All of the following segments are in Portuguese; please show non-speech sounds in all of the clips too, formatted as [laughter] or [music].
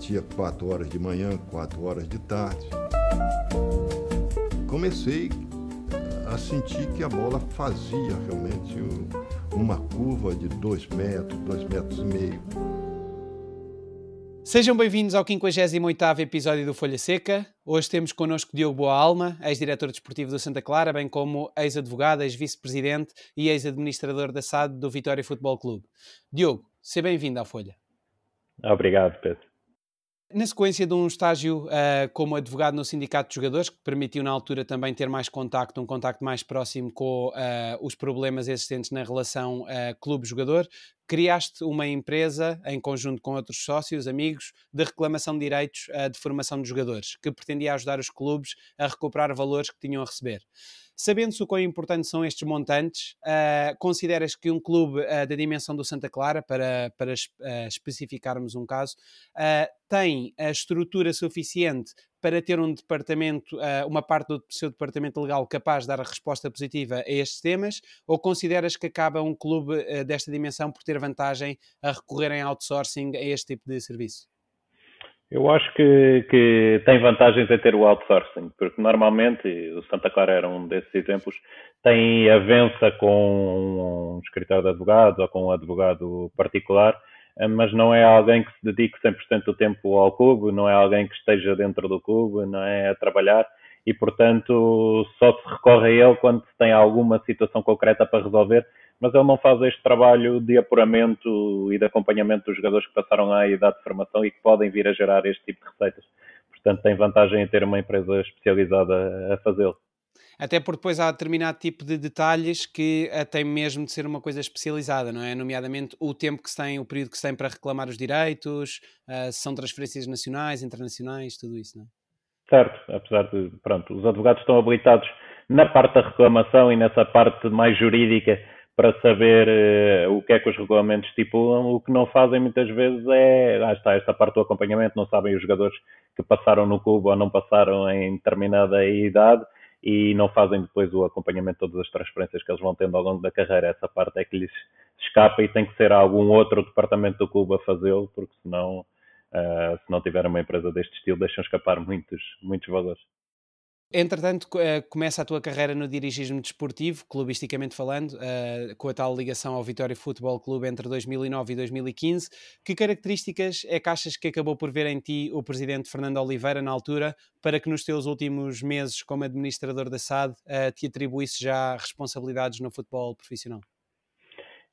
batia 4 horas de manhã, 4 horas de tarde. Comecei a sentir que a bola fazia realmente uma curva de 2 metros, 2 metros e meio. Sejam bem-vindos ao 58º episódio do Folha Seca. Hoje temos connosco Diogo Boa Alma, ex-diretor desportivo do Santa Clara, bem como ex-advogado, ex-vice-presidente e ex-administrador da SAD do Vitória Futebol Clube. Diogo, seja bem-vindo à Folha. Obrigado, Pedro. Na sequência de um estágio uh, como advogado no Sindicato de Jogadores, que permitiu na altura também ter mais contacto, um contacto mais próximo com uh, os problemas existentes na relação uh, clube-jogador, criaste uma empresa em conjunto com outros sócios, amigos, de reclamação de direitos de formação de jogadores, que pretendia ajudar os clubes a recuperar valores que tinham a receber. Sabendo-se o quão importantes são estes montantes, uh, consideras que um clube uh, da dimensão do Santa Clara, para, para uh, especificarmos um caso, tem a estrutura suficiente para ter um departamento, uma parte do seu departamento legal capaz de dar a resposta positiva a estes temas? Ou consideras que acaba um clube desta dimensão por ter vantagem a recorrer em outsourcing a este tipo de serviço? Eu acho que, que, tem vantagens em ter o outsourcing, porque normalmente, o Santa Clara era um desses exemplos, tem avança com um escritório de advogados ou com um advogado particular, mas não é alguém que se dedique 100% do tempo ao clube, não é alguém que esteja dentro do clube, não é a trabalhar e, portanto, só se recorre a ele quando se tem alguma situação concreta para resolver mas ele não faz este trabalho de apuramento e de acompanhamento dos jogadores que passaram à idade de formação e que podem vir a gerar este tipo de receitas. Portanto, tem vantagem em ter uma empresa especializada a fazê-lo. Até porque depois há determinado tipo de detalhes que tem mesmo de ser uma coisa especializada, não é? Nomeadamente o tempo que se tem, o período que se tem para reclamar os direitos, uh, se são transferências nacionais, internacionais, tudo isso, não é? Certo, apesar de, pronto, os advogados estão habilitados na parte da reclamação e nessa parte mais jurídica para saber uh, o que é que os regulamentos estipulam. O que não fazem muitas vezes é, ah, está esta parte do acompanhamento, não sabem os jogadores que passaram no clube ou não passaram em determinada idade e não fazem depois o acompanhamento de todas as transferências que eles vão tendo ao longo da carreira. Essa parte é que lhes escapa e tem que ser algum outro departamento do clube a fazê-lo, porque senão, uh, se não tiver uma empresa deste estilo, deixam escapar muitos, muitos valores. Entretanto, uh, começa a tua carreira no dirigismo desportivo, clubisticamente falando, uh, com a tal ligação ao Vitória Futebol Clube entre 2009 e 2015. Que características é que achas que acabou por ver em ti o presidente Fernando Oliveira na altura para que nos teus últimos meses como administrador da SAD uh, te atribuísse já responsabilidades no futebol profissional?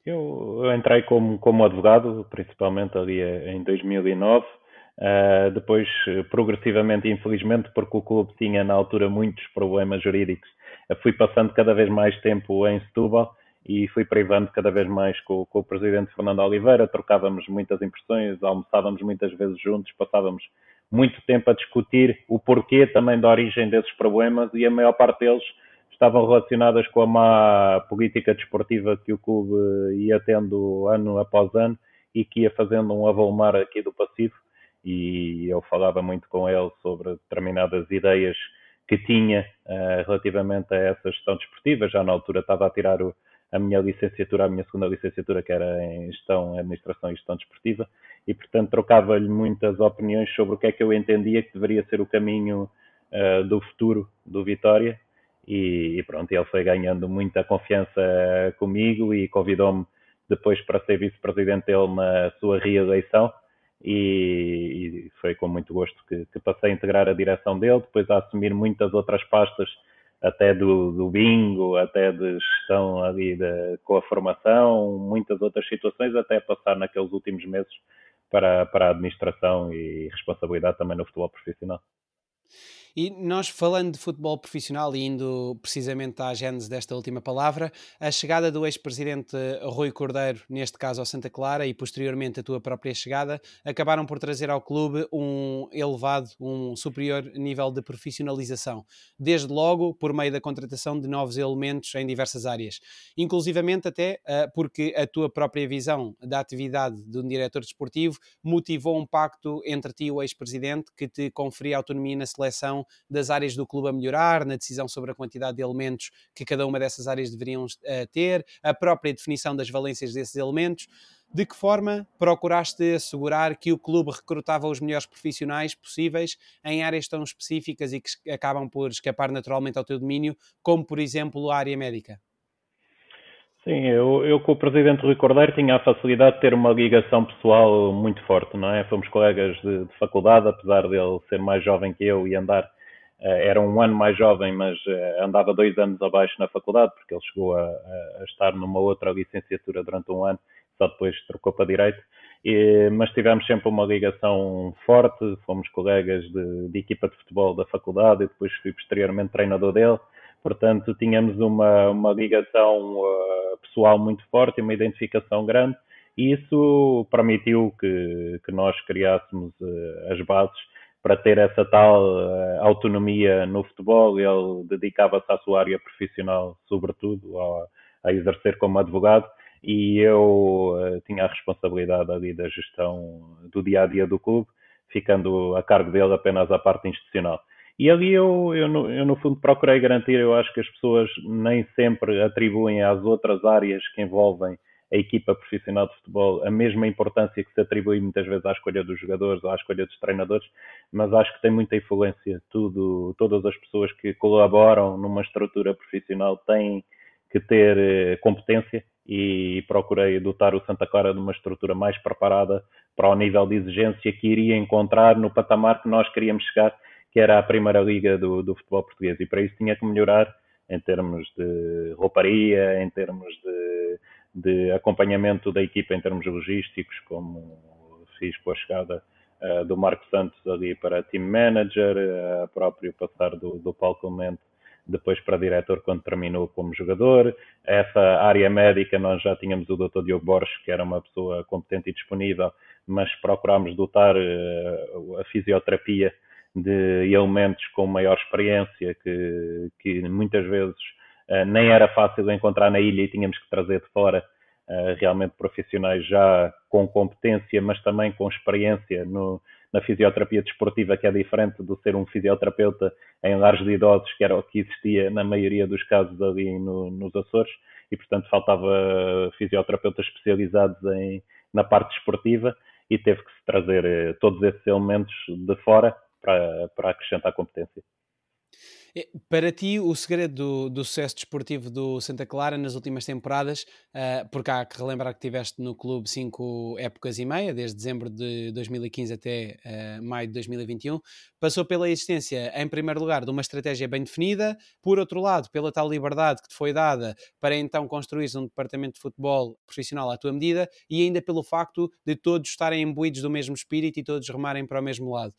Eu, eu entrei como, como advogado, principalmente ali em 2009 Uh, depois, progressivamente, infelizmente, porque o clube tinha na altura muitos problemas jurídicos, uh, fui passando cada vez mais tempo em Setúbal e fui privando cada vez mais com, com, o presidente Fernando Oliveira, trocávamos muitas impressões, almoçávamos muitas vezes juntos, passávamos muito tempo a discutir o porquê também da origem desses problemas e a maior parte deles estavam relacionadas com a má política desportiva que o clube ia tendo ano após ano e que ia fazendo um avolumar aqui do passivo e eu falava muito com ele sobre determinadas ideias que tinha uh, relativamente a essa gestão desportiva. Já na altura estava a tirar o, a minha licenciatura, a minha segunda licenciatura, que era em gestão, administração e gestão desportiva, e portanto trocava-lhe muitas opiniões sobre o que é que eu entendia que deveria ser o caminho uh, do futuro do Vitória. E, e pronto, ele foi ganhando muita confiança comigo e convidou-me depois para ser vice-presidente dele na sua reeleição e, e, foi com muito gosto que, que, passei a integrar a direção dele, depois a assumir muitas outras pastas, até do, do bingo, até de gestão ali de, com a formação, muitas outras situações, até passar naqueles últimos meses para, para a administração e responsabilidade também no futebol profissional. E nós, falando de futebol profissional e indo precisamente à gênese desta última palavra, a chegada do ex-presidente Rui Cordeiro, neste caso ao Santa Clara, e posteriormente a tua própria chegada, acabaram por trazer ao clube um elevado, um superior nível de profissionalização. Desde logo, por meio da contratação de novos elementos em diversas áreas. Inclusivamente até uh, porque a tua própria visão da atividade de um diretor desportivo motivou um pacto entre ti e o ex-presidente que te conferia autonomia na seleção das áreas do clube a melhorar, na decisão sobre a quantidade de elementos que cada uma dessas áreas deveriam uh, ter, a própria definição das valências desses elementos. de que forma procuraste assegurar que o clube recrutava os melhores profissionais possíveis em áreas tão específicas e que acabam por escapar naturalmente ao teu domínio, como por exemplo a área médica? Sim, eu, eu com o presidente Rui Cordeiro tinha a facilidade de ter uma ligação pessoal muito forte, não é? Fomos colegas de, de faculdade, apesar dele ser mais jovem que eu e andar, era um ano mais jovem, mas uh, andava dois anos abaixo na faculdade, porque ele chegou a, a, estar numa outra licenciatura durante um ano, só depois trocou para Direito. E, mas tivemos sempre uma ligação forte, fomos colegas de, de equipa de futebol da faculdade e depois fui posteriormente treinador dele portanto tínhamos uma, uma ligação uh, pessoal muito forte e uma identificação grande e isso permitiu que, que nós criássemos uh, as bases para ter essa tal uh, autonomia no futebol. Ele dedicava-se à sua área profissional, sobretudo, a, a exercer como advogado, e eu tinha a responsabilidade ali da gestão do dia a dia do clube, ficando a cargo dele apenas a parte institucional. E ali eu, eu, no, eu, no fundo, procurei garantir, eu acho que as pessoas nem sempre atribuem às outras áreas que envolvem a equipa profissional de futebol a mesma importância que se atribui muitas vezes à escolha dos jogadores ou à escolha dos treinadores, mas acho que tem muita influência. Tudo, todas as pessoas que colaboram numa estrutura profissional têm que ter eh, competência e procurei dotar o Santa Clara de uma estrutura mais preparada para o nível de exigência que iria encontrar no patamar que nós queríamos chegar que era a primeira liga do, do futebol português e para isso tinha que melhorar em termos de rouparia, em termos de, de acompanhamento da equipa em termos logísticos, como fiz com a chegada uh, do Marco Santos ali para team manager, uh, próprio passar do, do Paulo Clemente depois para diretor quando terminou como jogador. Essa área médica nós já tínhamos o Dr. Diogo Borges, que era uma pessoa competente e disponível, mas procurámos dotar uh, a fisioterapia de elementos com maior experiência que, que muitas vezes nem era fácil encontrar na ilha e tínhamos que trazer de fora uh, realmente profissionais já com competência, mas também com experiência no, na fisioterapia desportiva, que é diferente do ser um fisioterapeuta em lares de idosos, que era o que existia na maioria dos casos ali no, nos Açores, e portanto faltava fisioterapeutas especializados em, na parte desportiva e teve que se trazer uh, todos esses elementos de fora para, para acrescentar competência. É, para ti, o segredo do, do, sucesso desportivo do Santa Clara nas últimas temporadas, uh, porque há que relembrar que tiveste no clube cinco épocas e meia, desde dezembro de 2015 até uh, maio de 2021, passou pela existência, em primeiro lugar, de uma estratégia bem definida, por outro lado, pela tal liberdade que te foi dada para então construir um departamento de futebol profissional à tua medida e ainda pelo facto de todos estarem imbuídos do mesmo espírito e todos remarem para o mesmo lado.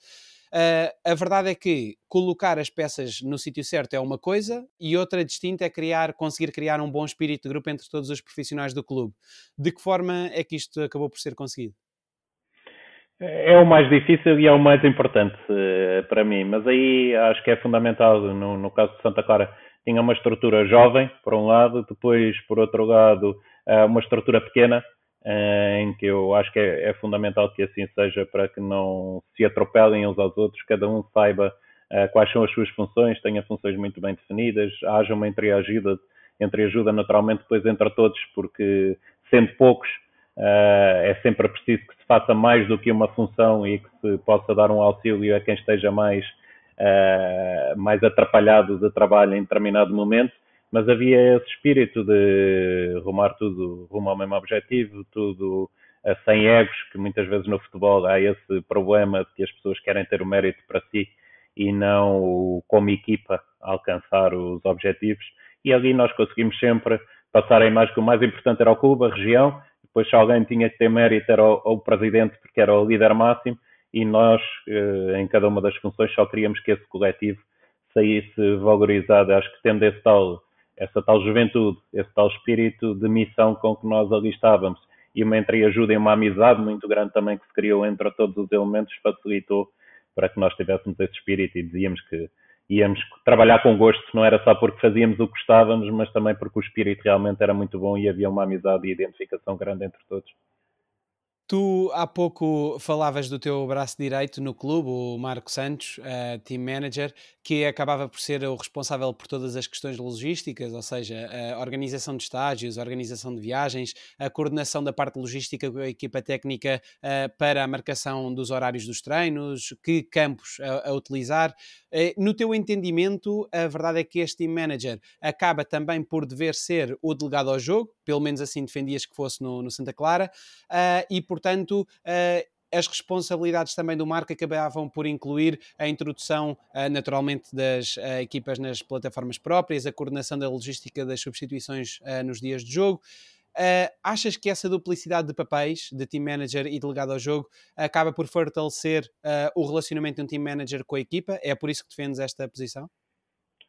Uh, a verdade é que colocar as peças no sítio certo é uma coisa e outra distinta é criar, conseguir criar um bom espírito de grupo entre todos os profissionais do clube. De que forma é que isto acabou por ser conseguido? É o mais difícil e é o mais importante uh, para mim, mas aí acho que é fundamental. No, no, caso de Santa Clara, tinha uma estrutura jovem, por um lado, depois, por outro lado, uh, uma estrutura pequena, em que eu acho que é, é, fundamental que assim seja para que não se atropelem uns aos outros, cada um saiba uh, quais são as suas funções, tenha funções muito bem definidas, haja uma entreajuda, entreajuda naturalmente depois entre todos, porque sendo poucos uh, é sempre preciso que se faça mais do que uma função e que se possa dar um auxílio a quem esteja mais, uh, mais atrapalhado de trabalho em determinado momento mas havia esse espírito de rumar tudo rumo ao mesmo objetivo, tudo sem egos, que muitas vezes no futebol há esse problema de que as pessoas querem ter o mérito para si e não como equipa alcançar os objetivos. E ali nós conseguimos sempre passar a imagem que o mais importante era o clube, a região, depois se alguém tinha que ter mérito era o, o presidente porque era o líder máximo e nós, uh, em cada uma das funções, só queríamos que esse coletivo saísse valorizado. Acho que tendo esse tal essa tal juventude, esse tal espírito de missão com que nós ali estávamos e uma entreajuda e uma amizade muito grande também que se criou entre todos os elementos facilitou para que nós tivéssemos esse espírito e dizíamos que íamos trabalhar com gosto, não era só porque fazíamos o que gostávamos, mas também porque o espírito realmente era muito bom e havia uma amizade e identificação grande entre todos. Tu há pouco falavas do teu braço direito no clube, o Marco Santos, uh, team manager, que acabava por ser o responsável por todas as questões logísticas, ou seja, a organização de estágios, a organização de viagens, a coordenação da parte logística com a equipa técnica uh, para a marcação dos horários dos treinos, que campos a, a utilizar. Uh, no teu entendimento, a verdade é que este team manager acaba também por dever ser o delegado ao jogo, pelo menos assim defendias que fosse no, no Santa Clara, e por portanto, uh, as responsabilidades também do Marco acabavam por incluir a introdução, uh, naturalmente, das uh, equipas nas plataformas próprias, a coordenação da logística das substituições nos dias de jogo. achas que essa duplicidade de papéis, de team manager e delegado ao jogo, acaba por fortalecer o relacionamento de um team manager com a equipa? É por isso que defendes esta posição?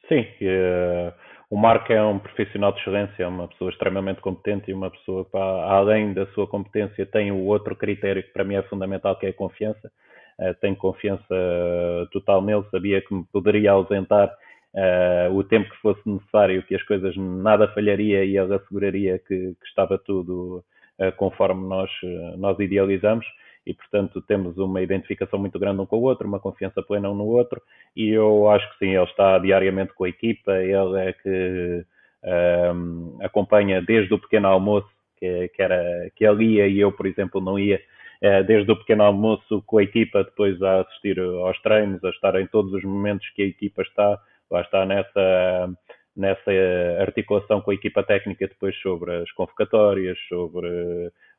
Sim, o Marco é um profissional de excelência, é uma pessoa extremamente competente e uma pessoa que, além da sua competência, tem o outro critério que para mim é fundamental, que é a confiança. Uh, tenho confiança total nele, sabia que me poderia ausentar uh, o tempo que fosse necessário, que as coisas nada falharia e ele asseguraria que, que estava tudo uh, conforme nós, nós idealizamos e, portanto, temos uma identificação muito grande um com o outro, uma confiança plena um no outro, e eu acho que sim, ele está diariamente com a equipa, ele é que um, acompanha desde o pequeno almoço, que, que, era, que ele ia e eu, por exemplo, não ia, uh, desde o pequeno almoço com a equipa, depois a assistir aos treinos, a estar em todos os momentos que a equipa está, lá está nessa nessa articulação com a equipa técnica depois sobre as convocatórias, sobre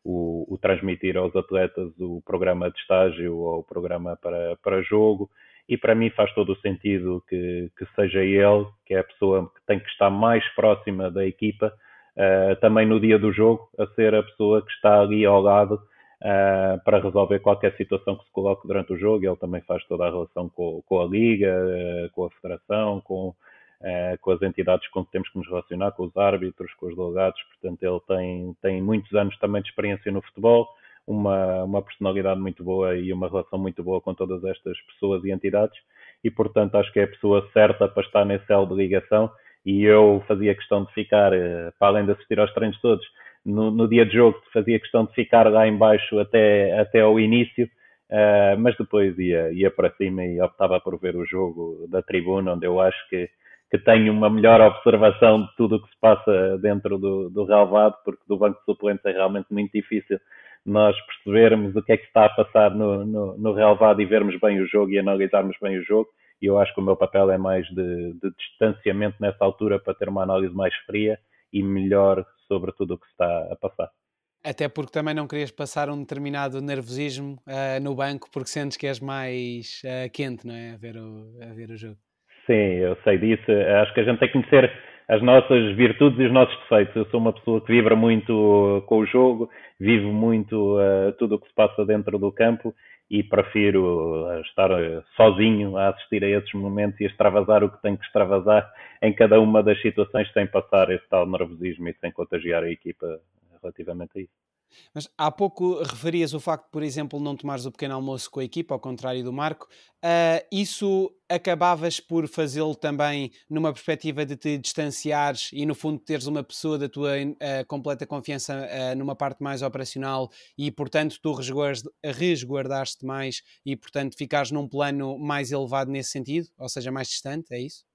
o, o, transmitir aos atletas o programa de estágio ou o programa para, para jogo. E para mim faz todo o sentido que, que seja ele, que é a pessoa que tem que estar mais próxima da equipa, uh, também no dia do jogo, a ser a pessoa que está ali ao lado uh, para resolver qualquer situação que se coloque durante o jogo. Ele também faz toda a relação com, com a Liga, uh, com a Federação, com, com as entidades com que temos que nos relacionar, com os árbitros, com os delegados. Portanto, ele tem, tem muitos anos também de experiência no futebol, uma, uma personalidade muito boa e uma relação muito boa com todas estas pessoas e entidades. E, portanto, acho que é a pessoa certa para estar nesse elo de ligação. E eu fazia questão de ficar, uh, para além de assistir aos treinos todos, no, no, dia de jogo fazia questão de ficar lá embaixo até, até ao início, uh, mas depois ia, ia para cima e optava por ver o jogo da tribuna, onde eu acho que que tenho uma melhor observação de tudo o que se passa dentro do, do relevado, porque do banco de suplentes é realmente muito difícil nós percebermos o que é que está a passar no, no, no relevado e vermos bem o jogo e analisarmos bem o jogo. E eu acho que o meu papel é mais de, de distanciamento nessa altura para ter uma análise mais fria e melhor sobre tudo o que está a passar. Até porque também não querias passar um determinado nervosismo uh, no banco porque sentes que és mais uh, quente, não é? A ver o, a ver o jogo. Sim, eu sei disso. Acho que a gente tem que conhecer as nossas virtudes e os nossos defeitos. Eu sou uma pessoa que vibra muito com o jogo, vivo muito uh, tudo o que se passa dentro do campo e prefiro uh, estar uh, sozinho a assistir a esses momentos e extravasar o que tenho que extravasar em cada uma das situações sem passar esse tal nervosismo e sem contagiar a equipa relativamente a isso. Mas há pouco referias o facto, por exemplo, não tomares o pequeno almoço com a equipa, ao contrário do Marco. Uh, isso acabavas por fazê-lo também numa perspectiva de te distanciares e, no fundo, teres uma pessoa da tua uh, completa confiança uh, numa parte mais operacional e, portanto, tu resguardaste mais e, portanto, ficares num plano mais elevado nesse sentido, ou seja, mais distante, é isso?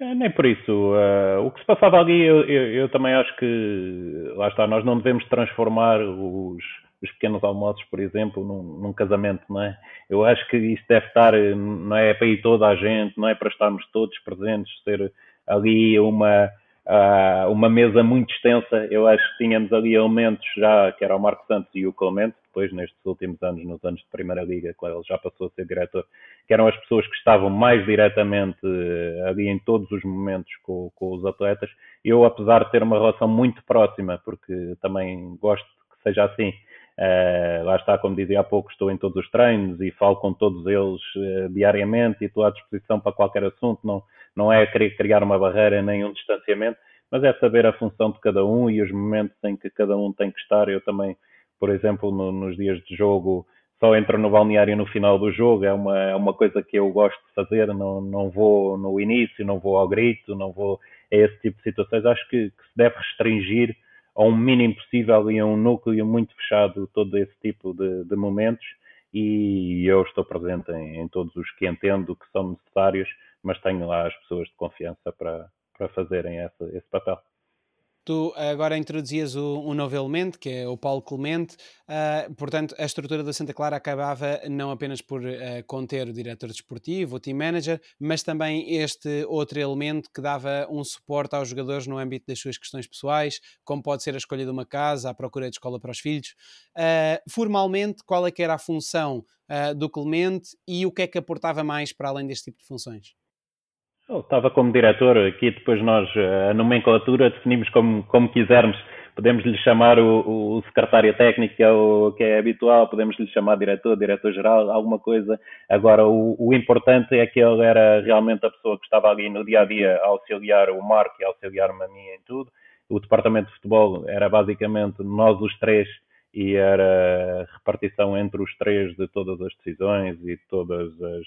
É, nem por isso. Uh, o que se passava ali, eu, eu, eu, também acho que, lá está, nós não devemos transformar os, os pequenos almoços, por exemplo, num, num, casamento, não é? Eu acho que isto deve estar, não é para ir toda a gente, não é para estarmos todos presentes, ser ali uma, uh, uma mesa muito extensa. Eu acho que tínhamos ali elementos já, que era o Marco Santos e o Clemente, depois nestes últimos anos, nos anos de Primeira Liga, quando ele já passou a ser diretor, que eram as pessoas que estavam mais diretamente uh, ali em todos os momentos com, com os atletas. Eu, apesar de ter uma relação muito próxima, porque também gosto que seja assim, Uh, lá está, como dizia há pouco, estou em todos os treinos e falo com todos eles uh, diariamente e estou à disposição para qualquer assunto. Não, não é querer criar uma barreira nem um distanciamento, mas é saber a função de cada um e os momentos em que cada um tem que estar. Eu também, por exemplo, no, nos dias de jogo, só entro no balneário no final do jogo, é uma, é uma coisa que eu gosto de fazer, não, não vou no início, não vou ao grito, não vou a esse tipo de situações. Acho que, que se deve restringir ao mínimo possível e a um núcleo muito fechado todo esse tipo de, de momentos e eu estou presente em, em, todos os que entendo que são necessários, mas tenho lá as pessoas de confiança para, para fazerem esse, esse papel. Tu agora introduzias o, um novo elemento, que é o Paulo Clemente, uh, portanto, a estrutura da Santa Clara acabava não apenas por uh, conter o diretor desportivo, o team manager, mas também este outro elemento que dava um suporte aos jogadores no âmbito das suas questões pessoais, como pode ser a escolha de uma casa, a procura de escola para os filhos. Uh, formalmente, qual é que era a função do Clemente e o que é que aportava mais para além deste tipo de funções? Eu estava como diretor, aqui depois nós, a nomenclatura, definimos como, como quisermos. Podemos lhe chamar o, o secretário técnico, que é, o, que é habitual, podemos lhe chamar diretor, diretor-geral, alguma coisa. Agora, o, o, importante é que ele era realmente a pessoa que estava ali no dia a dia a auxiliar o Marco e auxiliar-me a mim em tudo. O departamento de futebol era basicamente nós os três e era repartição entre os três de todas as decisões e todas as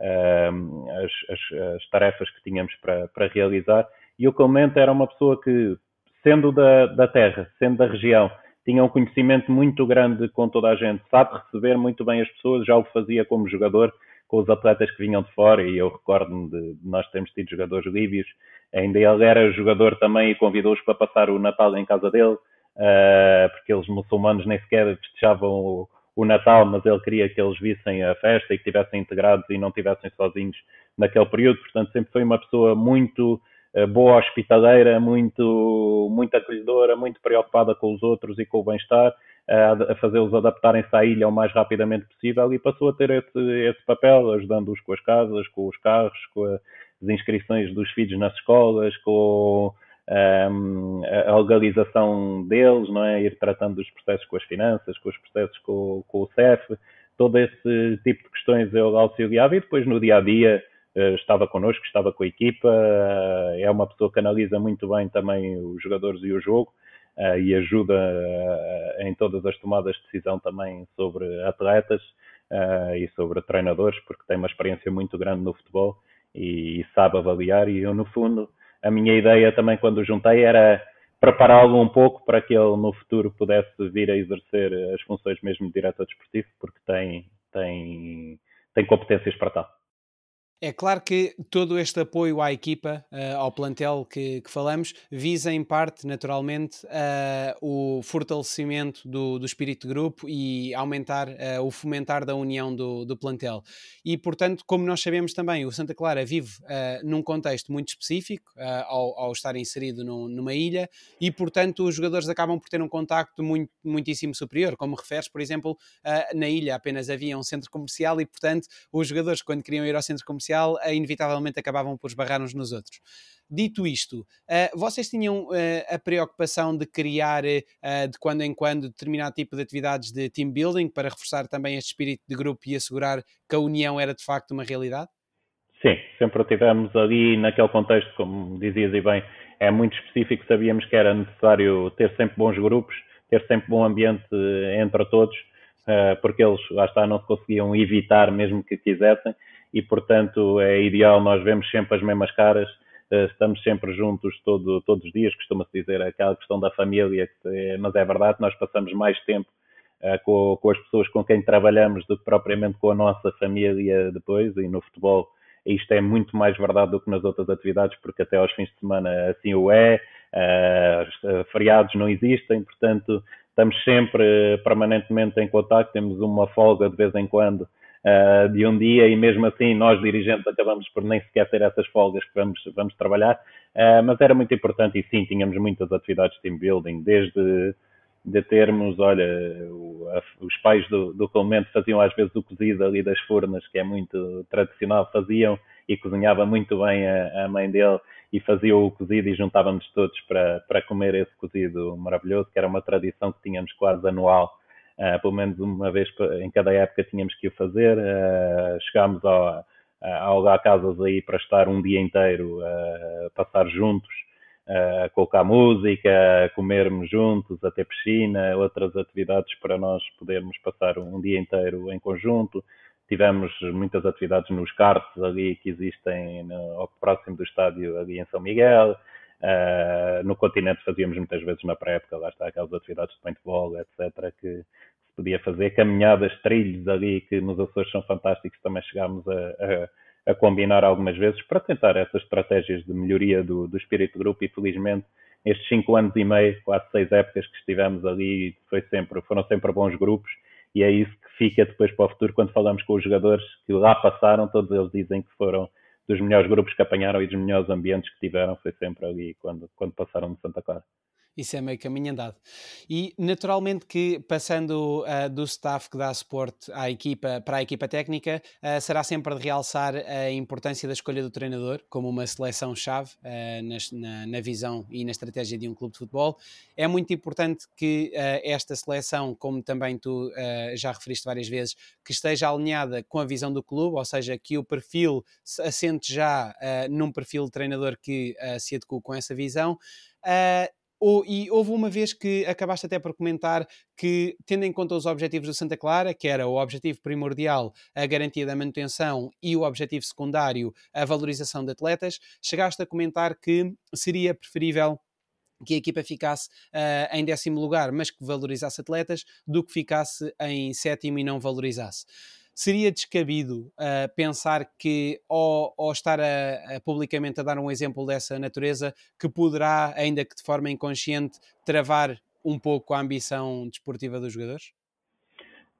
as, as, as, tarefas que tínhamos para, para realizar. E o Clemente era uma pessoa que, sendo da, da terra, sendo da região, tinha um conhecimento muito grande com toda a gente, sabe receber muito bem as pessoas, já o fazia como jogador com os atletas que vinham de fora, e eu recordo-me de, nós termos tido jogadores líbios, ainda ele era jogador também e convidou-os para passar o Natal em casa dele, uh, porque eles muçulmanos nem sequer festejavam o, Natal, mas ele queria que eles vissem a festa e que estivessem integrados e não estivessem sozinhos naquele período. Portanto, sempre foi uma pessoa muito uh, boa hospitaleira, muito, muito acolhedora, muito preocupada com os outros e com o bem-estar, a fazê-los adaptarem-se à ilha o mais rapidamente possível e passou a ter esse, esse papel, ajudando-os com as casas, com os carros, com as inscrições dos filhos nas escolas, com um, a legalização deles, não é? ir tratando dos processos com as finanças, com os processos com, com o CEF, todo esse tipo de questões eu auxiliava e depois no dia a dia uh, estava connosco, estava com a equipa, uh, é uma pessoa que analisa muito bem também os jogadores e o jogo uh, e ajuda em todas as tomadas de decisão também sobre atletas e sobre treinadores, porque tem uma experiência muito grande no futebol e sabe avaliar e eu no fundo a minha ideia também quando o juntei era prepará-lo um pouco para que ele no futuro pudesse vir a exercer as funções mesmo de diretor desportivo, porque tem, tem, tem competências para tal. É claro que todo este apoio à equipa, uh, ao plantel que, que, falamos, visa em parte, naturalmente, uh, o fortalecimento do, do, espírito de grupo e aumentar uh, o fomentar da união do, do, plantel. E, portanto, como nós sabemos também, o Santa Clara vive num contexto muito específico, ao, ao, estar inserido num, numa ilha, e, portanto, os jogadores acabam por ter um contacto muito, muitíssimo superior. Como referes, por exemplo, na ilha apenas havia um centro comercial e, portanto, os jogadores, quando queriam ir ao centro comercial, comercial, uh, inevitavelmente acabavam por esbarrar uns nos outros. Dito isto, uh, vocês tinham uh, a preocupação de criar de quando em quando determinado tipo de atividades de team building para reforçar também este espírito de grupo e assegurar que a união era de facto uma realidade? Sim, sempre tivemos ali naquele contexto, como dizias e bem, é muito específico, sabíamos que era necessário ter sempre bons grupos, ter sempre bom ambiente entre todos, porque eles, lá está, não se conseguiam evitar mesmo que quisessem, e, portanto, é ideal, nós vemos sempre as mesmas caras, eh, estamos sempre juntos todo, todos os dias, costuma-se dizer aquela questão da família, mas é verdade, nós passamos mais tempo uh, com, com, as pessoas com quem trabalhamos do que propriamente com a nossa família depois, e no futebol isto é muito mais verdade do que nas outras atividades, porque até aos fins de semana assim o é, uh, feriados não existem, portanto estamos sempre permanentemente em contato, temos uma folga de vez em quando uh, de um dia e mesmo assim nós dirigentes acabamos por nem sequer ter essas folgas que vamos, vamos trabalhar, uh, mas era muito importante e sim, tínhamos muitas atividades de team building, desde de termos, olha, o, a, os pais do, do Clemente faziam às vezes o cozido ali das fornas, que é muito tradicional, faziam e cozinhava muito bem a, a mãe dele e fazia o cozido e juntávamos todos para, para comer esse cozido maravilhoso, que era uma tradição que tínhamos quase anual Uh, pelo menos uma vez em cada época tínhamos que o fazer. Uh, chegámos a, a alugar casas aí para estar um dia inteiro a passar juntos, a colocar música, comermos juntos, a ter piscina, outras atividades para nós podermos passar um dia inteiro em conjunto. Tivemos muitas atividades nos cartos ali que existem no, próximo do estádio ali em São Miguel. Uh, no continente fazíamos muitas vezes na pré-época, lá está aquelas atividades de paintball, etc., que se podia fazer, caminhadas, trilhos ali, que nos Açores são fantásticos, também chegámos a, a, a, combinar algumas vezes para tentar essas estratégias de melhoria do, do espírito de grupo e felizmente estes cinco anos e meio, quase seis épocas que estivemos ali, foi sempre, foram sempre bons grupos e é isso que fica depois para o futuro quando falamos com os jogadores que lá passaram, todos eles dizem que foram dos melhores grupos que apanharam e dos melhores ambientes que tiveram foi sempre ali quando, quando passaram de Santa Clara. Isso é meio caminho andado. E naturalmente que passando uh, do staff que dá suporte à equipa para a equipa técnica, uh, será sempre de realçar a importância da escolha do treinador como uma seleção-chave uh, na, na, visão e na estratégia de um clube de futebol. É muito importante que esta seleção, como também tu já referiste várias vezes, que esteja alinhada com a visão do clube, ou seja, que o perfil assente já num perfil de treinador que se adequa com essa visão. Uh, e houve uma vez que acabaste até por comentar que, tendo em conta os objetivos do Santa Clara, que era o objetivo primordial, a garantia da manutenção, e o objetivo secundário, a valorização de atletas, chegaste a comentar que seria preferível que a equipa ficasse uh, em décimo lugar, mas que valorizasse atletas, do que ficasse em sétimo e não valorizasse seria descabido uh, pensar que, ou, ou estar a, a, publicamente a dar um exemplo dessa natureza, que poderá, ainda que de forma inconsciente, travar um pouco a ambição desportiva dos jogadores?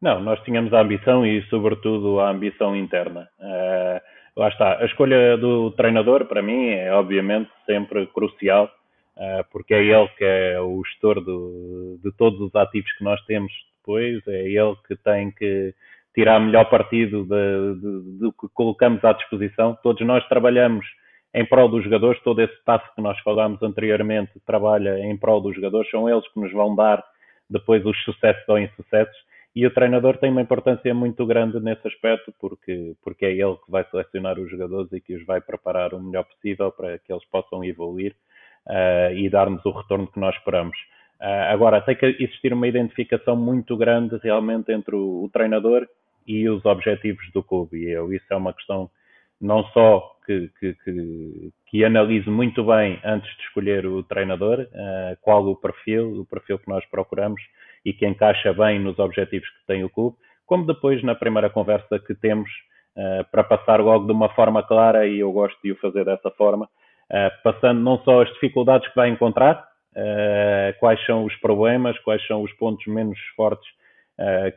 Não, nós tínhamos a ambição e, sobretudo, a ambição interna. Uh, lá está. A escolha do treinador, para mim, é obviamente sempre crucial, uh, porque é ele que é o gestor do, de todos os ativos que nós temos depois, é ele que tem que tirar melhor partido do que colocamos à disposição. Todos nós trabalhamos em prol dos jogadores, todo esse passo que nós falámos anteriormente trabalha em prol dos jogadores, são eles que nos vão dar depois os sucessos ou insucessos. E o treinador tem uma importância muito grande nesse aspecto, porque, porque é ele que vai selecionar os jogadores e que os vai preparar o melhor possível para que eles possam evoluir uh, e dar-nos o retorno que nós esperamos. Uh, agora, tem que existir uma identificação muito grande realmente entre o, o treinador e os objetivos do clube. E eu, isso é uma questão não só que, que, que, que analise muito bem antes de escolher o treinador, uh, qual o perfil, o perfil que nós procuramos e que encaixa bem nos objetivos que tem o clube, como depois na primeira conversa que temos uh, para passar logo de uma forma clara, e eu gosto de o fazer dessa forma, uh, passando não só as dificuldades que vai encontrar, quais são os problemas, quais são os pontos menos fortes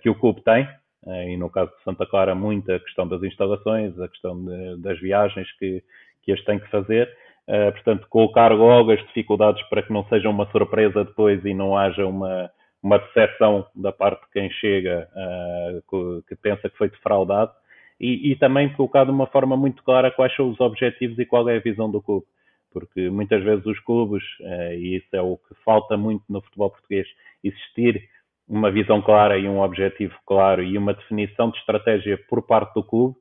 que o clube tem, e no caso de Santa Clara, muito a questão das instalações, a questão de, das viagens que, que eles têm que fazer. Uh, portanto, colocar logo as dificuldades para que não seja uma surpresa depois e não haja uma, uma decepção da parte de quem chega uh, que, que, pensa que foi defraudado. E, e, também colocar de uma forma muito clara quais são os objetivos e qual é a visão do clube. Porque muitas vezes os clubes, uh, e isso é o que falta muito no futebol português, existir uma visão clara e um objetivo claro e uma definição de estratégia por parte do clube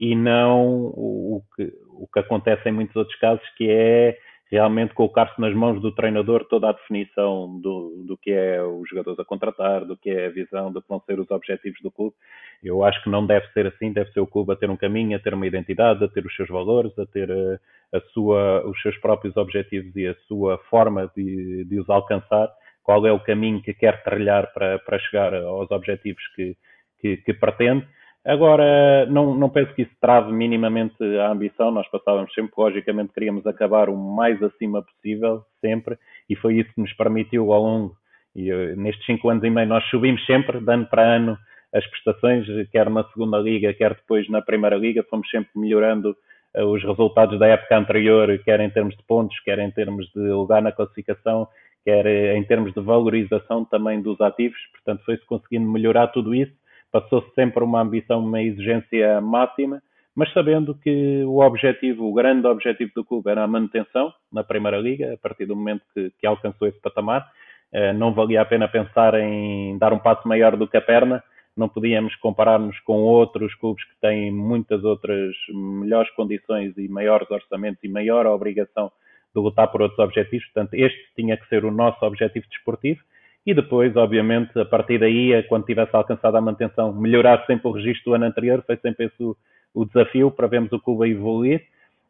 e não o, que, o que acontece em muitos outros casos, que é realmente colocar-se nas mãos do treinador toda a definição do, do que é os jogadores a contratar, do que é a visão, do que vão ser os objetivos do clube. Eu acho que não deve ser assim, deve ser o clube a ter um caminho, a ter uma identidade, a ter os seus valores, a ter a, a sua, os seus próprios objetivos e a sua forma de, de os alcançar qual é o caminho que quer trilhar para, para chegar aos objetivos que, que, que pretende. Agora, não, não penso que isso trave minimamente a ambição. Nós passávamos sempre, logicamente, queríamos acabar o mais acima possível, sempre, e foi isso que nos permitiu ao longo. E eh, nestes cinco anos e meio, nós subimos sempre, de ano para ano, as prestações, quer na segunda liga, quer depois na primeira liga, fomos sempre melhorando uh, os resultados da época anterior, quer em termos de pontos, quer em termos de lugar na classificação, quer eh, em termos de valorização também dos ativos, portanto foi-se conseguindo melhorar tudo isso, passou-se sempre uma ambição, uma exigência máxima, mas sabendo que o objetivo, o grande objetivo do clube era a manutenção na Primeira Liga, a partir do momento que, que alcançou esse patamar, eh, não valia a pena pensar em dar um passo maior do que a perna, não podíamos comparar-nos com outros clubes que têm muitas outras melhores condições e maiores orçamentos e maior obrigação de lutar por outros objetivos. Portanto, este tinha que ser o nosso objetivo desportivo. E depois, obviamente, a partir daí, é quando tivesse alcançado a manutenção, melhorar sempre o registro do ano anterior, foi sempre esse o, o desafio para vermos o clube a evoluir.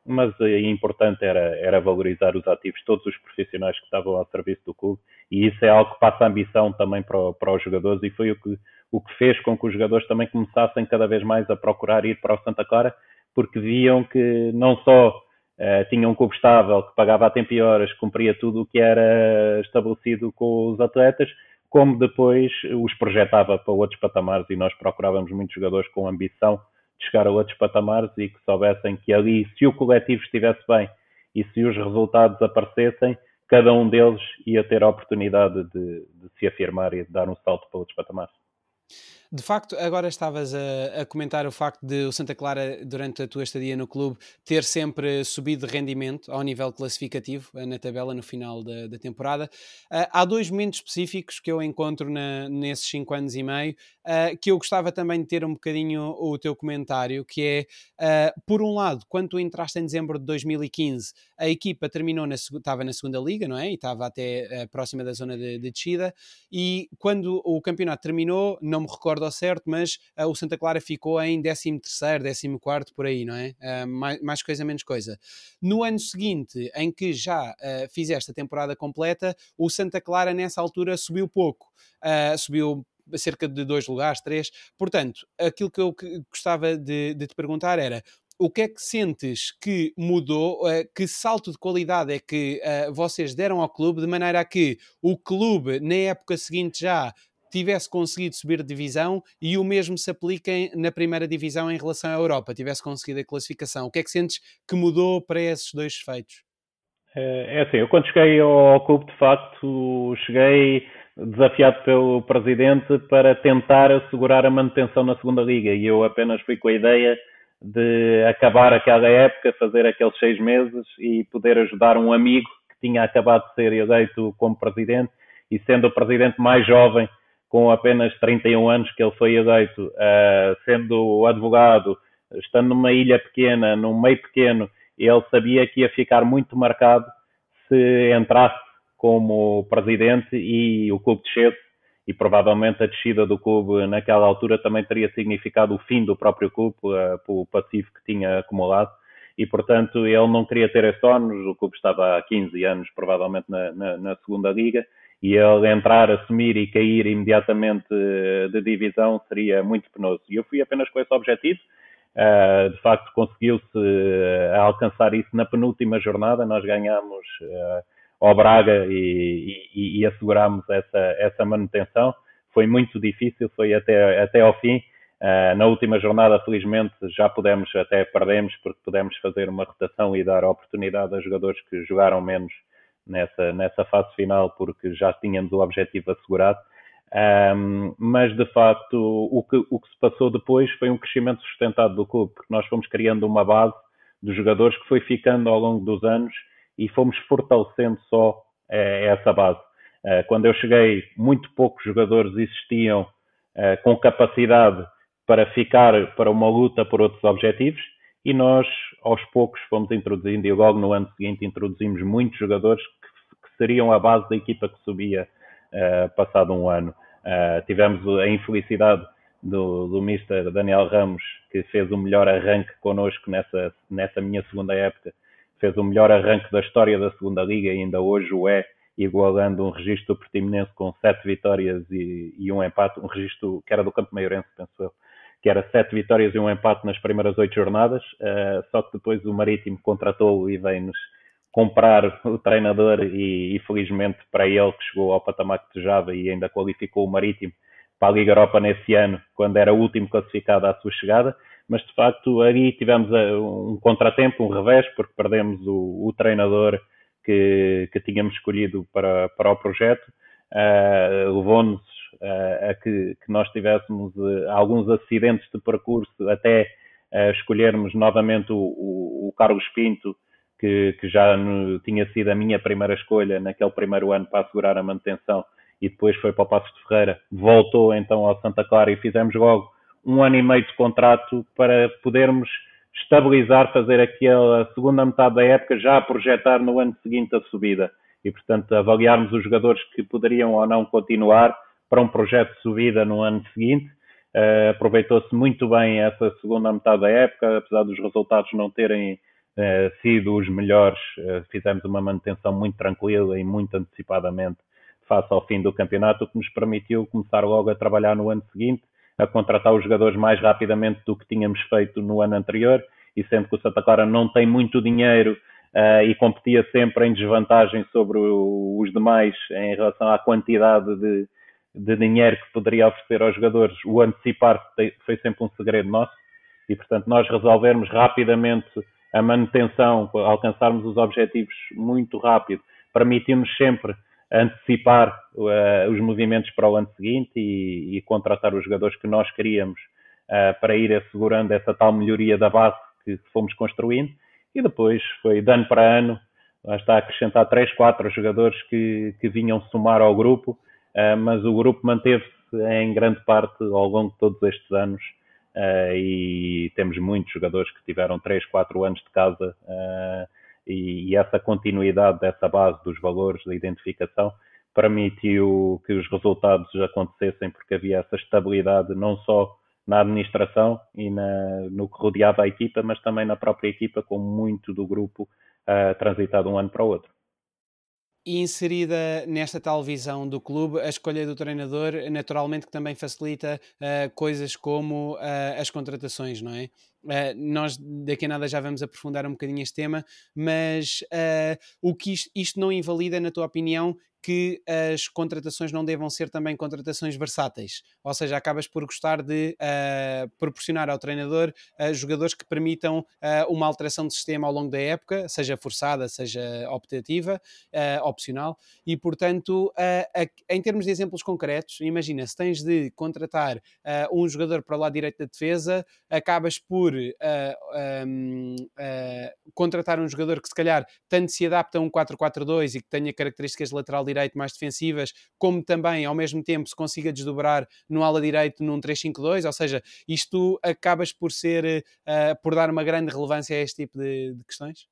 mas o importante era, era valorizar os ativos, todos os profissionais que estavam ao serviço do clube, e isso é algo que passa ambição também para, para os jogadores, e foi o que, o que fez com que os jogadores também começassem cada vez mais a procurar ir para o Santa Clara, porque viam que não só uh, tinham um clube estável, que pagava a tempo e horas, cumpria tudo o que era estabelecido com os atletas, como depois os projetava para outros patamares, e nós procurávamos muitos jogadores com ambição chegar a outros patamares e que soubessem que ali, se o coletivo estivesse bem e se os resultados aparecessem, cada um deles ia ter a oportunidade de, de se afirmar e de dar um salto para outros patamares. De facto, agora estavas a, a, comentar o facto de o Santa Clara, durante a tua estadia no clube, ter sempre subido de rendimento ao nível classificativo eh, na tabela no final da, da temporada. Uh, há dois momentos específicos que eu encontro na, nesses cinco anos e meio uh, que eu gostava também de ter um bocadinho o teu comentário, que é, uh, por um lado, quando tu entraste em dezembro de 2015, a equipa terminou na, estava na segunda liga, não é? E estava até próxima da zona de, de descida, e quando o campeonato terminou, não me recordo recordo ao certo, mas uh, o Santa Clara ficou em 13 terceiro, 14 por aí, não é? Uh, mais, mais, coisa, menos coisa. No ano seguinte, em que já uh, fizeste a temporada completa, o Santa Clara nessa altura subiu pouco. subiu cerca de dois lugares, três. Portanto, aquilo que eu gostava de, de te perguntar era o que é que sentes que mudou, que salto de qualidade é que uh, vocês deram ao clube, de maneira a que o clube, na época seguinte já, tivesse conseguido subir divisão e o mesmo se aplica na primeira divisão em relação à Europa, tivesse conseguido a classificação. O que é que sentes que mudou para esses dois feitos? É, é assim, eu quando cheguei ao clube, de facto, cheguei desafiado pelo presidente para tentar assegurar a manutenção na segunda liga e eu apenas fui com a ideia de acabar aquela época, fazer aqueles seis meses e poder ajudar um amigo que tinha acabado de ser eleito como presidente e sendo o presidente mais jovem com apenas 31 anos que ele foi eleito, uh, sendo advogado, estando numa ilha pequena, num meio pequeno, ele sabia que ia ficar muito marcado se entrasse como presidente e o clube descesse e provavelmente a descida do clube naquela altura também teria significado o fim do próprio clube uh, pelo passivo que tinha acumulado e portanto ele não queria ter esse ónus, o clube estava há 15 anos provavelmente na, na, na segunda liga e ele entrar, assumir e cair imediatamente eh, de divisão seria muito penoso. E eu fui apenas com esse objetivo. Uh, de facto, conseguiu-se uh, alcançar isso na penúltima jornada. Nós ganhamos uh, ao Braga e, e, e assegurámos essa, essa manutenção. Foi muito difícil, foi até, até ao fim. na última jornada, felizmente, já pudemos, até perdemos, porque pudemos fazer uma rotação e dar oportunidade a jogadores que jogaram menos nessa, nessa fase final, porque já tínhamos o objetivo assegurado. Um, mas de facto, o que, o que se passou depois foi um crescimento sustentado do clube, porque nós fomos criando uma base dos jogadores que foi ficando ao longo dos anos e fomos fortalecendo só eh, essa base. Uh, quando eu cheguei, muito poucos jogadores existiam uh, com capacidade para ficar para uma luta por outros objetivos e nós, aos poucos, fomos introduzindo, e logo no ano seguinte introduzimos muitos jogadores que, que seriam a base da equipa que subia uh, passado um ano. Uh, tivemos a infelicidade do, do Mr. Daniel Ramos, que fez o melhor arranque connosco nessa, nessa minha segunda época, fez o melhor arranque da história da segunda liga e ainda hoje o é, igualando um registro pertiminense com sete vitórias e, e um empate, um registro que era do Campo Maiorense, penso eu que era sete vitórias e um empate nas primeiras oito jornadas, uh, só que depois o Marítimo contratou e veio-nos comprar o treinador e, felizmente para ele que chegou ao patamar que desejava e ainda qualificou o Marítimo para a Liga Europa nesse ano, quando era o último classificado à sua chegada, mas de facto aí tivemos eh, um contratempo, um revés, porque perdemos o, o treinador que, que, tínhamos escolhido para, para o projeto, uh, levou-nos uh, a que, que, nós tivéssemos uh, alguns acidentes de percurso até uh, escolhermos novamente o, o, o Carlos Pinto, que, que já no, tinha sido a minha primeira escolha naquele primeiro ano para assegurar a manutenção e depois foi para o Passos de Ferreira, voltou então ao Santa Clara e fizemos logo um ano e meio de contrato para podermos estabilizar, fazer aquela segunda metade da época, já a projetar no ano seguinte a subida. E, portanto, avaliarmos os jogadores que poderiam ou não continuar para um projeto de subida no ano seguinte. Uh, Aproveitou-se muito bem essa segunda metade da época, apesar dos resultados não terem sido os melhores, fizemos uma manutenção muito tranquila e muito antecipadamente face ao fim do campeonato, o que nos permitiu começar logo a trabalhar no ano seguinte, a contratar os jogadores mais rapidamente do que tínhamos feito no ano anterior, e sendo que o Santa Clara não tem muito dinheiro uh, e competia sempre em desvantagem sobre o, os demais em relação à quantidade de, de dinheiro que poderia oferecer aos jogadores, o antecipar foi sempre um segredo nosso e, portanto, nós resolvermos rapidamente a manutenção, alcançarmos os objetivos muito rápido, permitimos sempre antecipar uh, os movimentos para o ano seguinte e, e, contratar os jogadores que nós queríamos uh, para ir assegurando essa tal melhoria da base que fomos construindo. E depois foi de ano para ano, lá está a acrescentar 3, 4 jogadores que, que vinham somar ao grupo, mas o grupo manteve-se em grande parte ao longo de todos estes anos e temos muitos jogadores que tiveram 3, 4 anos de casa e, e essa continuidade dessa base dos valores da identificação permitiu que os resultados acontecessem porque havia essa estabilidade não só na administração e na, no que rodeava a equipa, mas também na própria equipa, com muito do grupo transitado um ano para o outro. E inserida nesta tal visão do clube, a escolha do treinador naturalmente que também facilita uh, coisas como uh, as contratações, não é? Uh, nós daqui a nada já vamos aprofundar um bocadinho este tema, mas o que isto, isto não invalida, na tua opinião, que as contratações não devam ser também contratações versáteis, ou seja, acabas por gostar de uh, proporcionar ao treinador uh, jogadores que permitam uh, uma alteração de sistema ao longo da época, seja forçada, seja optativa, opcional, e portanto, em termos de exemplos concretos, imagina, se tens de contratar um jogador para o lado direito da defesa, acabas por um, contratar um jogador que se calhar tanto se adapta a um 4-4-2 e que tenha características lateral direito mais defensivas, como também ao mesmo tempo se consiga desdobrar no ala direito num 3-5-2, ou seja, isto acabas por ser, uh, por dar uma grande relevância a este tipo de, de questões?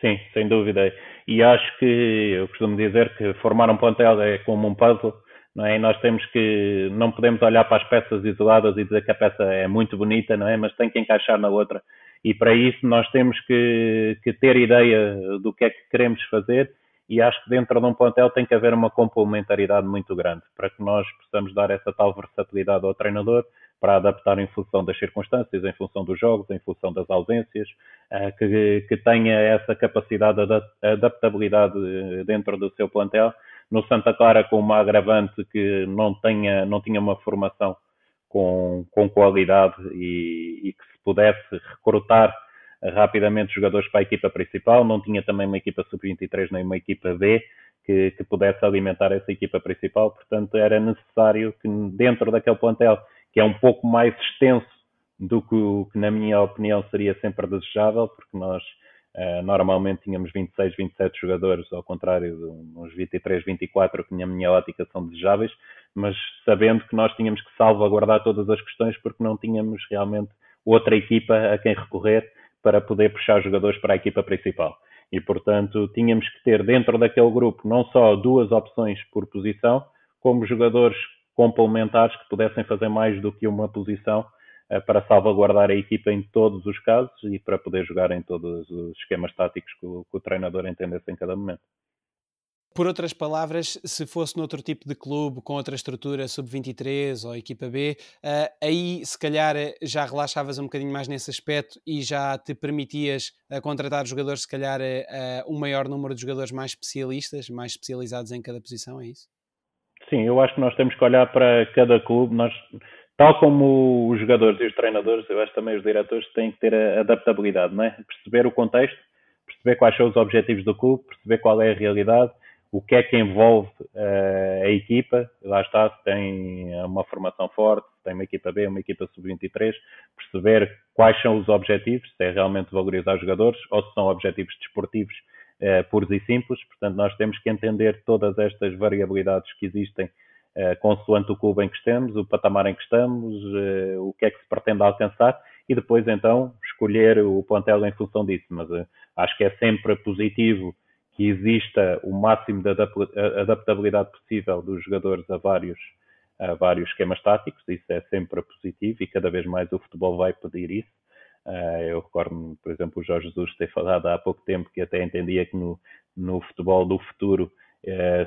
Sim, sem dúvida. E acho que eu costumo dizer que formar um plantel é como um puzzle, não é? E nós temos que não podemos olhar para as peças isoladas e dizer que a peça é muito bonita, não é? Mas tem que encaixar na outra. E para isso nós temos que, que ter ideia do que é que queremos fazer e acho que dentro de um plantel tem que haver uma complementaridade muito grande para que nós possamos dar essa tal versatilidade ao treinador para adaptar em função das circunstâncias, em função dos jogos, em função das ausências, eh, que, que tenha essa capacidade de adaptabilidade dentro do seu plantel. No Santa Clara, com uma agravante que não, tenha, não tinha uma formação com, com qualidade e, e que se pudesse recrutar rapidamente jogadores para a equipa principal, não tinha também uma equipa sub-23 nem uma equipa B que, que, pudesse alimentar essa equipa principal, portanto era necessário que dentro daquele plantel, que é um pouco mais extenso do que, que na minha opinião seria sempre desejável, porque nós normalmente tínhamos 26, 27 jogadores, ao contrário de uns 23, 24 que na minha ótica são desejáveis, mas sabendo que nós tínhamos que salvaguardar todas as questões porque não tínhamos realmente outra equipa a quem recorrer para poder puxar jogadores para a equipa principal. E, portanto, tínhamos que ter dentro daquele grupo não só duas opções por posição, como jogadores complementares que pudessem fazer mais do que uma posição eh, para salvaguardar a equipa em todos os casos e para poder jogar em todos os esquemas táticos que o, que o treinador entendesse em cada momento. Por outras palavras, se fosse noutro tipo de clube, com outra estrutura, sub-23 ou equipa B, uh, aí se calhar já relaxavas um bocadinho mais nesse aspecto e já te permitias contratar jogadores, se calhar um maior número de jogadores mais especialistas, mais especializados em cada posição, é isso? Sim, eu acho que nós temos que olhar para cada clube, nós, tal como os jogadores e os treinadores, eu acho também os diretores têm que ter a adaptabilidade, não é? Perceber o contexto, perceber quais são os objetivos do clube, perceber qual é a realidade o que é que envolve uh, a equipa, lá está, se tem uma formação forte, se tem uma equipa B, uma equipa sub-23, perceber quais são os objetivos, se é realmente valorizar os jogadores ou se são objetivos desportivos uh, puros e simples, portanto nós temos que entender todas estas variabilidades que existem uh, consoante o clube em que estamos, o patamar em que estamos, uh, o que é que se pretende alcançar e depois então escolher o plantel em função disso, mas acho que é sempre positivo que exista o máximo de adaptabilidade possível dos jogadores a vários, a vários esquemas táticos, isso é sempre positivo e cada vez mais o futebol vai pedir isso. Eu recordo-me, por exemplo, o Jorge Jesus ter falado há pouco tempo que até entendia que no, no futebol do futuro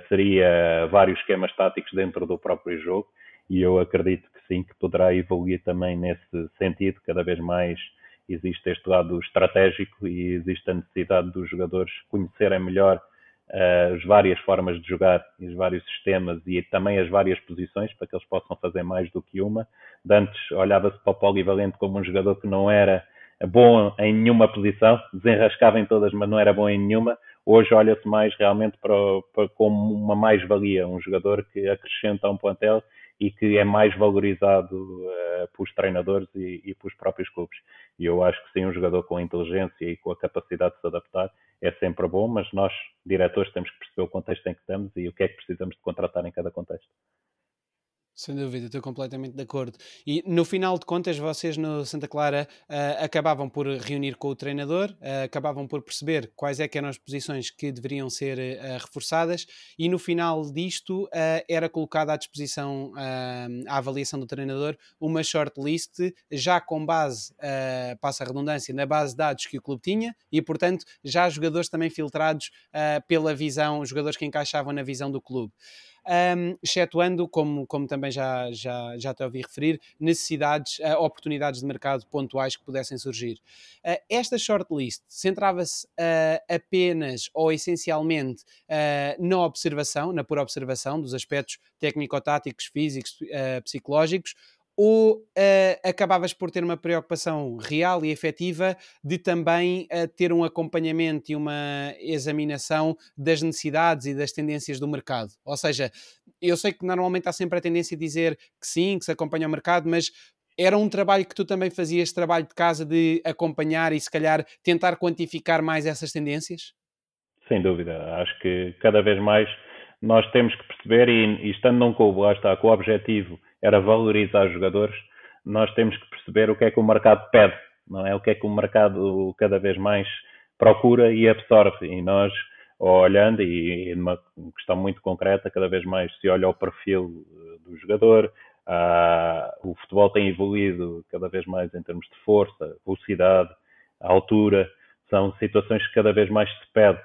seria vários esquemas táticos dentro do próprio jogo e eu acredito que sim, que poderá evoluir também nesse sentido, cada vez mais existe este lado estratégico e existe a necessidade dos jogadores conhecerem melhor uh, as várias formas de jogar, os vários sistemas e também as várias posições para que eles possam fazer mais do que uma. De antes olhava-se para o polivalente como um jogador que não era bom em nenhuma posição, desenrascava em todas, mas não era bom em nenhuma. Hoje olha-se mais realmente para, para como uma mais-valia, um jogador que acrescenta um plantel e que é mais valorizado uh, pelos treinadores e, e pelos próprios clubes. E eu acho que sim, um jogador com inteligência e com a capacidade de se adaptar é sempre bom, mas nós, diretores, temos que perceber o contexto em que estamos e o que é que precisamos de contratar em cada contexto. Sem dúvida, estou completamente de acordo. E no final de contas, vocês no Santa Clara uh, acabavam por reunir com o treinador, uh, acabavam por perceber quais é que eram as posições que deveriam ser uh, reforçadas e no final disto era colocada à disposição, à avaliação do treinador, uma shortlist já com base, passa a redundância, na base de dados que o clube tinha e, portanto, já jogadores também filtrados pela visão, jogadores que encaixavam na visão do clube um, excetuando, como, como também já, já, já te ouvi referir, necessidades, uh, oportunidades de mercado pontuais que pudessem surgir. Uh, esta shortlist centrava-se uh, apenas ou essencialmente na observação, na pura observação dos aspectos técnico-táticos, físicos, psicológicos, ou uh, acabavas por ter uma preocupação real e efetiva de também uh, ter um acompanhamento e uma examinação das necessidades e das tendências do mercado? Ou seja, eu sei que normalmente há sempre a tendência de dizer que sim, que se acompanha o mercado, mas era um trabalho que tu também fazias, trabalho de casa, de acompanhar e se calhar tentar quantificar mais essas tendências? Sem dúvida, acho que cada vez mais nós temos que perceber, e, e estando num clube, lá está, com o objetivo era valorizar os jogadores, nós temos que perceber o que é que o mercado pede, não é? O que é que o mercado cada vez mais procura e absorve. E nós, olhando, e numa questão muito concreta, cada vez mais se olha o perfil eh, do jogador, ah, o futebol tem evoluído cada vez mais em termos de força, velocidade, altura, são situações que cada vez mais se pede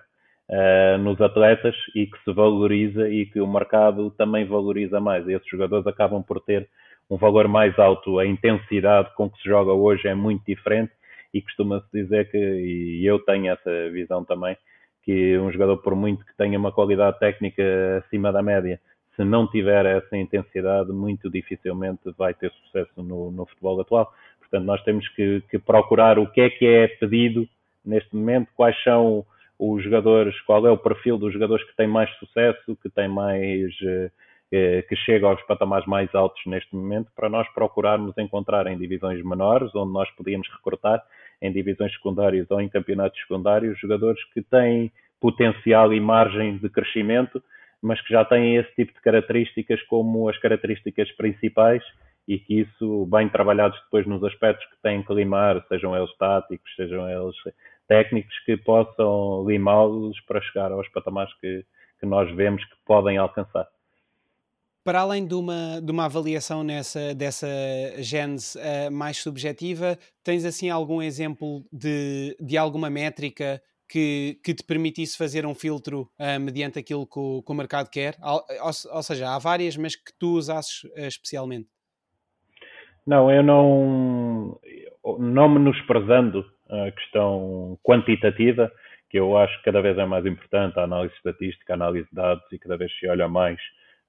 uh, nos atletas e que se valoriza e que o mercado também valoriza mais. Esses jogadores acabam por ter um valor mais alto. A intensidade com que se joga hoje é muito diferente e costuma-se dizer que, e eu tenho essa visão também, que um jogador, por muito que tenha uma qualidade técnica acima da média, se não tiver essa intensidade, muito dificilmente vai ter sucesso no, no futebol atual. Portanto, nós temos que, que, procurar o que é que é pedido neste momento, quais são os jogadores, qual é o perfil dos jogadores que têm mais sucesso, que têm mais eh, eh, que chega aos patamares mais altos neste momento, para nós procurarmos encontrar em divisões menores, onde nós podíamos recrutar em divisões secundárias ou em campeonatos secundários, jogadores que têm potencial e margem de crescimento, mas que já têm esse tipo de características como as características principais e que isso, bem trabalhados depois nos aspectos que têm que limar, sejam eles táticos, sejam eles técnicos que possam limá-los para chegar aos patamares que, que nós vemos que podem alcançar. Para além de uma, de uma avaliação nessa, dessa gênese uh, mais subjetiva, tens assim algum exemplo de, de alguma métrica que, que te permitisse fazer um filtro uh, mediante aquilo que o, que o mercado quer? Ou, ou, seja, há várias, mas que tu usasses uh, especialmente? Não, eu não, não menosprezando a questão quantitativa, que eu acho que cada vez é mais importante, a análise estatística, a análise de dados, e cada vez se olha mais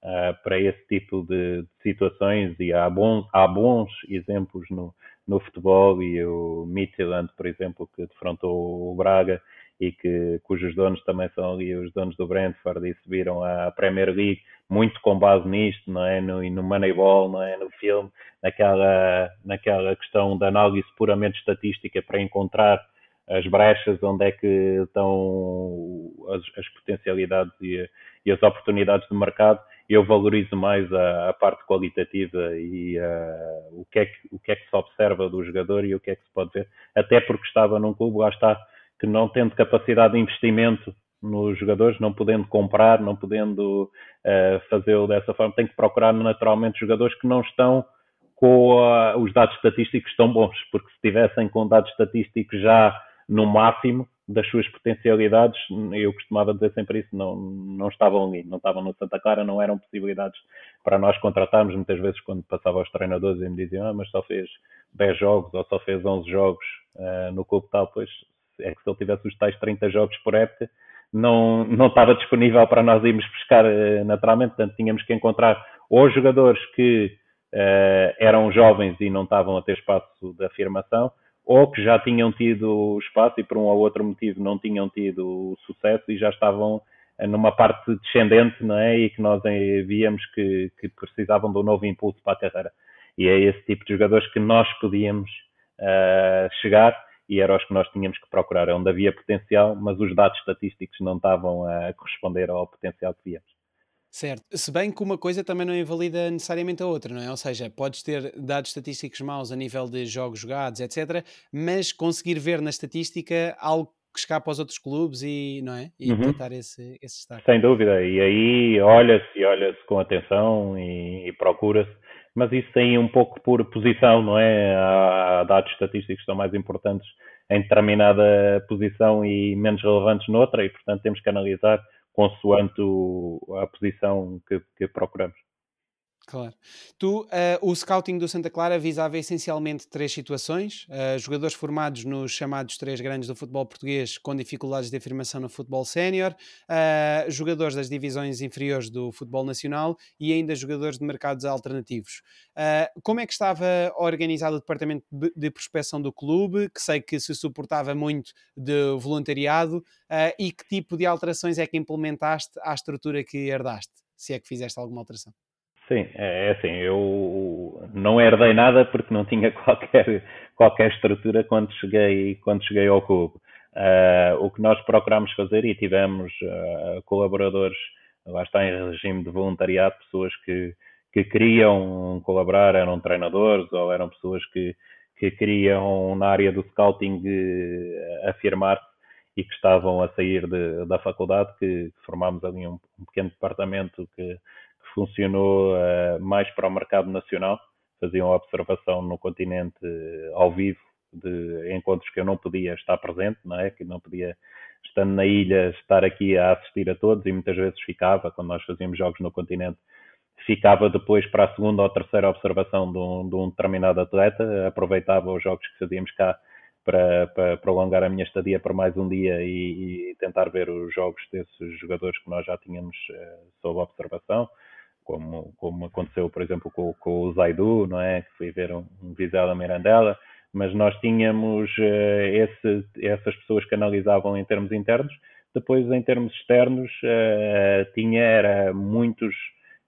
uh, para esse tipo de, de, situações, e há bons, há bons exemplos no, no futebol, e o Midtjylland, por exemplo, que defrontou o Braga, e que, cujos donos também são ali os donos do Brentford e subiram à Premier League, muito com base nisto, não é? No, no Moneyball, não é? No filme, naquela, naquela questão da análise puramente estatística para encontrar as brechas, onde é que estão as, as potencialidades e, e, as oportunidades do mercado. Eu valorizo mais a, a parte qualitativa e uh, o, que é que, o que é que se observa do jogador e o que é que se pode ver. Até porque estava num clube, lá está, que não tendo capacidade de investimento nos jogadores, não podendo comprar, não podendo uh, fazê-lo dessa forma, tem que procurar naturalmente jogadores que não estão com os dados estatísticos tão bons, porque se tivessem com dados estatísticos já no máximo das suas potencialidades, eu costumava dizer sempre isso, não, não estavam ali, não estavam no Santa Clara, não eram possibilidades para nós contratarmos. Muitas vezes, quando passava aos treinadores e me diziam, ah, mas só fez 10 jogos ou só fez 11 jogos uh, no clube tal, pois é que se ele tivesse os tais 30 jogos por época, não, não estava disponível para nós irmos pescar uh, naturalmente, portanto tínhamos que encontrar ou jogadores que uh, eram jovens e não estavam a ter espaço de afirmação, ou que já tinham tido espaço e por um ou outro motivo não tinham tido sucesso e já estavam numa parte descendente, não é? E que nós víamos que, que precisavam de um novo impulso para a carreira. E é esse tipo de jogadores que nós podíamos uh, chegar e eram os que nós tínhamos que procurar, é onde havia potencial, mas os dados estatísticos não estavam a corresponder ao potencial que víamos. Certo. Se bem que uma coisa também não invalida necessariamente a outra, não é? Ou seja, podes ter dados estatísticos maus a nível de jogos jogados, etc., mas conseguir ver na estatística algo que escapa aos outros clubes e, não é? E uhum. tentar esse, esse destaque. Sem dúvida. E aí olha-se e olha-se com atenção e, e procura-se. Mas isso tem um pouco por posição, não é? Há dados estatísticos que são mais importantes em determinada posição e menos relevantes noutra, e portanto temos que analisar consoante a posição que, que procuramos. Claro. Tu, uh, o scouting do Santa Clara visava essencialmente três situações: uh, jogadores formados nos chamados três grandes do futebol português com dificuldades de afirmação no futebol sénior, uh, jogadores das divisões inferiores do futebol nacional e ainda jogadores de mercados alternativos. como é que estava organizado o departamento de prospecção do clube, que sei que se suportava muito de voluntariado, e que tipo de alterações é que implementaste à estrutura que herdaste, se é que fizeste alguma alteração? Sim, é, é assim, eu não herdei nada porque não tinha [laughs] qualquer, qualquer estrutura quando cheguei, quando cheguei ao clube. Uh, o que nós procurámos fazer e tivemos uh, colaboradores, lá está em regime de voluntariado, pessoas que, que queriam colaborar, eram treinadores ou eram pessoas que, que queriam na área do scouting uh, afirmar-se e que estavam a sair de, da faculdade, que formámos ali um, um pequeno departamento que funcionou uh, mais para o mercado nacional, faziam observação no continente uh, ao vivo de encontros que eu não podia estar presente, não é? Que não podia, estando na ilha, estar aqui a assistir a todos e muitas vezes ficava, quando nós fazíamos jogos no continente, ficava depois para a segunda ou terceira observação de um, de um determinado atleta, aproveitava os jogos que fazíamos cá para, para, prolongar a minha estadia por mais um dia e, e, tentar ver os jogos desses jogadores que nós já tínhamos uh, sob observação como, como aconteceu, por exemplo, com, com o Zaidu, não é? Que fui ver um, um Vizela Mirandela, mas nós tínhamos uh, esse, essas pessoas que analisavam em termos internos, depois em termos externos uh, tinha era muitos,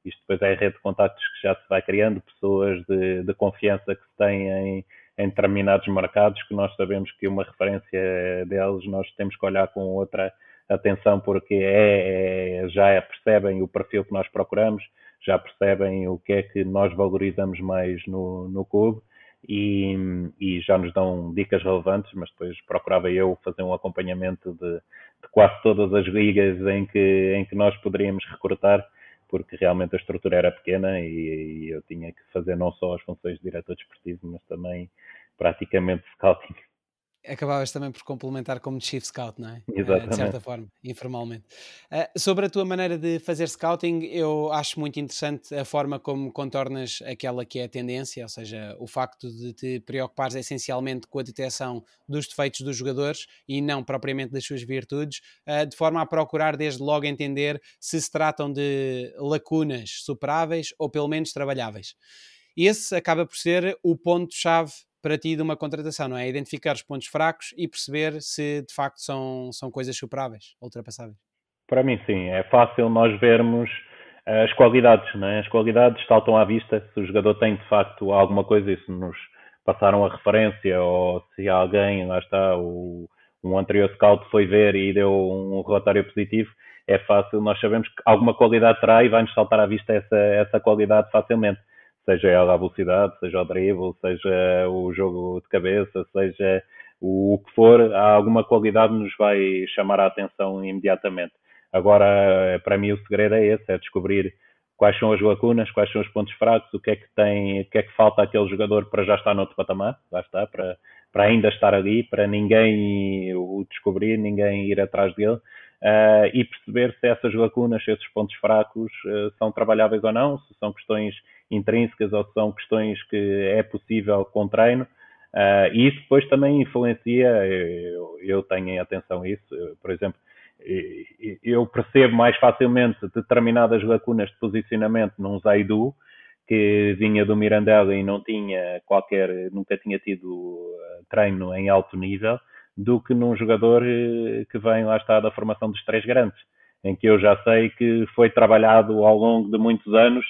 isto depois é a rede de contactos que já se vai criando, pessoas de, de confiança que se têm em, em determinados mercados, que nós sabemos que uma referência deles nós temos que olhar com outra atenção porque é, é já percebem o perfil que nós procuramos, já percebem o que é que nós valorizamos mais no, no clube e, e, já nos dão dicas relevantes, mas depois procurava eu fazer um acompanhamento de, de quase todas as ligas em que, em que nós poderíamos recrutar, porque realmente a estrutura era pequena e, e eu tinha que fazer não só as funções de diretor desportivo, mas também praticamente scouting acabavas também por complementar como Chief Scout, não é? Exatamente. Uh, de certa forma, informalmente. Uh, sobre a tua maneira de fazer scouting, eu acho muito interessante a forma como contornas aquela que é a tendência, ou seja, o facto de te preocupares essencialmente com a detecção dos defeitos dos jogadores e não propriamente das suas virtudes, uh, de forma a procurar desde logo entender se se tratam de lacunas superáveis ou pelo menos trabalháveis. Esse acaba por ser o ponto-chave para ti de uma contratação, não é? Identificar os pontos fracos e perceber se de facto são, são coisas superáveis, ultrapassáveis. Para mim, sim. É fácil nós vermos eh, as qualidades, não é? As qualidades saltam à vista se o jogador tem de facto alguma coisa e se nos passaram a referência ou se alguém, lá está, o, um anterior scout foi ver e deu um relatório positivo, é fácil, nós sabemos que alguma qualidade terá e vai-nos saltar à vista essa, essa qualidade facilmente seja ela a velocidade, seja o dribble, seja o jogo de cabeça, seja o, que for, alguma qualidade nos vai chamar a atenção imediatamente. Agora, para mim, o segredo é esse: é descobrir quais são as lacunas, quais são os pontos fracos, o que é que tem, o que é que falta àquele jogador para já estar no outro patamar, lá está, para, para ainda estar ali, para ninguém o descobrir, ninguém ir atrás dele. Uh, e perceber se essas lacunas, se esses pontos fracos uh, são trabalháveis ou não, se são questões intrínsecas ou são questões que é possível com treino. Uh, e isso depois também influencia, eu, eu tenho em atenção isso, eu, por exemplo, eu percebo mais facilmente determinadas lacunas de posicionamento num Zaidu, que vinha do Mirandela e não tinha qualquer, nunca tinha tido treino em alto nível, do que num jogador eh, que vem lá está da formação dos três grandes, em que eu já sei que foi trabalhado ao longo de muitos anos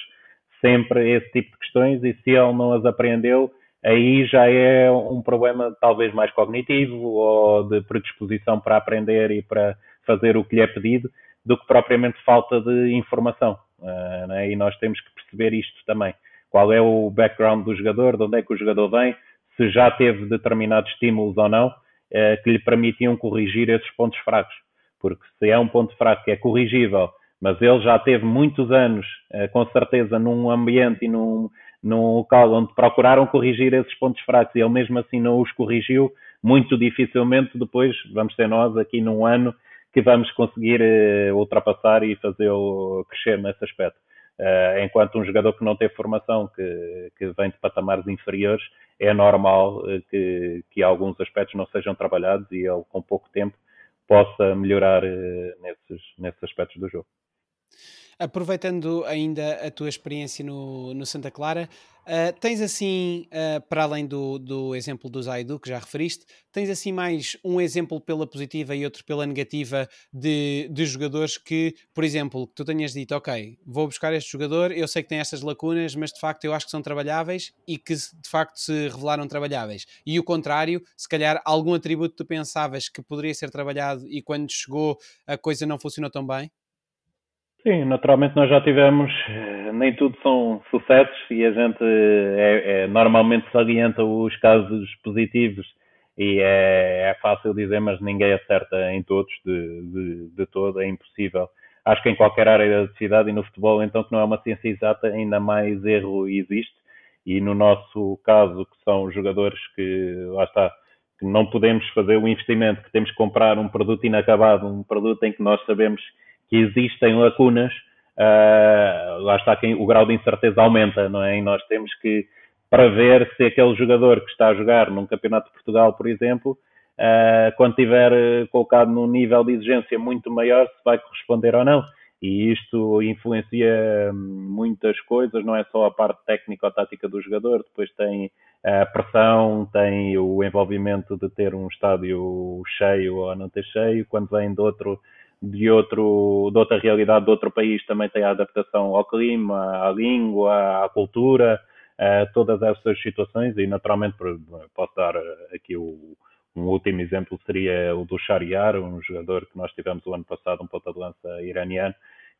sempre esse tipo de questões e se ele não as apreendeu, aí já é um problema talvez mais cognitivo ou de predisposição para aprender e para fazer o que lhe é pedido, do que propriamente falta de informação. Uh, né? E nós temos que perceber isto também. Qual é o background do jogador, de onde é que o jogador vem, se já teve determinados estímulos ou não, uh, que lhe permitiam corrigir esses pontos fracos. Porque se é um ponto fraco que é corrigível, mas ele já teve muitos anos, uh, com certeza, num ambiente e num, num local onde procuraram corrigir esses pontos fracos e ele mesmo assim não os corrigiu, muito dificilmente depois vamos ter nós aqui num ano que vamos conseguir uh, ultrapassar e fazê-lo crescer nesse aspecto. Uh, enquanto um jogador que não teve formação, que, que vem de patamares inferiores, é normal que, que alguns aspectos não sejam trabalhados e ele, com pouco tempo, possa melhorar nesses, nesses aspectos do jogo. Aproveitando ainda a tua experiência no, no Santa Clara, uh, tens assim, uh, para além do, do exemplo do Zaidu que já referiste, tens assim mais um exemplo pela positiva e outro pela negativa de, de jogadores que, por exemplo, que tu tenhas dito, ok, vou buscar este jogador, eu sei que tem estas lacunas, mas de facto eu acho que são trabalháveis e que de facto se revelaram trabalháveis. E o contrário, se calhar algum atributo tu pensavas que poderia ser trabalhado e quando chegou a coisa não funcionou tão bem? Sim, naturalmente nós já tivemos, eh, nem tudo são sucessos e a gente é, é, normalmente salienta os casos positivos e é, é, fácil dizer, mas ninguém acerta em todos, de, de, de todo, é impossível. Acho que em qualquer área da cidade e no futebol, então, que não é uma ciência exata, ainda mais erro existe. E no nosso caso, que são jogadores que, lá está, que não podemos fazer o investimento, que temos que comprar um produto inacabado, um produto em que nós sabemos que existem lacunas, uh, lá está quem, o grau de incerteza aumenta, não é? E nós temos que prever se aquele jogador que está a jogar num campeonato de Portugal, por exemplo, uh, quando estiver colocado num nível de exigência muito maior, se vai corresponder ou não. E isto influencia muitas coisas, não é só a parte técnica ou tática do jogador, depois tem a pressão, tem o envolvimento de ter um estádio cheio ou não ter cheio, quando vem de outro de, outro, de outra realidade de outro país também tem a adaptação ao clima, à língua, à cultura, a todas essas situações. E naturalmente posso dar aqui o, um último exemplo seria o do Shariar, um jogador que nós tivemos o ano passado, um ponta de lança iraniano,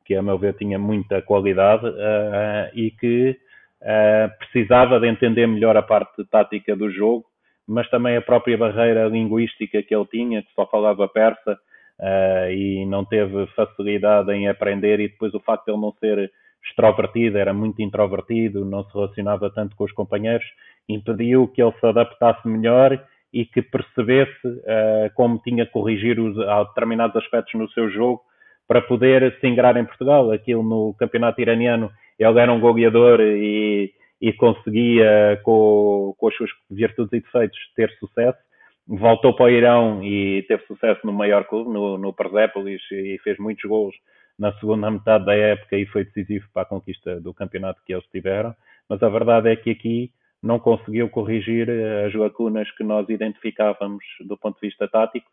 que a meu ver tinha muita qualidade uh, e que uh, precisava de entender melhor a parte tática do jogo, mas também a própria barreira linguística que ele tinha, que só falava persa, uh, e não teve facilidade em aprender e depois o facto de ele não ser extrovertido, era muito introvertido, não se relacionava tanto com os companheiros, impediu que ele se adaptasse melhor e que percebesse uh, como tinha que corrigir os, determinados aspectos no seu jogo para poder se ingrar em Portugal. Aquilo no campeonato iraniano, ele era um goleador e, e conseguia, com, com as suas virtudes e defeitos, ter sucesso voltou para o Irão e teve sucesso no maior clube, no, no Persepolis, e fez muitos gols na segunda metade da época e foi decisivo para a conquista do campeonato que eles tiveram. Mas a verdade é que aqui não conseguiu corrigir as lacunas que nós identificávamos do ponto de vista tático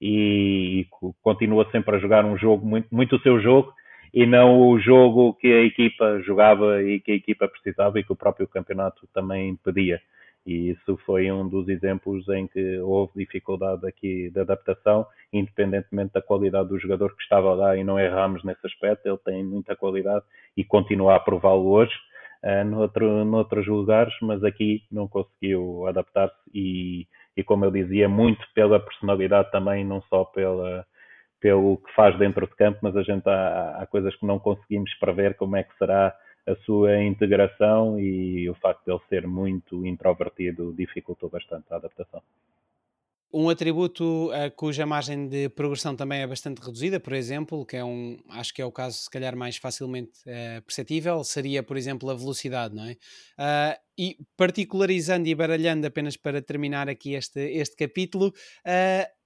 e continua sempre a jogar um jogo muito, muito o seu jogo e não o jogo que a equipa jogava e que a equipa precisava e que o próprio campeonato também pedia. E isso foi um dos exemplos em que houve dificuldade aqui de adaptação, independentemente da qualidade do jogador que estava lá e não erramos nesse aspecto, ele tem muita qualidade e continua a prová-lo hoje uh, noutro, noutros lugares, mas aqui não conseguiu adaptar-se e, e, como eu dizia, muito pela personalidade também, não só pela, pelo que faz dentro de campo, mas a gente há, há coisas que não conseguimos prever como é que será a sua integração e o facto de ele ser muito introvertido dificultou bastante a adaptação. Um atributo uh, cuja margem de progressão também é bastante reduzida, por exemplo, que é um, acho que é o caso se calhar mais facilmente uh, perceptível, seria, por exemplo, a velocidade, não é? Uh, e particularizando e baralhando apenas para terminar aqui este, este capítulo,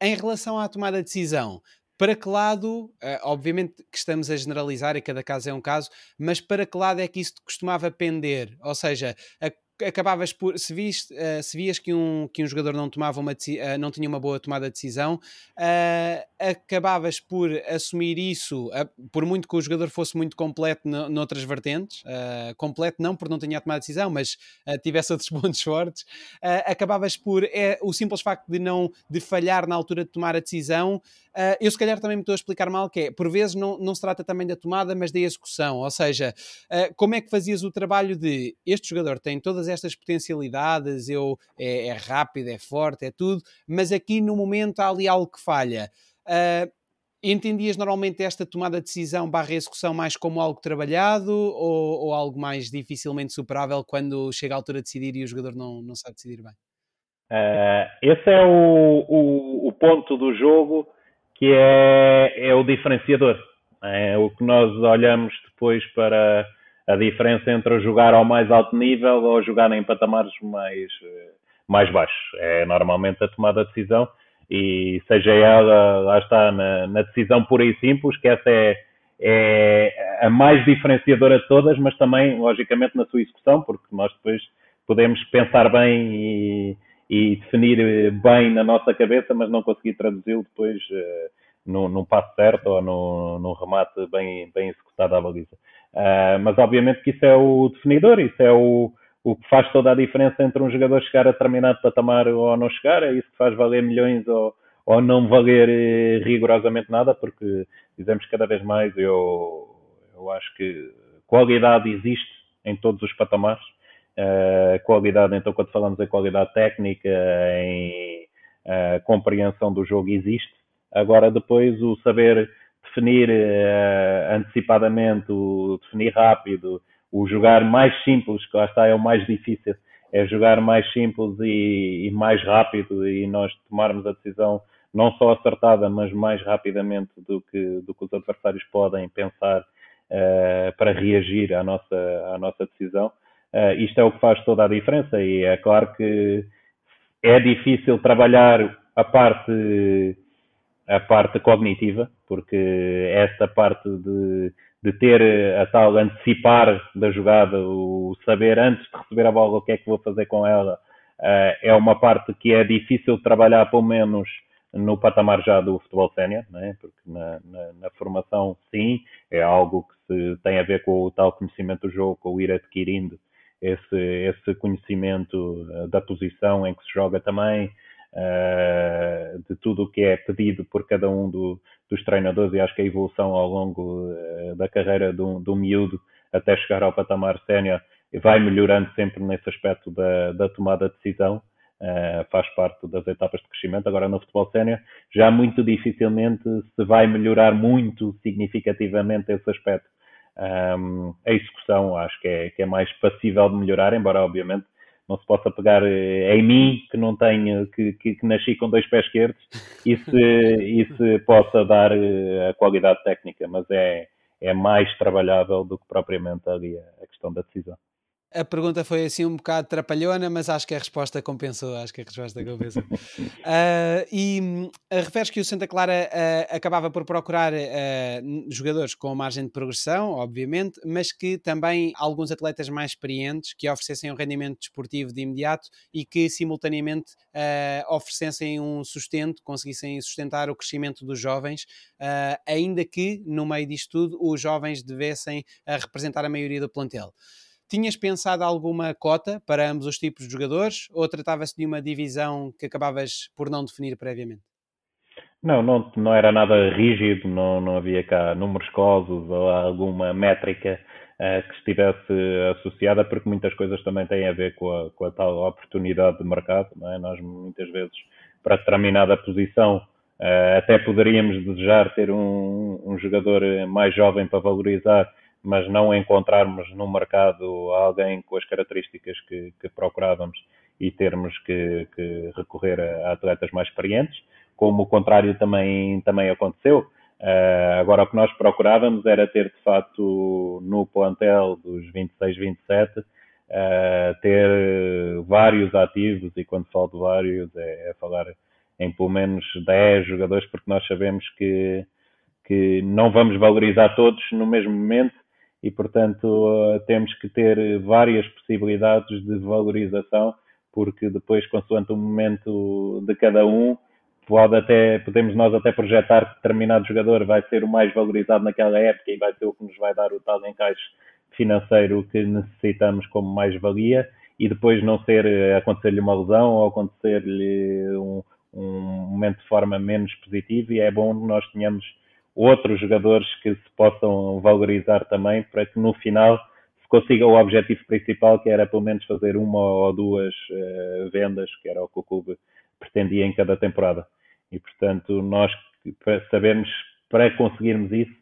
em relação à tomada de decisão, para que lado, obviamente que estamos a generalizar e cada caso é um caso, mas para que lado é que isso costumava pender? Ou seja, a acabavas por, se, viste, uh, se vias que um, que um jogador não, tomava uma, uh, não tinha uma boa tomada de decisão, uh, acabavas por assumir isso, por muito que o jogador fosse muito completo no, noutras vertentes, completo não por não ter a tomada de decisão, mas tivesse outros [laughs] pontos fortes, acabavas por, é, o simples facto de não, de falhar na altura de tomar a decisão, eu se calhar também me estou a explicar mal, que é, por vezes não, não se trata também da tomada, mas da execução, ou seja, como é que fazias o trabalho de, este jogador tem todas estas potencialidades, eu, é, é rápido, é forte, é tudo, mas aqui no momento há ali algo que falha. Uh, entendias normalmente esta tomada de decisão barra execução mais como algo trabalhado ou, ou, algo mais dificilmente superável quando chega a altura de decidir e o jogador não, não sabe decidir bem? Uh, esse é o, o, o, ponto do jogo que é, é o diferenciador. É o que nós olhamos depois para a diferença entre jogar ao mais alto nível ou jogar em patamares mais, mais baixos. É normalmente a tomada de decisão e seja ela, lá está, na, na decisão pura e simples, que essa é, é a mais diferenciadora de todas, mas também, logicamente, na sua execução, porque nós depois podemos pensar bem e, e definir bem na nossa cabeça, mas não conseguir traduzi-lo depois uh, num passo certo ou num remate bem, bem executado à baliza. Uh, mas obviamente que isso é o definidor, isso é o, o que faz toda a diferença entre um jogador chegar a determinado patamar ou não chegar, é isso que faz valer milhões ou, ou não valer eh, rigorosamente nada, porque dizemos cada vez mais, eu, eu acho que qualidade existe em todos os patamares, uh, qualidade, então quando falamos em qualidade técnica, em uh, compreensão do jogo existe, agora depois o saber definir uh, antecipadamente, o definir rápido, o jogar mais simples, que lá está é o mais difícil, é jogar mais simples e, e, mais rápido e nós tomarmos a decisão não só acertada, mas mais rapidamente do que, do que os adversários podem pensar uh, para reagir à nossa, à nossa decisão. Uh, isto é o que faz toda a diferença e é claro que é difícil trabalhar a parte a parte cognitiva, porque esta parte de, de ter a tal antecipar da jogada, o saber antes de receber a bola o que é que vou fazer com ela, uh, é uma parte que é difícil de trabalhar, pelo menos no patamar já do futebol sénior, né? porque na, na, na, formação, sim, é algo que se, tem a ver com o tal conhecimento do jogo, com o ir adquirindo esse, esse conhecimento eh, da posição em que se joga também, uh, de tudo o que é pedido por cada um do, dos treinadores e acho que a evolução ao longo uh, da carreira de um miúdo até chegar ao patamar sénior vai melhorando sempre nesse aspecto da, da tomada de decisão. Uh, faz parte das etapas de crescimento. Agora, no futebol sénior, já muito dificilmente se vai melhorar muito significativamente esse aspecto. Um, a execução acho que é, que é mais passível de melhorar, embora, obviamente, não se possa pegar eh, em mim, que não tenho, que, que, que nasci com dois pés esquerdos, e se, [laughs] e se possa dar eh, a qualidade técnica, mas é, é mais trabalhável do que propriamente ali a questão da decisão. A pergunta foi assim um bocado trapalhona, mas acho que a resposta compensou. Acho que a resposta compensou. uh, [laughs] e uh, referes que o Santa Clara uh, acabava por procurar jogadores com margem de progressão, obviamente, mas que também alguns atletas mais experientes que oferecessem um rendimento desportivo de imediato e que simultaneamente oferecessem um sustento, conseguissem sustentar o crescimento dos jovens, ainda que no meio disto tudo os jovens devessem representar a maioria do plantel. Tinhas pensado alguma cota para ambos os tipos de jogadores ou tratava-se de uma divisão que acabavas por não definir previamente? Não, não, não era nada rígido, não, não havia cá números causos ou alguma métrica uh, que estivesse associada, porque muitas coisas também têm a ver com a, com a tal oportunidade de mercado. É? Nós, muitas vezes, para determinada posição, Uh, até poderíamos desejar ter um, um, jogador mais jovem para valorizar, mas não encontrarmos no mercado alguém com as características que, que procurávamos e termos que, que, recorrer a atletas mais experientes, como o contrário também, também aconteceu. Uh, agora, o que nós procurávamos era ter, de facto, no plantel dos 26, 27, uh, ter vários ativos, e quando falo de vários, é, é, falar em pelo menos 10 jogadores, porque nós sabemos que, que não vamos valorizar todos no mesmo momento e, portanto, uh, temos que ter várias possibilidades de valorização, porque depois, consoante o momento de cada um, pode até, podemos nós até projetar que determinado jogador vai ser o mais valorizado naquela época e vai ser o que nos vai dar o tal encaixe financeiro que necessitamos como mais-valia. E depois não ser, eh, acontecer-lhe uma lesão ou acontecer-lhe um, um momento de forma menos positivo e é bom que nós tenhamos outros jogadores que se possam valorizar também para que no final se consiga o objetivo principal que era pelo menos fazer uma ou duas uh, vendas que era o que o clube pretendia em cada temporada. E, portanto, nós sabemos, para conseguirmos isso,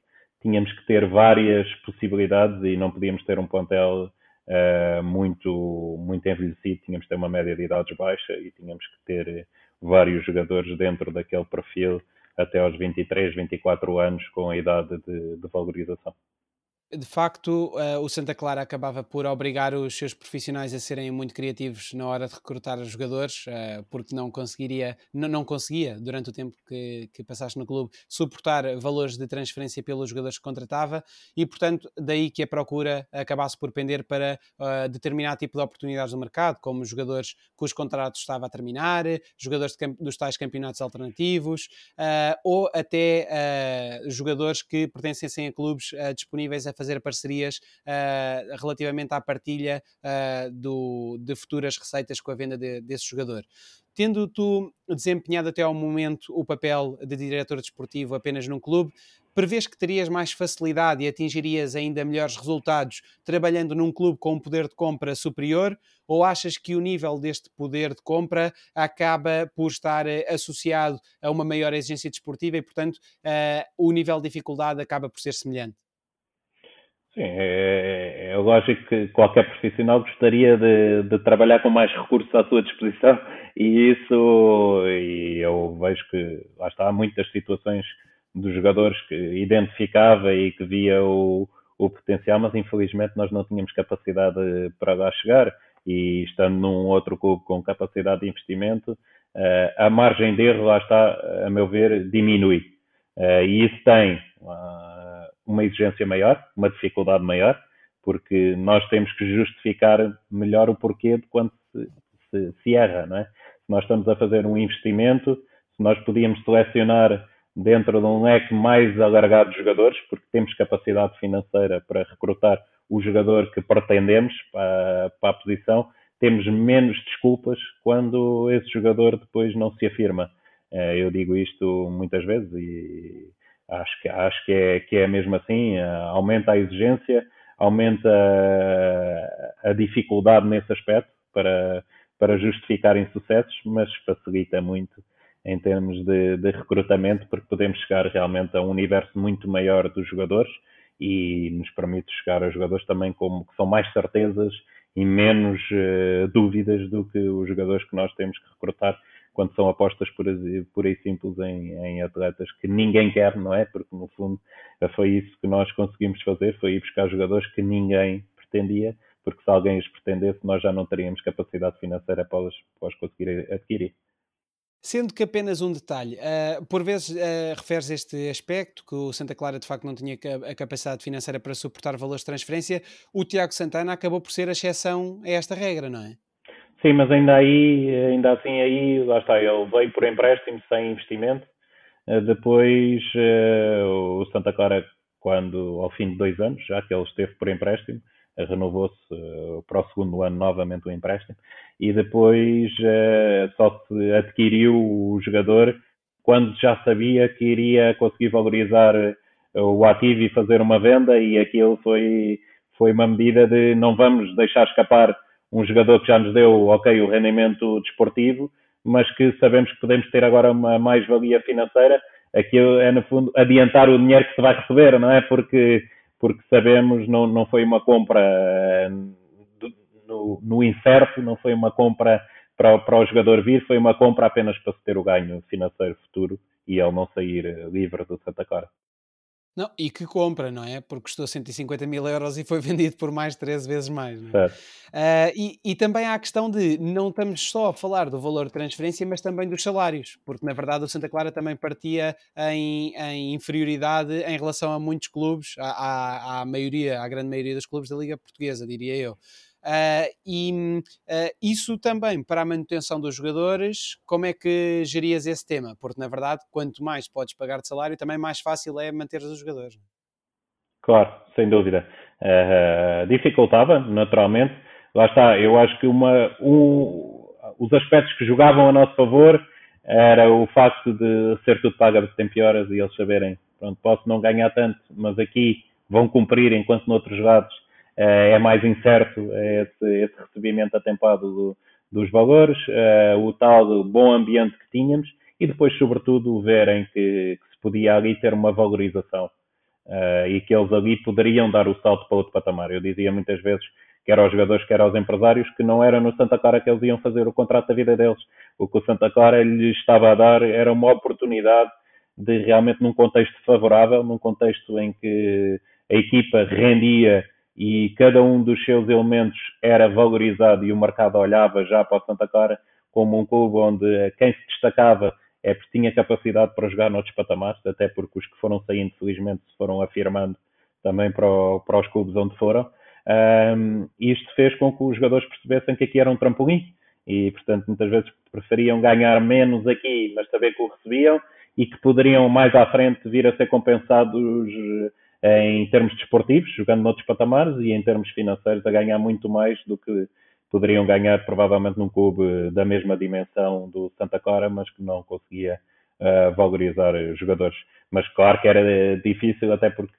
tínhamos que ter várias possibilidades e não podíamos ter um plantel uh, muito, muito envelhecido, tínhamos que ter uma média de idades baixa e tínhamos que ter vários jogadores dentro daquele perfil até aos 23, 24 anos com a idade de, de valorização de facto, uh, o Santa Clara acabava por obrigar os seus profissionais a serem muito criativos na hora de recrutar jogadores, uh, porque não conseguiria, não, não conseguia, durante o tempo que, que passaste no clube, suportar valores de transferência pelos jogadores que contratava e, portanto, daí que a procura acabasse por pender para uh, determinado tipo de oportunidades no mercado, como jogadores cujos contratos estava a terminar, jogadores dos tais campeonatos alternativos, ou até jogadores que pertencessem a clubes disponíveis a fazer parcerias uh, relativamente à partilha uh, do, de futuras receitas com a venda de, desse jogador. Tendo tu desempenhado até ao momento o papel de diretor desportivo apenas num clube, prevês que terias mais facilidade e atingirias ainda melhores resultados trabalhando num clube com um poder de compra superior? Ou achas que o nível deste poder de compra acaba por estar eh, associado a uma maior exigência desportiva e, portanto, uh, o nível de dificuldade acaba por ser semelhante? Sim, é, é, lógico que qualquer profissional gostaria de, de, trabalhar com mais recursos à sua disposição e isso, e eu vejo que lá está, há muitas situações dos jogadores que identificava e que via o, o potencial, mas infelizmente nós não tínhamos capacidade para lá chegar e estando num outro clube com capacidade de investimento, uh, a margem de erro, lá está, a meu ver, diminui. Uh, e isso tem uma exigência maior, uma dificuldade maior, porque nós temos que justificar melhor o porquê de quando se, se, se erra, não é? Se nós estamos a fazer um investimento, se nós podíamos selecionar dentro de um leque mais alargado de jogadores, porque temos capacidade financeira para recrutar o jogador que pretendemos para, para a posição, temos menos desculpas quando esse jogador depois não se afirma. Eh, eu digo isto muitas vezes e Acho que, acho que, é, que é mesmo assim, eh, aumenta a exigência, aumenta a dificuldade nesse aspecto para, para justificar insucessos, mas facilita muito em termos de, de, recrutamento, porque podemos chegar realmente a um universo muito maior dos jogadores e nos permite chegar a jogadores também como que são mais certezas e menos uh, dúvidas do que os jogadores que nós temos que recrutar quando são apostas por, por aí simples em, em, atletas que ninguém quer, não é? Porque no fundo foi isso que nós conseguimos fazer, foi ir buscar jogadores que ninguém pretendia, porque se alguém os pretendesse, nós já não teríamos capacidade financeira para os, para os conseguir adquirir. Sendo que apenas um detalhe, uh, por vezes uh, referes este aspecto, que o Santa Clara de facto não tinha a capacidade financeira para suportar valores de transferência, o Tiago Santana acabou por ser a exceção a esta regra, não é? Sim, mas ainda aí, ainda assim aí, lá está, ele veio por empréstimo sem investimento. Eh, depois eh, o Santa Clara, quando ao fim de dois anos, já que ele esteve por empréstimo, eh, renovou-se para o segundo ano novamente o empréstimo e depois só se adquiriu o jogador quando já sabia que iria conseguir valorizar o ativo e fazer uma venda e aquilo foi, foi uma medida de não vamos deixar escapar um jogador que já nos deu, ok, o rendimento desportivo, mas que sabemos que podemos ter agora uma mais-valia financeira, aquilo é, no fundo, adiantar o dinheiro que se vai receber, não é? Porque, porque sabemos, não, não foi uma compra eh, no, no incerto, não foi uma compra para, para o jogador vir, foi uma compra apenas para se ter o ganho financeiro futuro e ele não sair livre do Santa Clara. Não, e que compra, não é? Porque custou 150 mil euros e foi [laughs] vendido por mais 13 vezes mais. Não é? Uh, e, e, também há a questão de não estamos só a falar do valor de transferência, mas também dos salários, porque na verdade o Santa Clara também partia em, em inferioridade em relação a muitos clubes, à, à, à maioria, à grande maioria dos clubes da Liga Portuguesa, diria eu. Uh, e uh, isso também para a manutenção dos jogadores, como é que gerias esse tema? Porque na verdade, quanto mais podes pagar de salário, também mais fácil é manter os jogadores. Claro, sem dúvida. Uh, dificultava, naturalmente. Lá está, eu acho que uma, um, os aspectos que jogavam a nosso favor era o facto de ser tudo pago a tempo horas e eles saberem, pronto, posso não ganhar tanto, mas aqui vão cumprir, enquanto noutros lados é mais incerto esse, esse recebimento atempado do, dos valores, eh, o tal bom ambiente que tínhamos e depois, sobretudo, verem que, que se podia ali ter uma valorização e que eles ali poderiam dar o salto para outro patamar. Eu dizia muitas vezes, quer aos jogadores, quer aos empresários, que não era no Santa Clara que eles iam fazer o contrato da vida deles. O que o Santa Clara lhes estava a dar era uma oportunidade de realmente, num contexto favorável, num contexto em que a equipa rendia e cada um dos seus elementos era valorizado e o mercado olhava já para o Santa Clara como um clube onde quem se destacava é porque tinha capacidade para jogar noutros patamares, até porque os que foram saindo, felizmente, se foram afirmando também para, o, para os clubes onde foram. Um, isto fez com que os jogadores percebessem que aqui era um trampolim e, portanto, muitas vezes preferiam ganhar menos aqui, mas saber que o recebiam e que poderiam mais à frente vir a ser compensados em termos desportivos, jogando noutros patamares, e em termos financeiros, a ganhar muito mais do que poderiam ganhar provavelmente num clube da mesma dimensão do Santa Clara, mas que não conseguia uh, valorizar jogadores. Mas claro que era difícil, até porque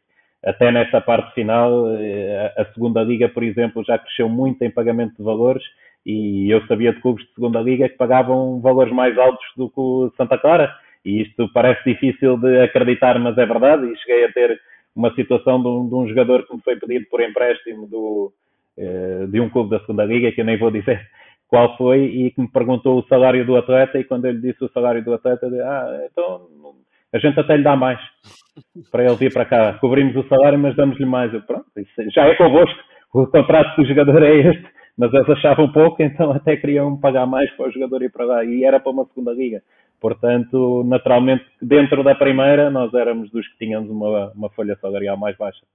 até nesta parte final, eh, a segunda liga, por exemplo, já cresceu muito em pagamento de valores e eu sabia de clubes de segunda liga que pagavam valores mais altos do que o Santa Clara e isto parece difícil de acreditar, mas é verdade e cheguei a ter uma situação de um, de um, jogador que me foi pedido por empréstimo do, eh, de um clube da segunda liga, que eu nem vou dizer [laughs] qual foi, e que me perguntou o salário do atleta, e quando eu lhe disse o salário do atleta, eu disse, ah, então a gente até lhe dá mais [laughs] para ele vir para cá. Cobrimos o salário, mas damos-lhe mais. Eu, pronto, já é convosco. O contrato do jogador é este, mas eles achavam pouco, então até queriam pagar mais para o jogador ir para lá. E era para uma segunda liga. Portanto, naturalmente, dentro da primeira, nós éramos dos que tínhamos uma, uma folha salarial mais baixa.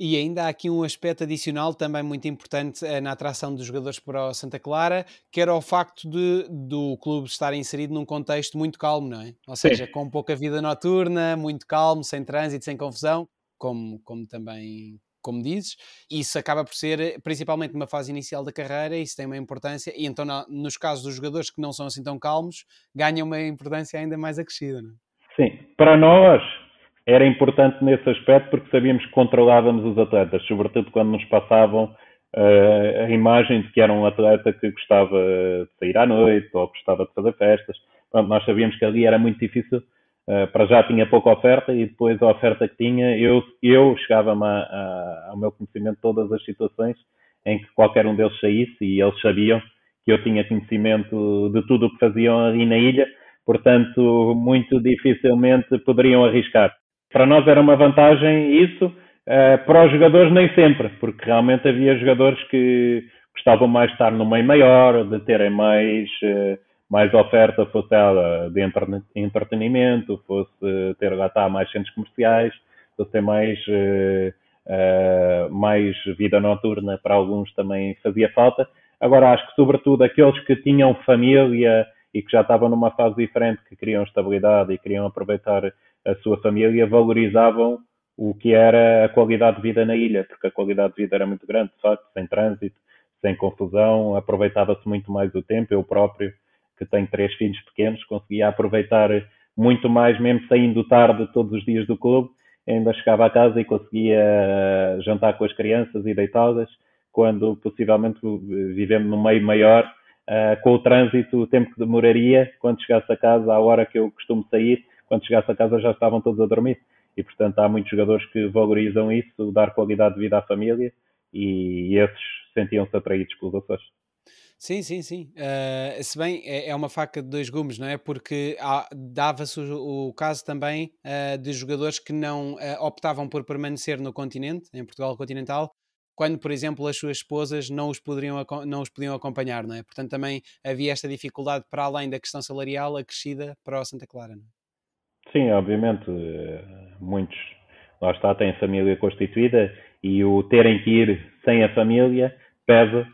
E ainda há aqui um aspecto adicional também muito importante eh, na atração dos jogadores para o Santa Clara, que era o facto de do clube estar inserido num contexto muito calmo, não é? Ou seja, Sim. com pouca vida noturna, muito calmo, sem trânsito, sem confusão, como, como também como dizes, isso acaba por ser eh, principalmente numa fase inicial da carreira, isso tem uma importância, e então nos casos dos jogadores que não são assim tão calmos, ganham uma importância ainda mais acrescida, não é? Sim, para nós era importante nesse aspecto porque sabíamos que controlávamos os atletas, sobretudo quando nos passavam uh, a imagem de que era um atleta que gostava de sair à noite ou gostava de fazer festas. Pronto, nós sabíamos que ali era muito difícil Uh, para já tinha pouca oferta e depois a oferta que tinha, eu, eu chegava-me ao meu conhecimento todas as situações em que qualquer um deles saísse e eles sabiam que eu tinha conhecimento de tudo o que faziam ali na ilha, portanto, muito dificilmente poderiam arriscar. Para nós era uma vantagem isso, uh, para os jogadores nem sempre, porque realmente havia jogadores que gostavam mais de estar no meio maior, de terem mais. Uh, mais oferta, fosse ela de entretenimento, fosse ter lá está mais centros comerciais, fosse ter mais, uh, uh, mais vida noturna, para alguns também fazia falta. Agora, acho que sobretudo aqueles que tinham família e que já estavam numa fase diferente, que queriam estabilidade e queriam aproveitar a sua família, valorizavam o que era a qualidade de vida na ilha, porque a qualidade de vida era muito grande, de facto, sem trânsito, sem confusão, aproveitava-se muito mais o tempo. Eu próprio que tenho três filhos pequenos, conseguia aproveitar muito mais, mesmo saindo tarde todos os dias do clube, ainda chegava a casa e conseguia jantar com as crianças e deitá-las, quando possivelmente vivemos num meio maior, uh, com o trânsito, o tempo que demoraria quando chegasse a casa, à hora que eu costumo sair, quando chegasse a casa já estavam todos a dormir. E, portanto, há muitos jogadores que valorizam isso, dar qualidade de vida à família, e esses sentiam-se atraídos pelos Açores. Sim, sim, sim. Uh, se bem é, é, uma faca de dois gumes, não é? Porque dava-se o, o, caso também uh, de jogadores que não uh, optavam por permanecer no continente, em Portugal continental, quando, por exemplo, as suas esposas não os, poderiam, não os podiam acompanhar, não é? Portanto, também havia esta dificuldade para além da questão salarial acrescida para o Santa Clara, não é? Sim, obviamente, muitos, lá está, têm família constituída e o terem que ir sem a família pesa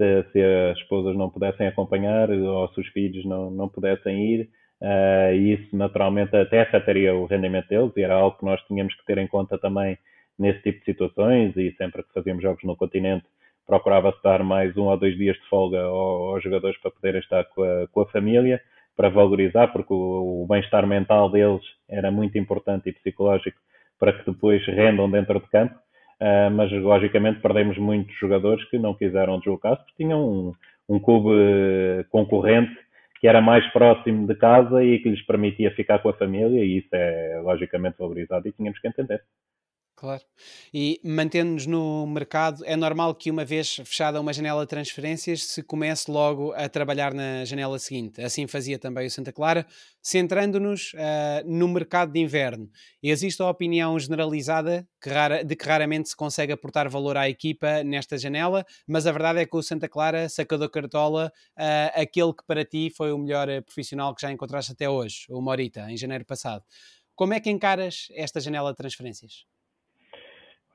se, se, as esposas não pudessem acompanhar ou se os filhos não, não pudessem ir, uh, e isso naturalmente até afetaria o rendimento deles, e era algo que nós tínhamos que ter em conta também nesse tipo de situações, e sempre que fazíamos jogos no continente procurava-se dar mais um ou dois dias de folga aos, aos jogadores para poderem estar com a, com a família, para valorizar, porque o, o bem-estar mental deles era muito importante e psicológico para que depois rendam dentro de campo. Uh, mas logicamente perdemos muitos jogadores que não quiseram deslocar-se porque tinham um, um clube concorrente que era mais próximo de casa e que lhes permitia ficar com a família e isso é logicamente valorizado e tínhamos que entender. Claro. E mantendo-nos no mercado, é normal que uma vez fechada uma janela de transferências se comece logo a trabalhar na janela seguinte. Assim fazia também o Santa Clara, centrando-nos uh, no mercado de inverno. Existe a opinião generalizada que rara, de que raramente se consegue aportar valor à equipa nesta janela, mas a verdade é que o Santa Clara sacou da cartola uh, aquele que para ti foi o melhor profissional que já encontraste até hoje, o Morita, em janeiro passado. Como é que encaras esta janela de transferências?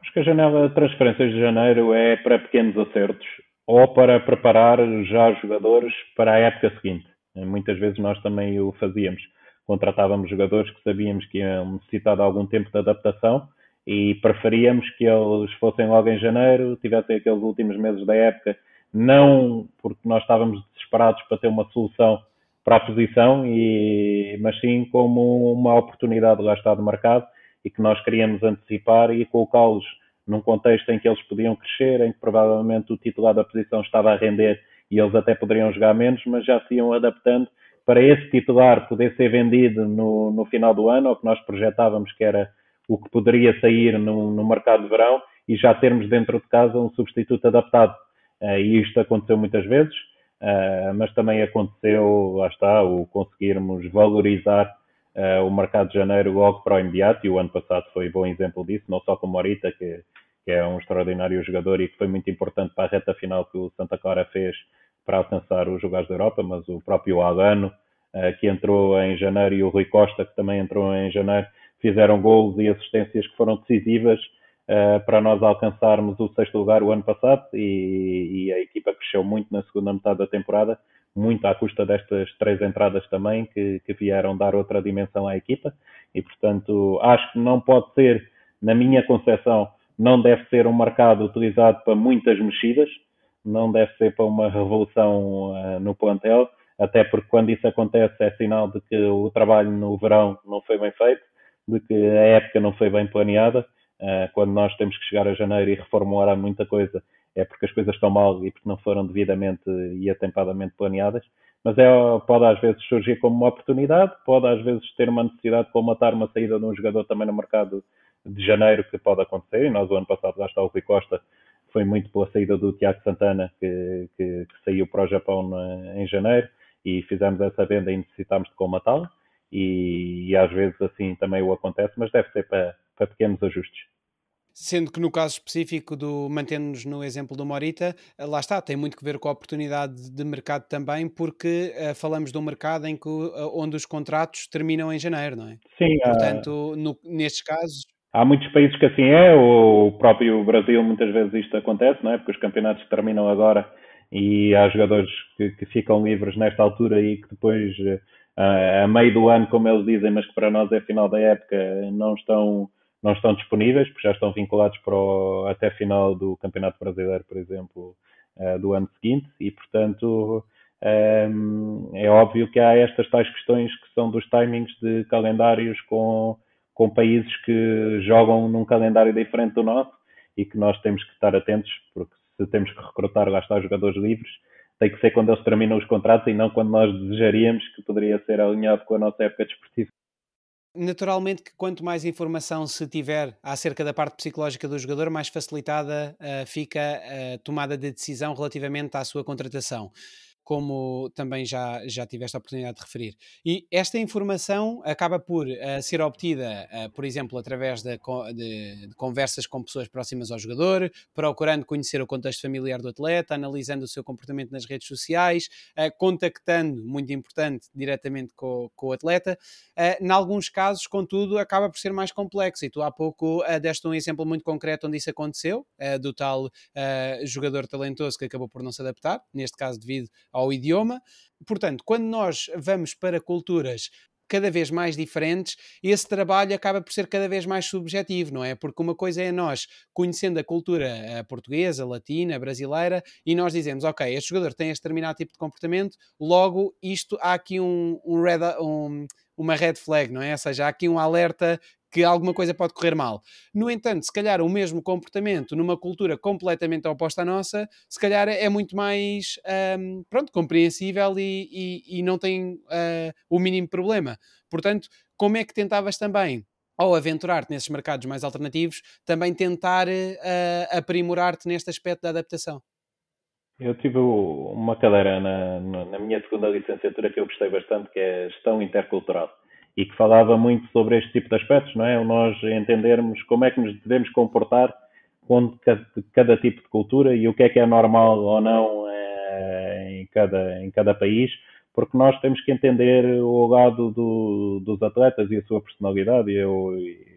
Acho que a janela de transferências de janeiro é para pequenos acertos ou para preparar já jogadores para a época seguinte. Muitas vezes nós também o fazíamos. Contratávamos jogadores que sabíamos que iam necessitar de algum tempo de adaptação e preferíamos que eles fossem logo em janeiro, tivessem aqueles últimos meses da época, não porque nós estávamos desesperados para ter uma solução para a posição, e, mas sim como uma oportunidade lá está de mercado e que nós queríamos antecipar e colocá-los num contexto em que eles podiam crescer, em que provavelmente o titular da posição estava a render e eles até poderiam jogar menos, mas já se iam adaptando para esse titular poder ser vendido no, no final do ano, ou que nós projetávamos que era o que poderia sair no, no mercado de verão, e já termos dentro de casa um substituto adaptado. Uh, e isto aconteceu muitas vezes, uh, mas também aconteceu, lá está, o conseguirmos valorizar o mercado de janeiro logo para o imediato, e o ano passado foi bom exemplo disso, não só com o Morita, que, que é um extraordinário jogador e que foi muito importante para a reta final que o Santa Clara fez para alcançar os jogadores da Europa, mas o próprio Alano, uh, que entrou em janeiro, e o Rui Costa, que também entrou em janeiro, fizeram gols e assistências que foram decisivas uh, para nós alcançarmos o sexto lugar o ano passado e, e, a equipa cresceu muito na segunda metade da temporada muito à custa destas três entradas também, que, que vieram dar outra dimensão à equipa. E, portanto, acho que não pode ser, na minha concepção, não deve ser um mercado utilizado para muitas mexidas, não deve ser para uma revolução uh, no plantel, até porque quando isso acontece é sinal de que o trabalho no verão não foi bem feito, de que a época não foi bem planeada. Uh, quando nós temos que chegar a janeiro e reformular muita coisa, é porque as coisas estão mal e porque não foram devidamente e atempadamente planeadas. Mas é, pode às vezes surgir como uma oportunidade, pode às vezes ter uma necessidade de colmatar uma saída de um jogador também no mercado de janeiro, que pode acontecer. E nós, o ano passado, lá está o Rui Costa, foi muito pela saída do Tiago Santana, que, que, que saiu para o Japão na, em janeiro, e fizemos essa venda e necessitámos de colmatá-la. E, e, às vezes assim também o acontece, mas deve ser para, para pequenos ajustes. Sendo que no caso específico do, mantendo-nos no exemplo do Morita, eh, lá está, tem muito que ver com a oportunidade de mercado também, porque uh, falamos de um mercado em que, uh, onde os contratos terminam em janeiro, não é? Sim. Portanto, há... no, nestes casos... Há muitos países que assim é, o próprio Brasil muitas vezes isto acontece, não é? Porque os campeonatos terminam agora e há jogadores que, que ficam livres nesta altura e que depois, uh, a meio do ano, como eles dizem, mas que para nós é final da época, não estão não estão disponíveis, porque já estão vinculados para o, até final do Campeonato Brasileiro, por exemplo, uh, do ano seguinte, e portanto um, ehm, é óbvio que há estas tais questões que são dos timings de calendários com, com países que jogam num calendário diferente do nosso e que nós temos que estar atentos, porque se temos que recrutar, está, jogadores livres, tem que ser quando eles terminam os contratos e não quando nós desejaríamos que poderia ser alinhado com a nossa época desportiva. Naturalmente que quanto mais informação se tiver acerca da parte psicológica do jogador, mais facilitada uh, fica a tomada de decisão relativamente à sua contratação como também já, já tiveste a oportunidade de referir. E esta informação acaba por uh, ser obtida, uh, por exemplo, através de, de, de, conversas com pessoas próximas ao jogador, procurando conhecer o contexto familiar do atleta, analisando o seu comportamento nas redes sociais, uh, contactando, muito importante, diretamente com, com o atleta. Em alguns casos, contudo, acaba por ser mais complexo. E tu há pouco deste um exemplo muito concreto onde isso aconteceu, do tal jogador talentoso que acabou por não se adaptar, neste caso devido ao idioma. Portanto, quando nós vamos para culturas cada vez mais diferentes, esse trabalho acaba por ser cada vez mais subjetivo, não é? Porque uma coisa é nós conhecendo a cultura eh, portuguesa, latina, brasileira, e nós dizemos, ok, este jogador tem este determinado tipo de comportamento, logo isto há aqui um, um, red, um uma red flag, não é? Ou seja, há aqui um alerta que alguma coisa pode correr mal. No entanto, se calhar o mesmo comportamento numa cultura completamente oposta à nossa, se calhar é muito mais, um, pronto, compreensível e, e, e não tem uh, o mínimo problema. Portanto, como é que tentavas também ao aventurar-te nesses mercados mais alternativos, também tentar uh, aprimorar-te neste aspecto da adaptação? Eu tive uma cadeira na, na, minha segunda licenciatura que eu gostei bastante, que é Gestão Intercultural e que falava muito sobre este tipo de aspectos, não é? Nós entendermos como é que nos devemos comportar com cada, tipo de cultura e o que é que é normal ou não é, em, cada, em cada país, porque nós temos que entender o lado do, dos atletas e a sua personalidade. Eu,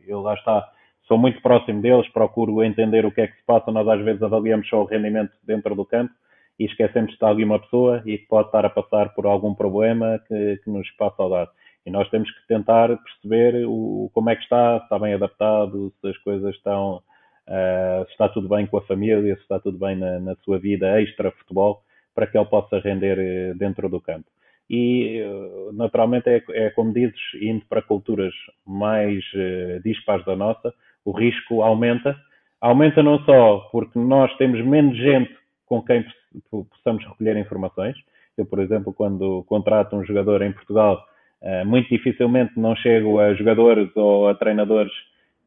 eu lá está, sou muito próximo deles, procuro entender o que é que se passa. Nós às vezes avaliamos só o rendimento dentro do campo e esquecemos de estar ali uma pessoa e que pode estar a passar por algum problema que, que nos passa ao lado. E nós temos que tentar perceber o, como é que está, se está bem adaptado, se as coisas estão, uh, se está tudo bem com a família, se está tudo bem na, na sua vida extra-futebol, para que ele possa render eh, dentro do campo. E, eh, naturalmente, é, é como dizes, indo para culturas mais uh, dispares da nossa, o risco aumenta. Aumenta não só porque nós temos menos gente com quem possamos recolher informações. Eu, por exemplo, quando contrato um jogador em Portugal, muito dificilmente não chego a jogadores ou a treinadores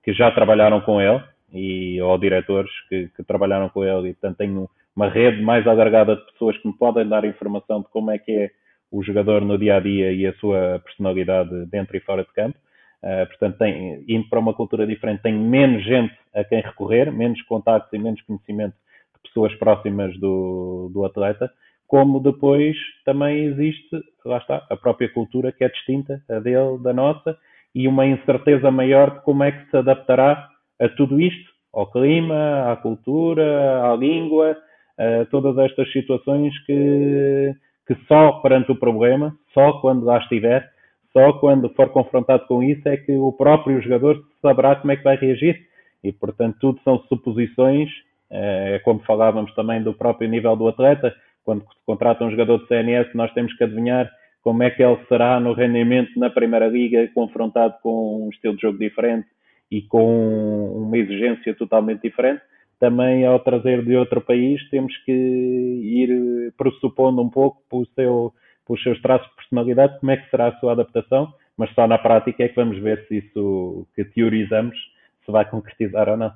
que já trabalharam com ele e ou diretores que, que, trabalharam com ele e portanto tenho uma rede mais alargada de pessoas que me podem dar informação de como é que é o jogador no dia a dia e a sua personalidade dentro e fora de campo. Uh, portanto, tem, indo para uma cultura diferente, tem menos gente a quem recorrer, menos contactos e menos conhecimento de pessoas próximas do, do atleta como depois também existe, lá está, a própria cultura que é distinta, a dele, da nossa, e uma incerteza maior de como é que se adaptará a tudo isto, ao clima, à cultura, à língua, a todas estas situações que, que só perante o problema, só quando lá estiver, só quando for confrontado com isso é que o próprio jogador saberá como é que vai reagir. E, portanto, tudo são suposições, eh, é como falávamos também do próprio nível do atleta, quando se contrata um jogador de CNS, nós temos que adivinhar como é que ele será no rendimento na Primeira Liga, confrontado com um estilo de jogo diferente e com uma exigência totalmente diferente. Também, ao trazer de outro país, temos que ir pressupondo um pouco por seu, pelos seus traços de personalidade como é que será a sua adaptação, mas só na prática é que vamos ver se isso que teorizamos se vai concretizar ou não.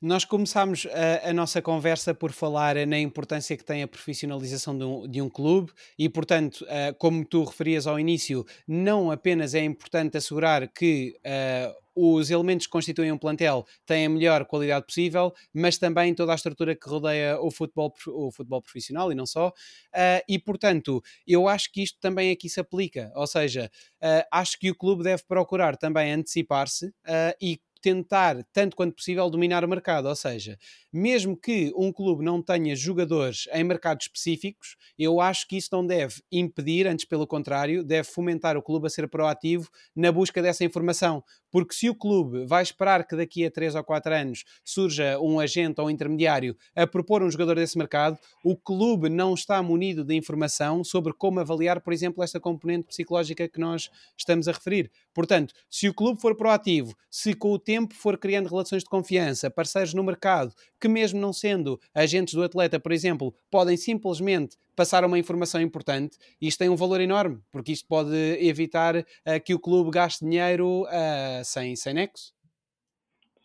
Nós começámos a, a, nossa conversa por falar na importância que tem a profissionalização de um, de um clube e, portanto, uh, como tu referias ao início, não apenas é importante assegurar que uh, os elementos que constituem um plantel têm a melhor qualidade possível, mas também toda a estrutura que rodeia o futebol, o futebol profissional e não só. Uh, e, portanto, eu acho que isto também aqui se aplica. Ou seja, uh, acho que o clube deve procurar também antecipar-se uh, e tentar, tanto quanto possível, dominar o mercado. Ou seja, mesmo que um clube não tenha jogadores em mercados específicos, eu acho que isso não deve impedir, antes pelo contrário, deve fomentar o clube a ser proativo na busca dessa informação. Porque se o clube vai esperar que daqui a 3 ou 4 anos surja um agente ou um intermediário a propor um jogador desse mercado, o clube não está munido de informação sobre como avaliar, por exemplo, esta componente psicológica que nós estamos a referir. Portanto, se o clube for proativo, se com o tempo tempo for criando relações de confiança, parceiros no mercado, que mesmo não sendo agentes do atleta, por exemplo, podem simplesmente passar uma informação importante, isto tem um valor enorme, porque isto pode evitar uh, que o clube gaste dinheiro uh, sem, sem nexo.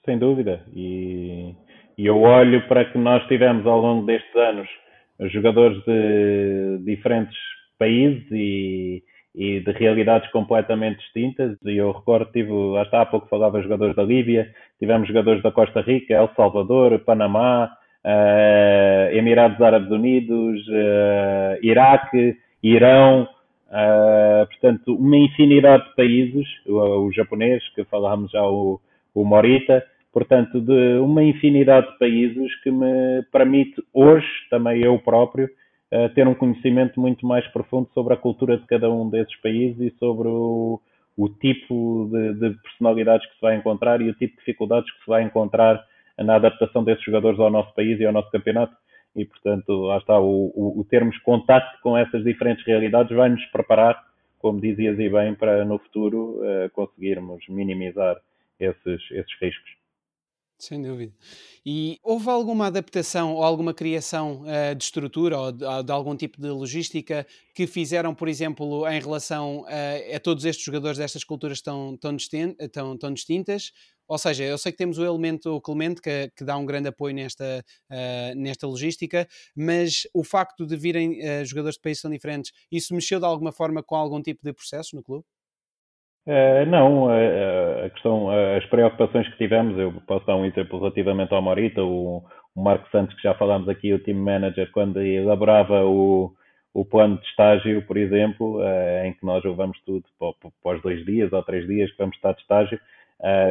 Sem dúvida. E, e eu olho para que nós tivemos ao longo destes anos jogadores de diferentes países e, e de realidades completamente distintas. E eu recordo, tive, há pouco falava jogadores da Líbia, tivemos jogadores da Costa Rica, El Salvador, Panamá, uh, Emirados Árabes Unidos, uh, Iraque, Irão, uh, portanto, uma infinidade de países, o, o japonês, que falámos já, o, o Morita, portanto, de uma infinidade de países que me permite hoje, também eu próprio, uh, ter um conhecimento muito mais profundo sobre a cultura de cada um desses países e sobre o, o tipo de, de, personalidades que se vai encontrar e o tipo de dificuldades que se vai encontrar na adaptação desses jogadores ao nosso país e ao nosso campeonato. E, portanto, lá está, o, o, o termos contacto com essas diferentes realidades vai nos preparar, como dizias e bem, para no futuro uh, conseguirmos minimizar esses, esses riscos. Sem dúvida. E houve alguma adaptação ou alguma criação uh, de estrutura ou de, de, algum tipo de logística que fizeram, por exemplo, em relação a todos estes jogadores destas culturas tão, tão, tão, tão, distintas? Ou seja, eu sei que temos o elemento Clemente que, que dá um grande apoio nesta, uh, nesta logística, mas o facto de virem jogadores de países tão diferentes, isso mexeu de alguma forma com algum tipo de processo no clube? Uh, não, uh, a questão, as preocupações que tivemos, eu posso dar um exemplo relativamente ao Morita, o, o Marco Santos, que já falámos aqui, o team manager, quando elaborava o, o plano de estágio, por exemplo, em que nós levamos tudo para, para, os dois dias ou três dias que vamos estar de estágio,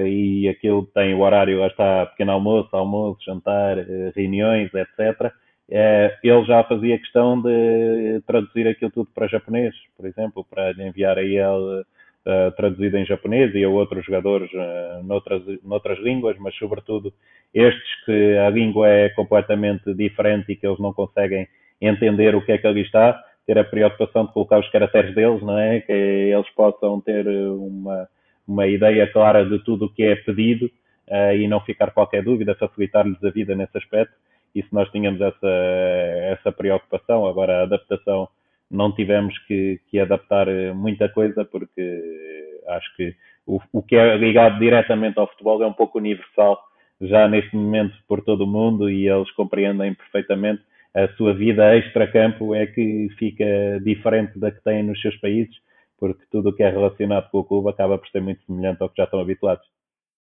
e aquilo tem o horário, lá está pequeno almoço, almoço, jantar, reuniões, etc. ele já fazia questão de traduzir aquilo tudo para japonês, por exemplo, para enviar a ele uh, traduzido em japonês e a outros jogadores uh, noutras, noutras línguas, mas sobretudo estes que a língua é completamente diferente e que eles não conseguem entender o que é que ali está, ter a preocupação de colocar os caracteres deles, não é? Que eles possam ter uma, uma ideia clara de tudo o que é pedido uh, e não ficar qualquer dúvida, facilitar-lhes a vida nesse aspecto. E se nós tínhamos essa, essa preocupação, agora a adaptação não tivemos que, que adaptar eh, muita coisa, porque eh, acho que o, o que é ligado diretamente ao futebol é um pouco universal já neste momento por todo o mundo e eles compreendem perfeitamente a sua vida extra-campo é que fica diferente da que têm nos seus países, porque tudo o que é relacionado com o clube acaba por ser muito semelhante ao que já estão habituados.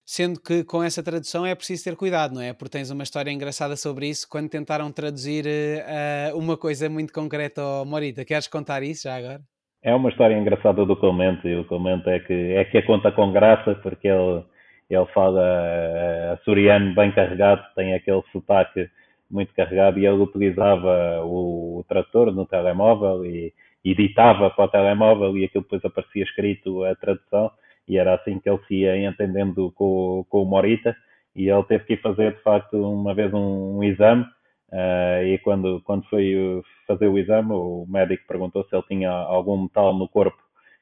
Sendo que com essa tradução é preciso ter cuidado, não é? Porque tens uma história engraçada sobre isso quando tentaram traduzir uh, uma coisa muito concreta ao Morita. Queres contar isso já agora? É uma história engraçada do Clemente e o Clemente é que, é que a conta com graça porque ele, ele fala uh, açoriano bem carregado, tem aquele sotaque muito carregado e ele utilizava o, o trator no telemóvel e editava para o telemóvel e aquilo depois aparecia escrito a tradução e era assim que ele se ia entendendo com, com o Morita. E ele teve que ir fazer de facto uma vez um, um exame. Uh, e quando, quando foi fazer o exame o médico perguntou se ele tinha algum metal no corpo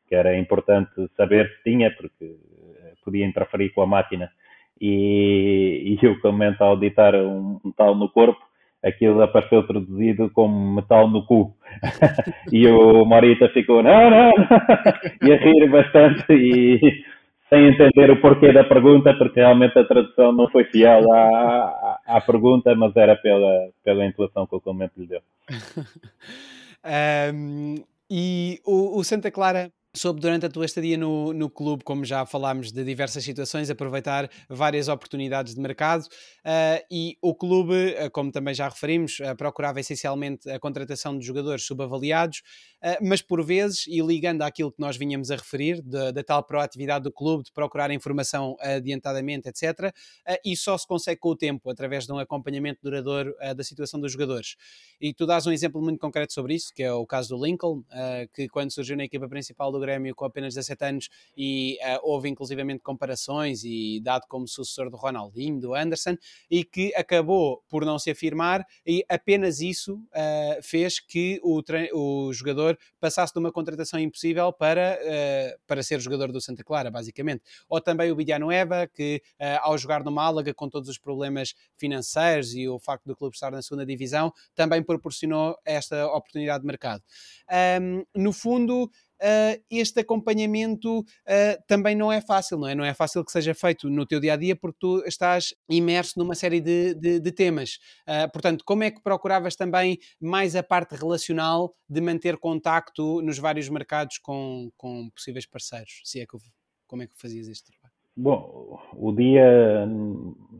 que era importante saber se tinha porque podia interferir com a máquina. E, e eu comento ao ditar um metal no corpo aquilo apareceu traduzido como metal no cu. [laughs] e o Morita ficou, não, não, [laughs] e a rir bastante e sem entender o porquê da pergunta, porque realmente a tradução não foi fiel à, à, à pergunta, mas era pela, pela intuação que o Clemente lhe deu. [laughs] um, e o, o Santa Clara soube durante a tua estadia no, no clube, como já falámos de diversas situações, aproveitar várias oportunidades de mercado uh, e o clube, uh, como também já referimos, uh, procurava essencialmente a contratação de jogadores subavaliados, mas por vezes, e ligando àquilo que nós vinhamos a referir, da tal proatividade do clube, de procurar informação adiantadamente, etc., e só se consegue com o tempo, através de um acompanhamento duradouro da situação dos jogadores. E tu dás um exemplo muito concreto sobre isso, que é o caso do Lincoln, que quando surgiu na equipa principal do Grêmio com apenas 17 anos e houve inclusivamente comparações e dado como sucessor do Ronaldinho, do Anderson, e que acabou por não se afirmar e apenas isso fez que o, o jogador jogador passasse de uma contratação impossível para, uh, para ser jogador do Santa Clara, basicamente. Ou também o Villanueva, que uh, ao jogar no Málaga, com todos os problemas financeiros e o facto do clube estar na segunda divisão, também proporcionou esta oportunidade de mercado. Um, no fundo, este acompanhamento uh, também não é fácil, não é? Não é fácil que seja feito no teu dia a dia porque tu estás imerso numa série de, de, de temas. Uh, portanto, como é que procuravas também mais a parte relacional de manter contacto nos vários mercados com, com possíveis parceiros? Se é que, como é que fazias este trabalho? Bom, o dia,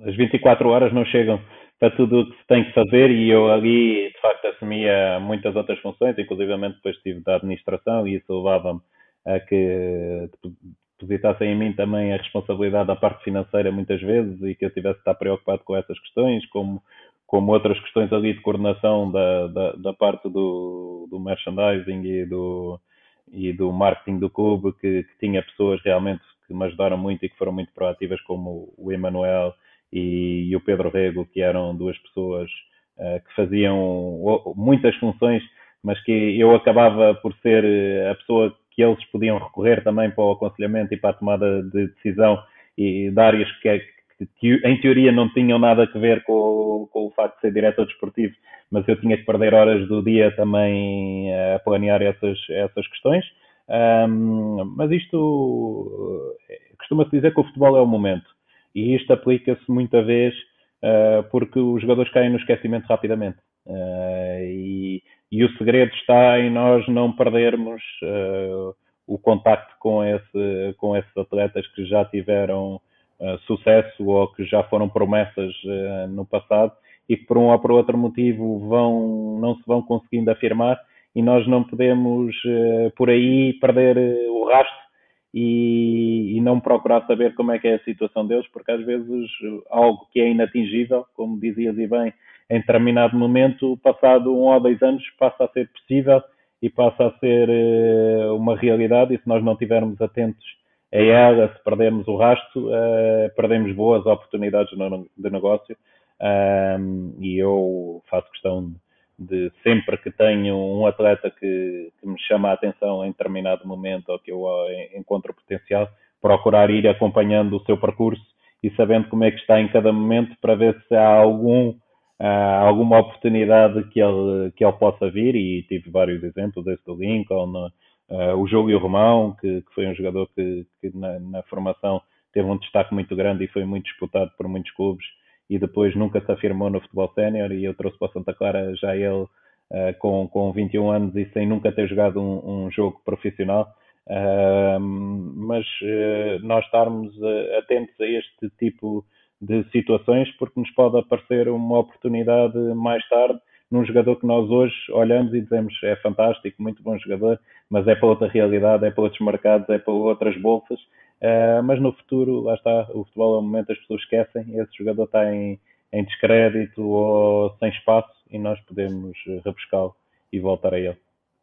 as 24 horas não chegam para tudo o que se tem que fazer e eu ali, de facto, assumia muitas outras funções, inclusive depois estive da administração e isso levava-me a que depositassem em mim também a responsabilidade da parte financeira muitas vezes e que eu tivesse de estar preocupado com essas questões, como, como outras questões ali de coordenação da, da, da parte do, do merchandising e do, e do marketing do clube, que, que tinha pessoas realmente que me ajudaram muito e que foram muito proativas, como o Emanuel e, e o Pedro Rego, que eram duas pessoas uh, que faziam muitas funções, mas que eu acabava por ser eh, a pessoa que eles podiam recorrer também para o aconselhamento e para a tomada de decisão e de áreas que, que em teoria não tinham nada a ver com, com, o facto de ser diretor desportivo, mas eu tinha que perder horas do dia também a planear essas, essas questões. Um, mas isto costuma-se dizer que o futebol é o momento. E isto aplica-se muita vez uh, porque os jogadores caem no esquecimento rapidamente. Uh, e, e, o segredo está em nós não perdermos uh, o contacto com, esse, com esses atletas que já tiveram sucesso ou que já foram promessas no passado e que por um ou por outro motivo vão, não se vão conseguindo afirmar e nós não podemos por aí perder o rastro e, e, não procurar saber como é que é a situação deles, porque às vezes algo que é inatingível, como dizias e bem, em determinado momento, passado um ou dois anos, passa a ser possível e passa a ser uh, uma realidade, e se nós não estivermos atentos a ela, se perdermos o rasto, uh, perdemos boas oportunidades no, de negócio. Um, e eu faço questão de de sempre que tenho um atleta que, que, me chama a atenção em determinado momento ou que eu encontro potencial, procurar ir acompanhando o seu percurso e sabendo como é que está em cada momento para ver se há algum alguma oportunidade que ele, que ele possa vir. E tive vários exemplos, esse do Lincoln, uh, o Júlio Romão, que, que, foi um jogador que, que na, na, formação teve um destaque muito grande e foi muito disputado por muitos clubes e depois nunca se afirmou no futebol sénior e eu trouxe para Santa Clara já ele uh, com, com 21 anos e sem nunca ter jogado um, um jogo profissional. Uh, mas uh, nós estarmos atentos a este tipo de situações porque nos pode aparecer uma oportunidade mais tarde num jogador que nós hoje olhamos e dizemos é fantástico, muito bom jogador, mas é para outra realidade, é para outros mercados, é para outras bolsas Uh, mas no futuro, lá está, o futebol é um momento as pessoas esquecem, esse jogador está em, em descrédito ou sem espaço e nós podemos rebuscá-lo e voltar a ele.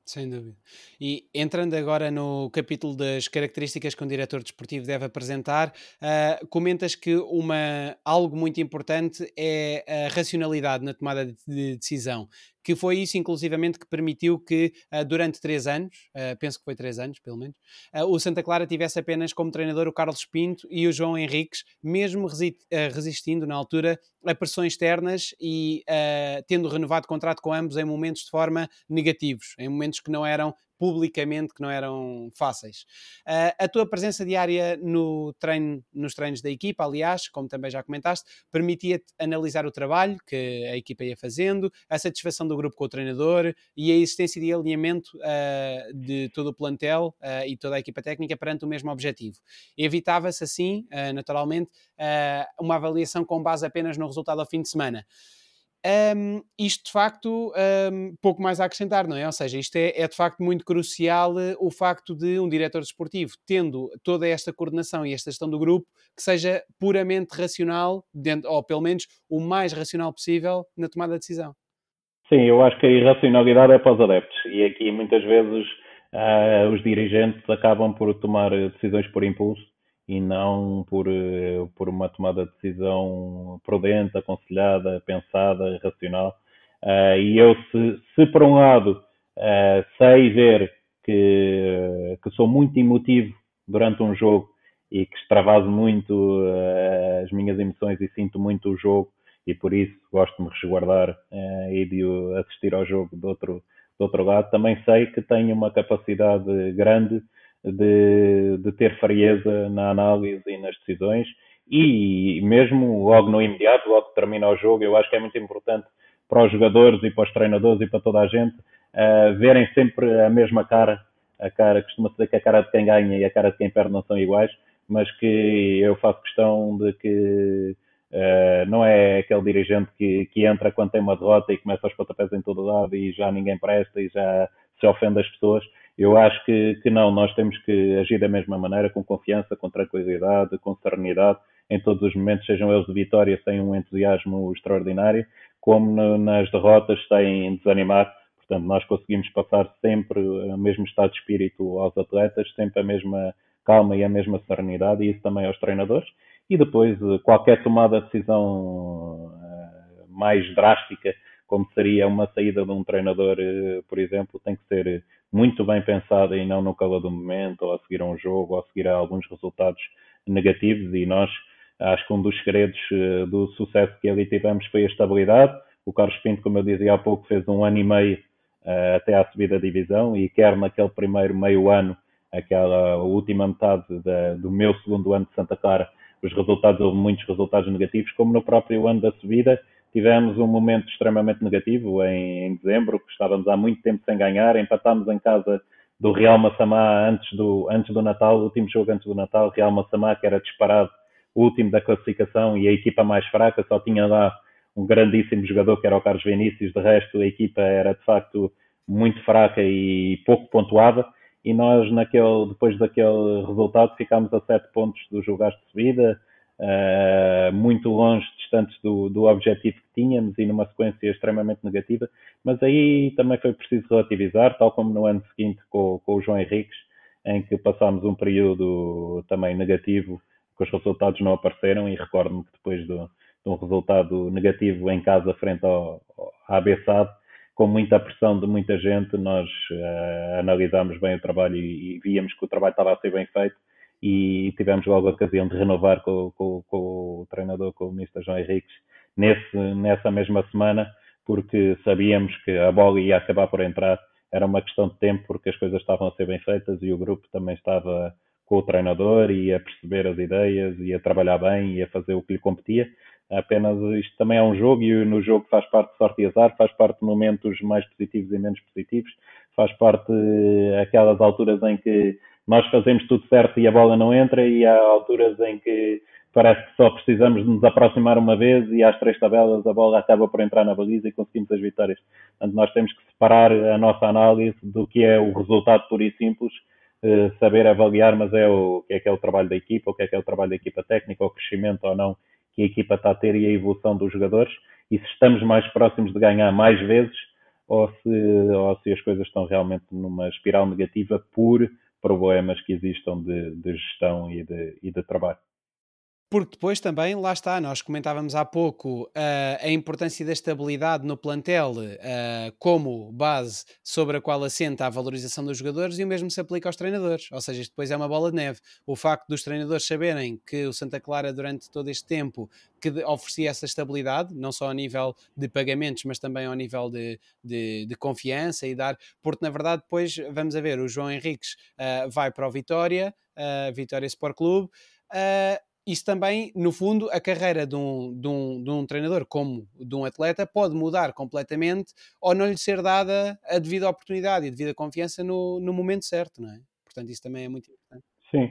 Sem dúvida. E entrando agora no capítulo das características que um diretor desportivo deve apresentar, uh, comentas que uma, algo muito importante é a racionalidade na tomada de decisão que foi isso, inclusivamente, que permitiu que uh, durante três anos, uh, penso que foi três anos, pelo menos, uh, o Santa Clara tivesse apenas como treinador o Carlos Pinto e o João Henriques, mesmo resi resistindo na altura a pressões externas e tendo renovado contrato com ambos em momentos de forma negativos, em momentos que não eram publicamente que não eram fáceis. Uh, a tua presença diária no treino, nos treinos da equipa, aliás, como também já comentaste, permitia-te analisar o trabalho que a equipa ia fazendo, a satisfação do grupo com o treinador e a existência de alinhamento uh, de todo o plantel uh, e toda a equipa técnica perante o mesmo objetivo. Evitava-se assim, naturalmente, uma avaliação com base apenas no resultado ao fim de semana. Um, isto de facto, um, pouco mais a acrescentar, não é? Ou seja, isto é, é de facto muito crucial uh, o facto de um diretor desportivo, tendo toda esta coordenação e esta gestão do grupo, que seja puramente racional, dentro, ou pelo menos o mais racional possível na tomada de decisão. Sim, eu acho que a irracionalidade é para os adeptos e aqui muitas vezes uh, os dirigentes acabam por tomar decisões por impulso e não por, eh, por uma tomada de decisão prudente, aconselhada, pensada, racional. Uh, e eu, se, se por um lado Uh, sei ver que, que sou muito emotivo durante um jogo e que extravaso muito uh, as minhas emoções e sinto muito o jogo e por isso gosto de me resguardar e de assistir ao jogo do outro, do outro lado. Também sei que tenho uma capacidade grande de, de ter frieza na análise e nas decisões e mesmo logo no imediato, logo que termina o jogo, eu acho que é muito importante para os jogadores e para os treinadores e para toda a gente uh, verem sempre a mesma cara, a cara, costuma-se dizer que a cara de quem ganha e a cara de quem perde não são iguais, mas que eu faço questão de que uh, não é aquele dirigente que, que entra quando tem uma derrota e começa os pontapés em todo lado e já ninguém presta e já se ofende as pessoas. Eu acho que, que não, nós temos que agir da mesma maneira, com confiança, com tranquilidade, com serenidade, em todos os momentos, sejam eles de vitória, sem um entusiasmo extraordinário, como no, nas derrotas, sem desanimar. Portanto, nós conseguimos passar sempre o mesmo estado de espírito aos atletas, sempre a mesma calma e a mesma serenidade, e isso também aos treinadores. E depois, qualquer tomada de decisão eh, mais drástica, como seria uma saída de um treinador, eh, por exemplo, tem que ser muito bem pensada e não no calor do momento, ou a seguir a um jogo, ou a seguir a alguns resultados negativos. E nós, acho que um dos segredos eh, do sucesso que ali tivemos foi a estabilidade. O Carlos Pinto, como eu dizia há pouco, fez um ano e meio uh, até à subida da divisão e quer naquele primeiro meio ano, aquela última metade da, do meu segundo ano de Santa Clara, os resultados, houve muitos resultados negativos, como no próprio ano da subida, tivemos um momento extremamente negativo em, em dezembro, que estávamos há muito tempo sem ganhar, empatámos em casa do Real Massamá antes do, antes do Natal, o último jogo antes do Natal, Real Massamá, que era disparado o último da classificação e a equipa mais fraca, só tinha lá um grandíssimo jogador que era o Carlos Vinícius, de resto a equipa era de facto muito fraca e pouco pontuada e nós naquele, depois daquele resultado ficámos a sete pontos dos jogados de subida, uh, muito longe, distantes do, do objetivo que tínhamos e numa sequência extremamente negativa, mas aí também foi preciso relativizar, tal como no ano seguinte com, com o João Henriques, em que passámos um período também negativo, que os resultados não apareceram e recordo-me que depois do, de um resultado negativo em casa frente ao, ao ABSAD, com muita pressão de muita gente, nós uh, analisámos bem o trabalho e, e, víamos que o trabalho estava a ser bem feito e tivemos logo a ocasião de renovar com, com, com o treinador, com o Mr. João Henriques, nesse, nessa mesma semana, porque sabíamos que a bola ia acabar por entrar, era uma questão de tempo, porque as coisas estavam a ser bem feitas e o grupo também estava com o treinador e a perceber as ideias e a trabalhar bem e a fazer o que lhe competia. Apenas isto também é um jogo e no jogo faz parte sorte e azar, faz parte momentos mais positivos e menos positivos, faz parte aquelas alturas em que nós fazemos tudo certo e a bola não entra e há alturas em que parece que só precisamos de nos aproximar uma vez e às três tabelas a bola acaba por entrar na baliza e conseguimos as vitórias. Portanto, nós temos que separar a nossa análise do que é o resultado puro e simples, eh, saber avaliar, mas é o que é que é o trabalho da equipa, o que é que é o trabalho da equipa técnica, o crescimento ou não que a equipa está a ter e a evolução dos jogadores e se estamos mais próximos de ganhar mais vezes ou se, ou se as coisas estão realmente numa espiral negativa por problemas que existam de, de gestão e de, e de trabalho. Porque depois também, lá está, nós comentávamos há pouco uh, a importância da estabilidade no plantel uh, como base sobre a qual assenta a valorização dos jogadores e o mesmo se aplica aos treinadores. Ou seja, isto depois é uma bola de neve. O facto dos treinadores saberem que o Santa Clara, durante todo este tempo, que oferecia essa estabilidade, não só a nível de pagamentos, mas também ao nível de, de, de confiança e dar, porque na verdade depois, vamos a ver, o João Henriques uh, vai para o Vitória, Vitória Sport Clube, Uh, isso também, no fundo, a carreira de um, de, um, de um treinador como de um atleta pode mudar completamente ou não lhe ser dada a devida oportunidade e a devida confiança no, no momento certo, não é? Portanto, isso também é muito importante. Sim,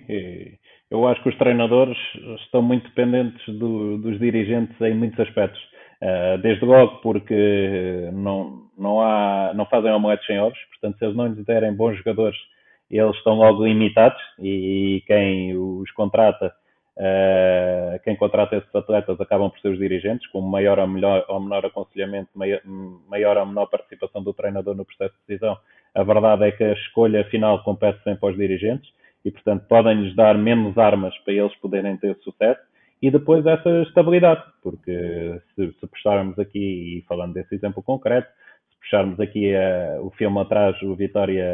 eu acho que os treinadores estão muito dependentes do, dos dirigentes em muitos aspectos. Uh, desde logo porque não, não, há, não fazem omeletes sem ovos, portanto, se eles não lhes derem bons jogadores, eles estão logo limitados e quem os contrata Uh, quem contrata esses atletas acabam por ser os dirigentes, com maior ou, melhor, ou menor aconselhamento, maior, maior ou menor participação do treinador no processo de decisão. A verdade é que a escolha final compete sempre aos dirigentes e, portanto, podem-lhes dar menos armas para eles poderem ter sucesso e depois essa estabilidade, porque se, se prestarmos aqui, e falando desse exemplo concreto, se puxarmos aqui uh, o filme atrás, o Vitória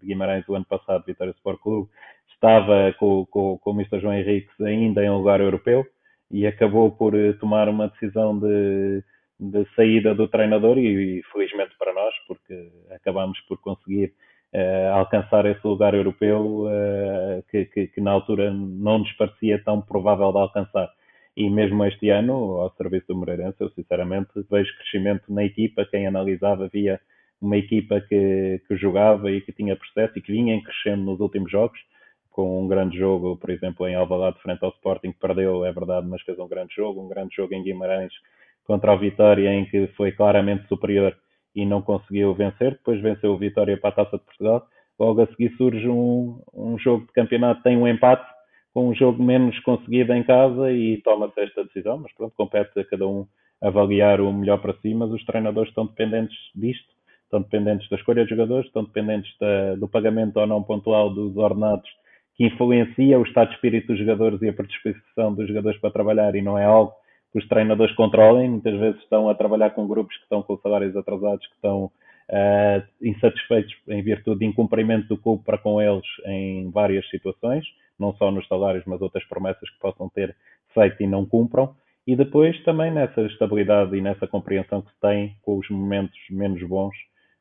de Guimarães, o ano passado, Vitória Sport Clube, estava com, com, com o Mr. João Henriques ainda em lugar europeu e acabou por eh, tomar uma decisão de, de saída do treinador e, e, felizmente para nós, porque acabamos por conseguir uh, alcançar esse lugar europeu uh, que, que, que, na altura não nos parecia tão provável de alcançar. E mesmo este ano, ao serviço do Moreirense, eu sinceramente vejo crescimento na equipa. Quem analisava via uma equipa que, que jogava e que tinha processo e que vinha crescendo nos últimos jogos com um grande jogo, por exemplo, em Alvalade frente ao Sporting, perdeu, é verdade, mas fez um grande jogo, um grande jogo em Guimarães contra o Vitória, em que foi claramente superior e não conseguiu vencer, depois venceu o Vitória para a Taça de Portugal, logo a seguir surge um, um jogo de campeonato, tem um empate, com um jogo menos conseguido em casa e toma-se esta decisão, mas pronto, compete a cada um avaliar o melhor para si, mas os treinadores estão dependentes disto, estão dependentes da escolha de jogadores, estão dependentes da, do pagamento ou não pontual dos ordenados que influencia o estado de espírito dos jogadores e a predisposição dos jogadores para trabalhar e não é algo que os treinadores controlem. Muitas vezes estão a trabalhar com grupos que estão com salários atrasados, que estão uh, insatisfeitos em virtude de incumprimento do clube para com eles em várias situações, não só nos salários, mas outras promessas que possam ter feito e não cumpram. E depois também nessa estabilidade e nessa compreensão que se tem com os momentos menos bons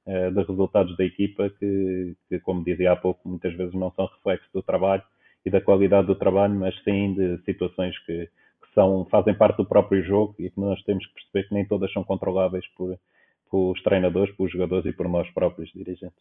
uh, de resultados da equipa que, que, como dizia há pouco, muitas vezes não são reflexos do trabalho e da qualidade do trabalho, mas sim de situações que, que são, fazem parte do próprio jogo e que nós temos que perceber que nem todas são controláveis por, pelos treinadores, pelos jogadores e por nós próprios dirigentes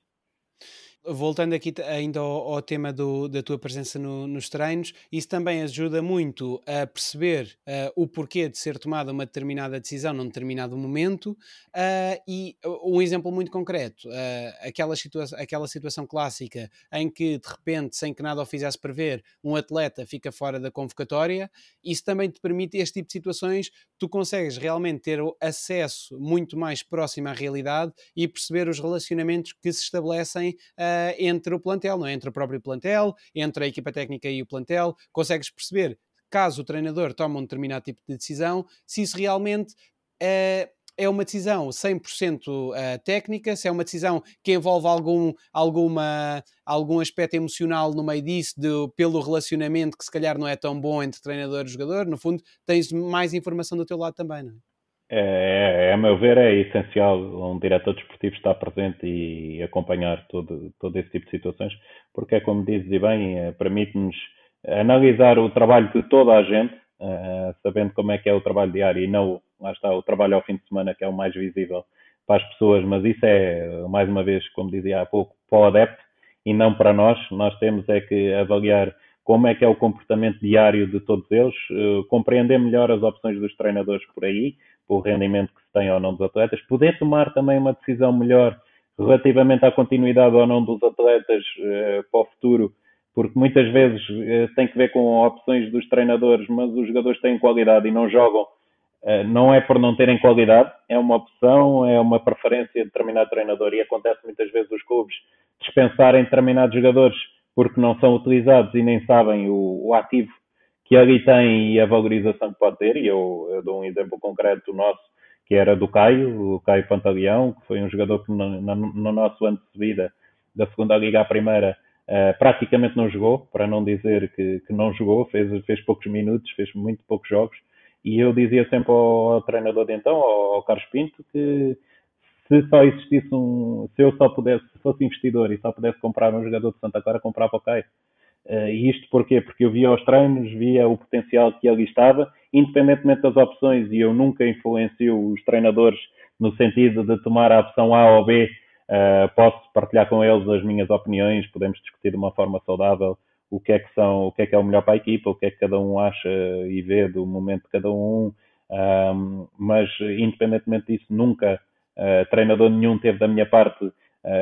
voltando aqui ainda ao, ao tema do, da tua presença no, nos treinos, isso também ajuda muito a perceber uh, o porquê de ser tomada uma determinada decisão num determinado momento. Uh, e um exemplo muito concreto, uh, aquela, situa aquela situação clássica em que de repente, sem que nada o fizesse prever, um atleta fica fora da convocatória, isso também te permite, este tipo de situações, tu consegues realmente ter acesso muito mais próximo à realidade e perceber os relacionamentos que se estabelecem. Uh, entre o plantel, não é? entre o próprio plantel, entre a equipa técnica e o plantel, consegues perceber, caso o treinador tome um determinado tipo de decisão, se isso realmente uh, é uma decisão 100% uh, técnica, se é uma decisão que envolve algum, alguma, algum aspecto emocional no meio disso, de, pelo relacionamento que se calhar não é tão bom entre treinador e jogador, no fundo tens mais informação do teu lado também, não é? É, é, a meu ver, é essencial um diretor desportivo estar presente e acompanhar todo, todo esse tipo de situações, porque é como dizes e bem, é, permite-nos analisar o trabalho de toda a gente, uh, sabendo como é que é o trabalho diário e não, lá está, o trabalho ao fim de semana que é o mais visível para as pessoas, mas isso é, mais uma vez, como dizia há pouco, para o adepto e não para nós. Nós temos é que avaliar como é que é o comportamento diário de todos eles, uh, compreender melhor as opções dos treinadores por aí, o rendimento que se tem ou não dos atletas, poder tomar também uma decisão melhor relativamente à continuidade ou não dos atletas uh, para o futuro, porque muitas vezes uh, tem que ver com opções dos treinadores, mas os jogadores têm qualidade e não jogam. Uh, não é por não terem qualidade, é uma opção, é uma preferência de determinado treinador e acontece muitas vezes os clubes dispensarem determinados jogadores porque não são utilizados e nem sabem o, o ativo que ali tem e a valorização que pode ter, e eu, eu dou um exemplo concreto nosso, que era do Caio, o Caio Pantaleão, que foi um jogador que no, no, no nosso ano de subida da segunda liga à primeira uh, praticamente não jogou, para não dizer que, que, não jogou, fez, fez poucos minutos, fez muito poucos jogos, e eu dizia sempre ao, ao treinador de então, ao, ao, Carlos Pinto, que se só existisse um, se eu só pudesse, se fosse investidor e só pudesse comprar um jogador de Santa Clara, comprava o Caio Uh, e isto porquê? Porque eu via os treinos, via o potencial que ali estava, independentemente das opções, e eu nunca influencio os treinadores no sentido de tomar a opção A ou B. Uh, posso partilhar com eles as minhas opiniões, podemos discutir de uma forma saudável o que é que são, o que é que é o melhor para a equipa, o que é que cada um acha e vê do momento de cada um. Mas independentemente disso, nunca uh, treinador nenhum teve da minha parte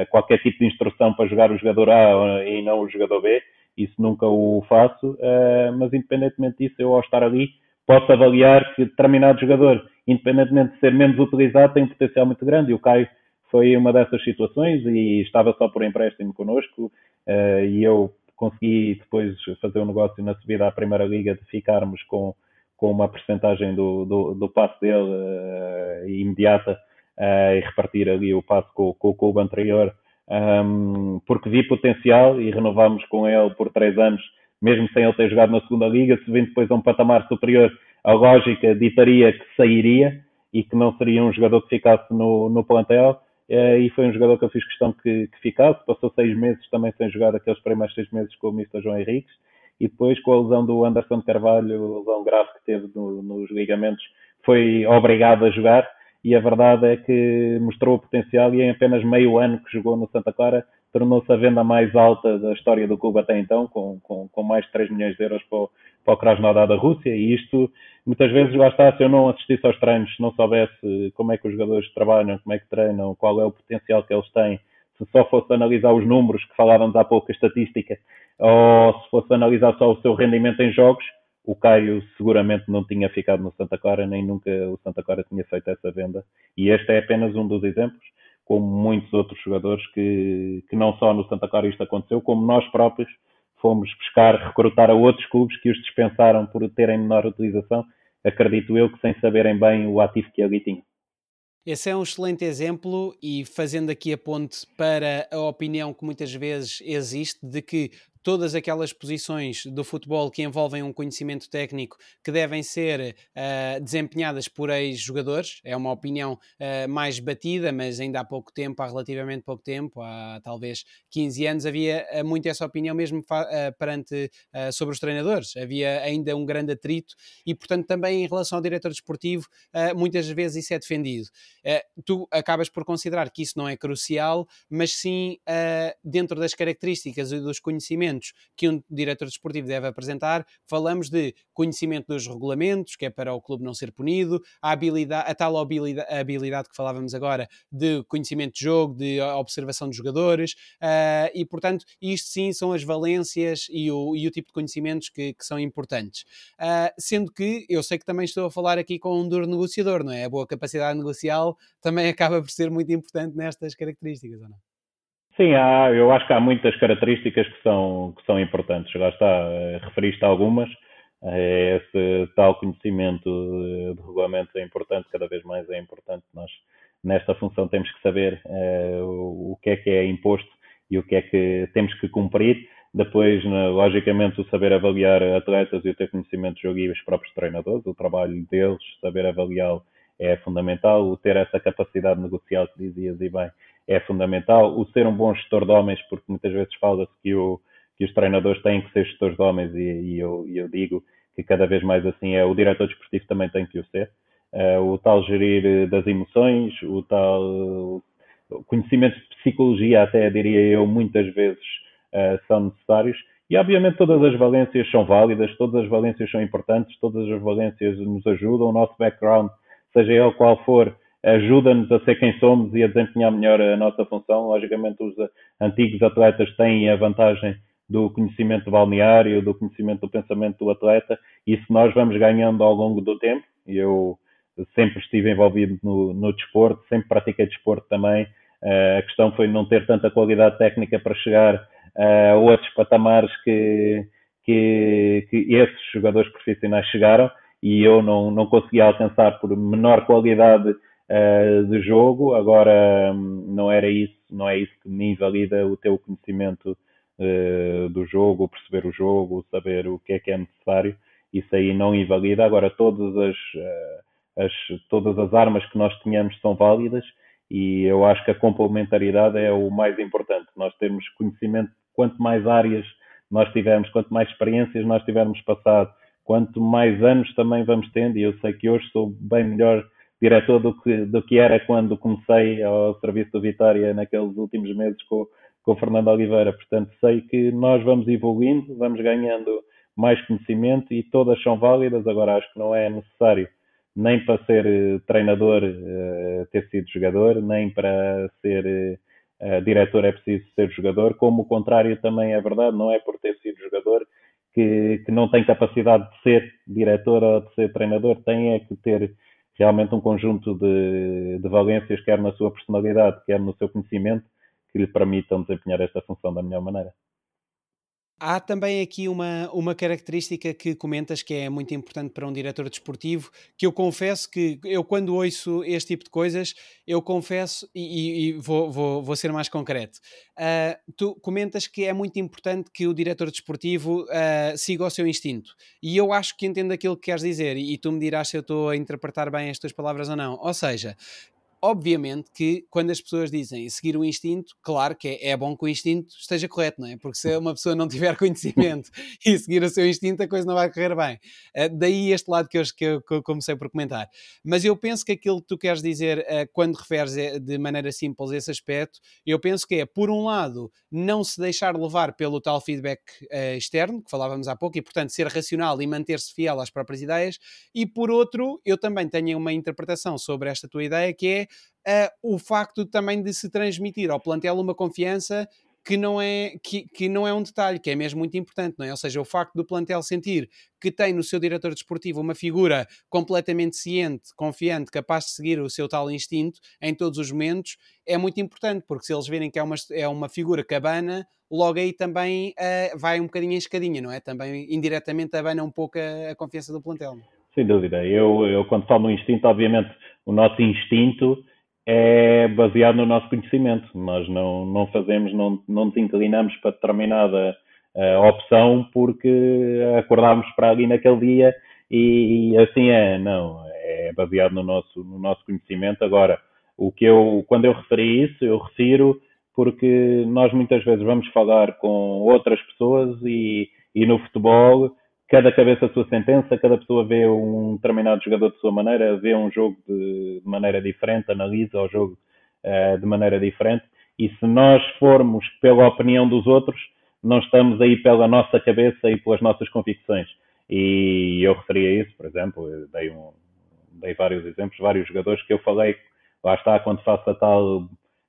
qualquer tipo de instrução para jogar o jogador A e não o jogador B isso nunca o faço, uh, mas independentemente disso, eu ao estar ali posso avaliar que determinado jogador, independentemente de ser menos utilizado, tem um potencial muito grande e o Caio foi uma dessas situações e estava só por empréstimo connosco uh, e eu consegui depois fazer um negócio na subida à Primeira Liga de ficarmos com, com uma percentagem do, do, do passe dele uh, imediata uh, e repartir ali o passo com, com o clube anterior, um, porque vi potencial e renovámos com ele por três anos, mesmo sem ele ter jogado na segunda liga, se vem depois a um patamar superior, a lógica ditaria que sairia e que não seria um jogador que ficasse no, no plantel. Uh, e foi um jogador que eu fiz questão que, que, ficasse. Passou seis meses também sem jogar aqueles primeiros seis meses com o Mr. João Henriques. E depois, com a lesão do Anderson de Carvalho, a lesão grave que teve no, nos ligamentos, foi obrigado a jogar e a verdade é que mostrou o potencial e em apenas meio ano que jogou no Santa Clara tornou-se a venda mais alta da história do clube até então, com, com, com mais de 3 milhões de euros para o, para o Krasnodar da Rússia e isto muitas vezes lá está, se eu não assistisse aos treinos, se não soubesse como é que os jogadores trabalham, como é que treinam, qual é o potencial que eles têm, se só fosse analisar os números que falávamos há pouco, a estatística, ou se fosse analisar só o seu rendimento em jogos, o Caio seguramente não tinha ficado no Santa Clara, nem nunca o Santa Clara tinha feito essa venda. E este é apenas um dos exemplos, como muitos outros jogadores que, que não só no Santa Clara isto aconteceu, como nós próprios fomos buscar, recrutar a outros clubes que os dispensaram por terem menor utilização, acredito eu que sem saberem bem o ativo que ali tinham. Esse é um excelente exemplo e fazendo aqui a ponte para a opinião que muitas vezes existe de que todas aquelas posições do futebol que envolvem um conhecimento técnico que devem ser uh, desempenhadas por ex-jogadores. É uma opinião uh, mais batida, mas ainda há pouco tempo, há relativamente pouco tempo, há talvez 15 anos, havia uh, muito essa opinião mesmo perante sobre os treinadores. Havia ainda um grande atrito e, portanto, também em relação ao diretor desportivo, muitas vezes isso é defendido. tu acabas por considerar que isso não é crucial, mas sim dentro das características e dos conhecimentos que um diretor desportivo deve apresentar, falamos de conhecimento dos regulamentos, que é para o clube não ser punido, a, habilidade, a tal habilidade, a habilidade que falávamos agora de conhecimento de jogo, de observação de jogadores, uh, e portanto, isto sim são as valências e o, e o tipo de conhecimentos que, que são importantes. Uh, sendo que eu sei que também estou a falar aqui com um duro negociador, não é? A boa capacidade negocial também [laughs] acaba por ser muito importante nestas características, ou não? Sim, há, eu acho que há muitas características que são, que são importantes. Já está, eh, referiste algumas. Eh, esse tal conhecimento de, regulamento é importante, cada vez mais é importante. Nós, nesta função, temos que saber uh, o que é que é imposto e o que é que temos que cumprir. Depois, logicamente, o saber avaliar atletas e o ter conhecimento de jogo e os próprios treinadores, o trabalho deles, saber avaliá-lo é fundamental. O ter essa capacidade negocial que dizias e bem é fundamental. O ser um bom gestor de homens, porque muitas vezes fala-se que, que os treinadores têm que ser gestores de homens, e, e, eu, eu, digo que cada vez mais assim é. O diretor desportivo também tem que o ser. Uh, o tal gerir eh, das emoções, o tal conhecimento de psicologia, até diria eu, muitas vezes uh, são necessários. E obviamente todas as valências são válidas, todas as valências são importantes, todas as valências nos ajudam. O nosso background, seja ele qual for, ajuda-nos a ser quem somos e a desempenhar melhor a nossa função. Logicamente, os antigos atletas têm a vantagem do conhecimento balneário, do conhecimento do pensamento do atleta, e se nós vamos ganhando ao longo do tempo, eu sempre estive envolvido no, no desporto, sempre pratiquei desporto também, uh, a questão foi não ter tanta qualidade técnica para chegar a outros patamares que, que, que esses jogadores profissionais chegaram, e eu não, não conseguia alcançar por menor qualidade uh, de jogo. Agora hum, não era isso, não é isso que me invalida o teu conhecimento uh, do jogo, perceber o jogo, saber o que é que é necessário. Isso aí não invalida. Agora todas as, uh, as todas as armas que nós tenhamos são válidas e eu acho que a complementaridade é o mais importante. Nós temos conhecimento, quanto mais áreas nós tivermos, quanto mais experiências nós tivermos passado, quanto mais anos também vamos tendo, e eu sei que hoje sou bem melhor diretor do que, do que era quando comecei ao serviço do Vitória naqueles últimos meses com, com o Fernando Oliveira. Portanto, sei que nós vamos evoluindo, vamos ganhando mais conhecimento e todas são válidas. Agora, acho que não é necessário nem para ser eh, treinador uh, ter sido jogador, nem para ser uh, diretor é preciso ser jogador, como o contrário também é verdade, não é por ter sido jogador que, que não tem capacidade de ser diretor ou de ser treinador, tem é que ter realmente um conjunto de, de valências, quer na sua personalidade, quer no seu conhecimento, que lhe permitam desempenhar esta função da melhor maneira. Há também aqui uma, uma característica que comentas que é muito importante para um diretor desportivo, que eu confesso que eu quando ouço este tipo de coisas, eu confesso, e, e vou, vou, vou, ser mais concreto, uh, tu comentas que é muito importante que o diretor desportivo uh, siga o seu instinto. E eu acho que entendo aquilo que queres dizer, e, e tu me dirás se eu estou a interpretar bem as tuas palavras ou não. Ou seja, obviamente que quando as pessoas dizem seguir o instinto, claro que é, é, bom que o instinto esteja correto, não é? Porque se uma pessoa não tiver [laughs] conhecimento e seguir o seu instinto, a coisa não vai correr bem. Uh, daí este lado que eu, que, eu, comecei por comentar. Mas eu penso que aquilo que tu queres dizer uh, quando referes eh, de maneira simples esse aspecto, eu penso que é, por um lado, não se deixar levar pelo tal feedback uh, externo, que falávamos há pouco, e portanto ser racional e manter-se fiel às próprias ideias, e por outro, eu também tenho uma interpretação sobre esta tua ideia que é o facto também de se transmitir ao plantel uma confiança que não, é, que, que não é um detalhe, que é mesmo muito importante, não é? Ou seja, o facto do plantel sentir que tem no seu diretor desportivo uma figura completamente ciente, confiante, capaz de seguir o seu tal instinto em todos os momentos, é muito importante, porque se eles verem que é uma, é uma figura cabana, logo aí também uh, vai um bocadinho em escadinha, não é? Também indiretamente abana um pouco a, a confiança do plantel. Sem dúvida. Eu, eu, quando falo no instinto, obviamente, o nosso instinto é baseado no nosso conhecimento. Nós não, não fazemos, não, não nos inclinamos para determinada uh, opção porque acordámos para ali naquele dia e, e, assim é. Não, é baseado no nosso, no nosso conhecimento. Agora, o que eu, quando eu referi isso, eu refiro porque nós muitas vezes vamos falar com outras pessoas e, e no futebol cada cabeça a sua sentença, cada pessoa vê um determinado jogador de sua maneira, vê um jogo de, de maneira diferente, analisa o jogo uh, de maneira diferente. E se nós formos pela opinião dos outros, não estamos aí pela nossa cabeça e pelas nossas convicções. E eu referi a isso, por exemplo, dei, um, dei vários exemplos, vários jogadores que eu falei, lá está, quando faço a tal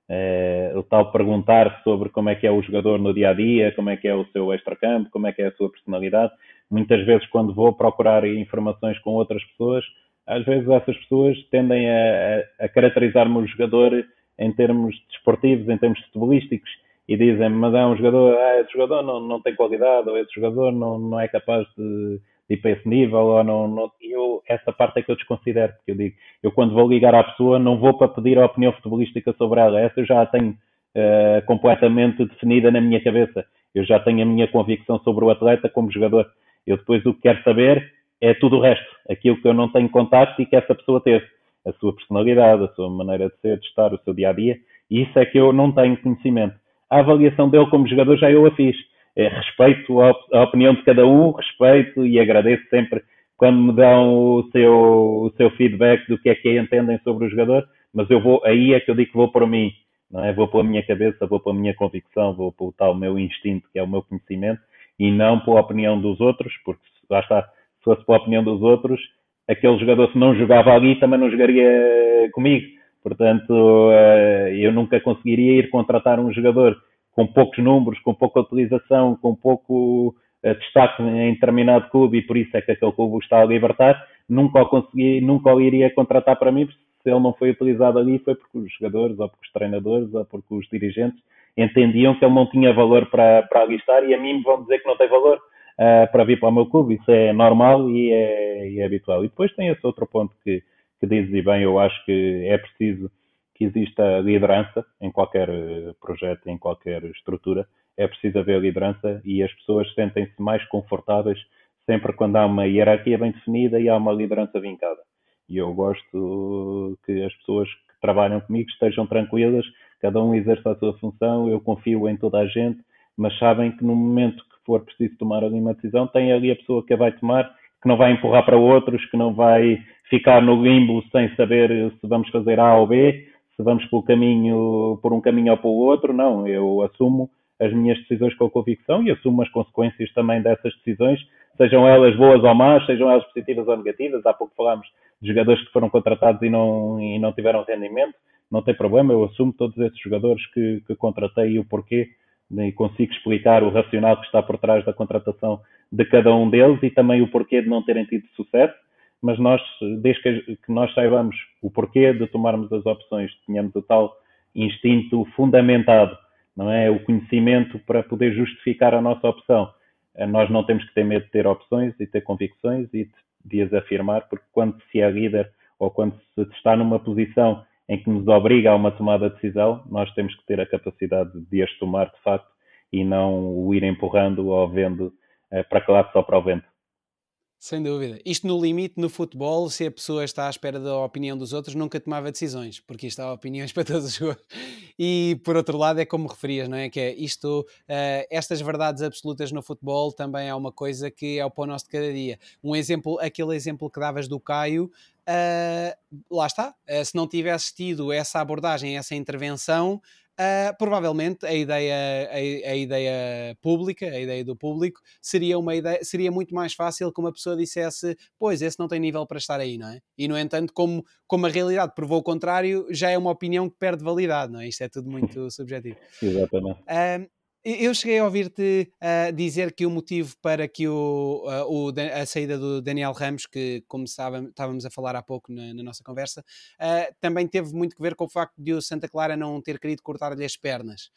é, o tal perguntar sobre como é que é o jogador no dia a dia, como é que é o seu extracampo, como é que é a sua personalidade. Muitas vezes, quando vou procurar informações com outras pessoas, às vezes essas pessoas tendem a, a, a caracterizar-me o jogador em termos desportivos, em termos futebolísticos, e dizem-me, mas é um jogador, ah, esse jogador não, não tem qualidade, ou esse jogador não, não é capaz de ir para esse nível, ou não, não, eu, essa parte é que eu desconsidero, porque eu digo, eu quando vou ligar à pessoa não vou para pedir a opinião futebolística sobre ela, essa eu já a tenho uh, completamente definida na minha cabeça, eu já tenho a minha convicção sobre o atleta como jogador, eu depois o que quero saber é tudo o resto, aquilo que eu não tenho contato e que essa pessoa teve, a sua personalidade, a sua maneira de ser, de estar, o seu dia-a-dia, -dia, e isso é que eu não tenho conhecimento. A avaliação dele como jogador já eu a fiz, é, respeito a, a, opinião de cada um, respeito e agradeço sempre quando me dão o seu, o seu feedback do que é que entendem sobre o jogador, mas eu vou, aí é que eu digo que vou por mim, não é? Vou pela minha cabeça, vou pela minha convicção, vou pelo tal meu instinto, que é o meu conhecimento, e não pela opinião dos outros, porque lá está, se fosse pela opinião dos outros, aquele jogador se não jogava ali também não jogaria comigo. Portanto, eh, eu nunca conseguiria ir contratar um jogador com poucos números, com pouca utilização, com pouco uh, destaque em determinado clube e por isso é que aquele clube está a libertar, nunca o consegui, nunca o iria contratar para mim, se ele não foi utilizado ali foi porque os jogadores, ou porque os treinadores, ou porque os dirigentes entendiam que ele não tinha valor para, para ali estar e a mim me vão dizer que não tem valor uh, para vir para o meu clube. Isso é normal e é, e é habitual. E depois tem esse outro ponto que, que dizes e bem, eu acho que é preciso que exista liderança em qualquer eh, projeto, em qualquer estrutura. É preciso haver liderança e as pessoas sentem-se mais confortáveis sempre quando há uma hierarquia bem definida e há uma liderança vincada. E eu gosto que as pessoas que trabalham comigo estejam tranquilas, cada um exerça a sua função, eu confio em toda a gente, mas sabem que no momento que for preciso tomar ali uma decisão, tem ali a pessoa que a vai tomar, que não vai empurrar para outros, que não vai ficar no limbo sem saber se vamos fazer A ou B, se vamos pelo caminho, por um caminho ou pelo outro, não. Eu assumo as minhas decisões com convicção e assumo as consequências também dessas decisões, sejam elas boas ou más, sejam elas positivas ou negativas. Há pouco falámos de jogadores que foram contratados e não, e não tiveram rendimento. Não tem problema, eu assumo todos esses jogadores que, que contratei e o porquê e consigo explicar o racional que está por trás da contratação de cada um deles e também o porquê de não terem tido sucesso mas nós, desde que, nós saibamos o porquê de tomarmos as opções, tenhamos o tal instinto fundamentado não é o conhecimento para poder justificar a nossa opção. Eh, nós não temos que ter medo de ter opções e ter convicções e de as afirmar, porque quando se é líder ou quando se está numa posição em que nos obriga a uma tomada de decisão, nós temos que ter a capacidade de as tomar de facto e não o ir empurrando ou vendo eh, para que lado só para o vento. Sem dúvida. Isto no limite, no futebol, se a pessoa está à espera da opinião dos outros, nunca tomava decisões, porque isto há opiniões [laughs] para todos os jogadores. E por outro lado, é como referias, não é? Que é isto, uh, estas verdades absolutas no futebol também é uma coisa que é o pão nosso de cada dia. Um exemplo, aquele exemplo que davas do Caio, uh, lá está. Uh, se não tivesse tido essa abordagem, essa intervenção, Uh, provavelmente a ideia, a, a, ideia pública, a ideia do público, seria uma ideia, seria muito mais fácil que uma pessoa dissesse, pois, esse não tem nível para estar aí, não é? E no entanto, como, como a realidade provou o contrário, já é uma opinião que perde validade, não é? Isto é tudo [laughs] muito subjetivo. Exatamente. Uh, eu cheguei a ouvir-te uh, dizer que o motivo para que o, uh, o, a saída do Daniel Ramos, que como estávamos a falar há pouco na, na nossa conversa, uh, também teve muito que ver com o facto de o Santa Clara não ter querido cortar-lhe as pernas.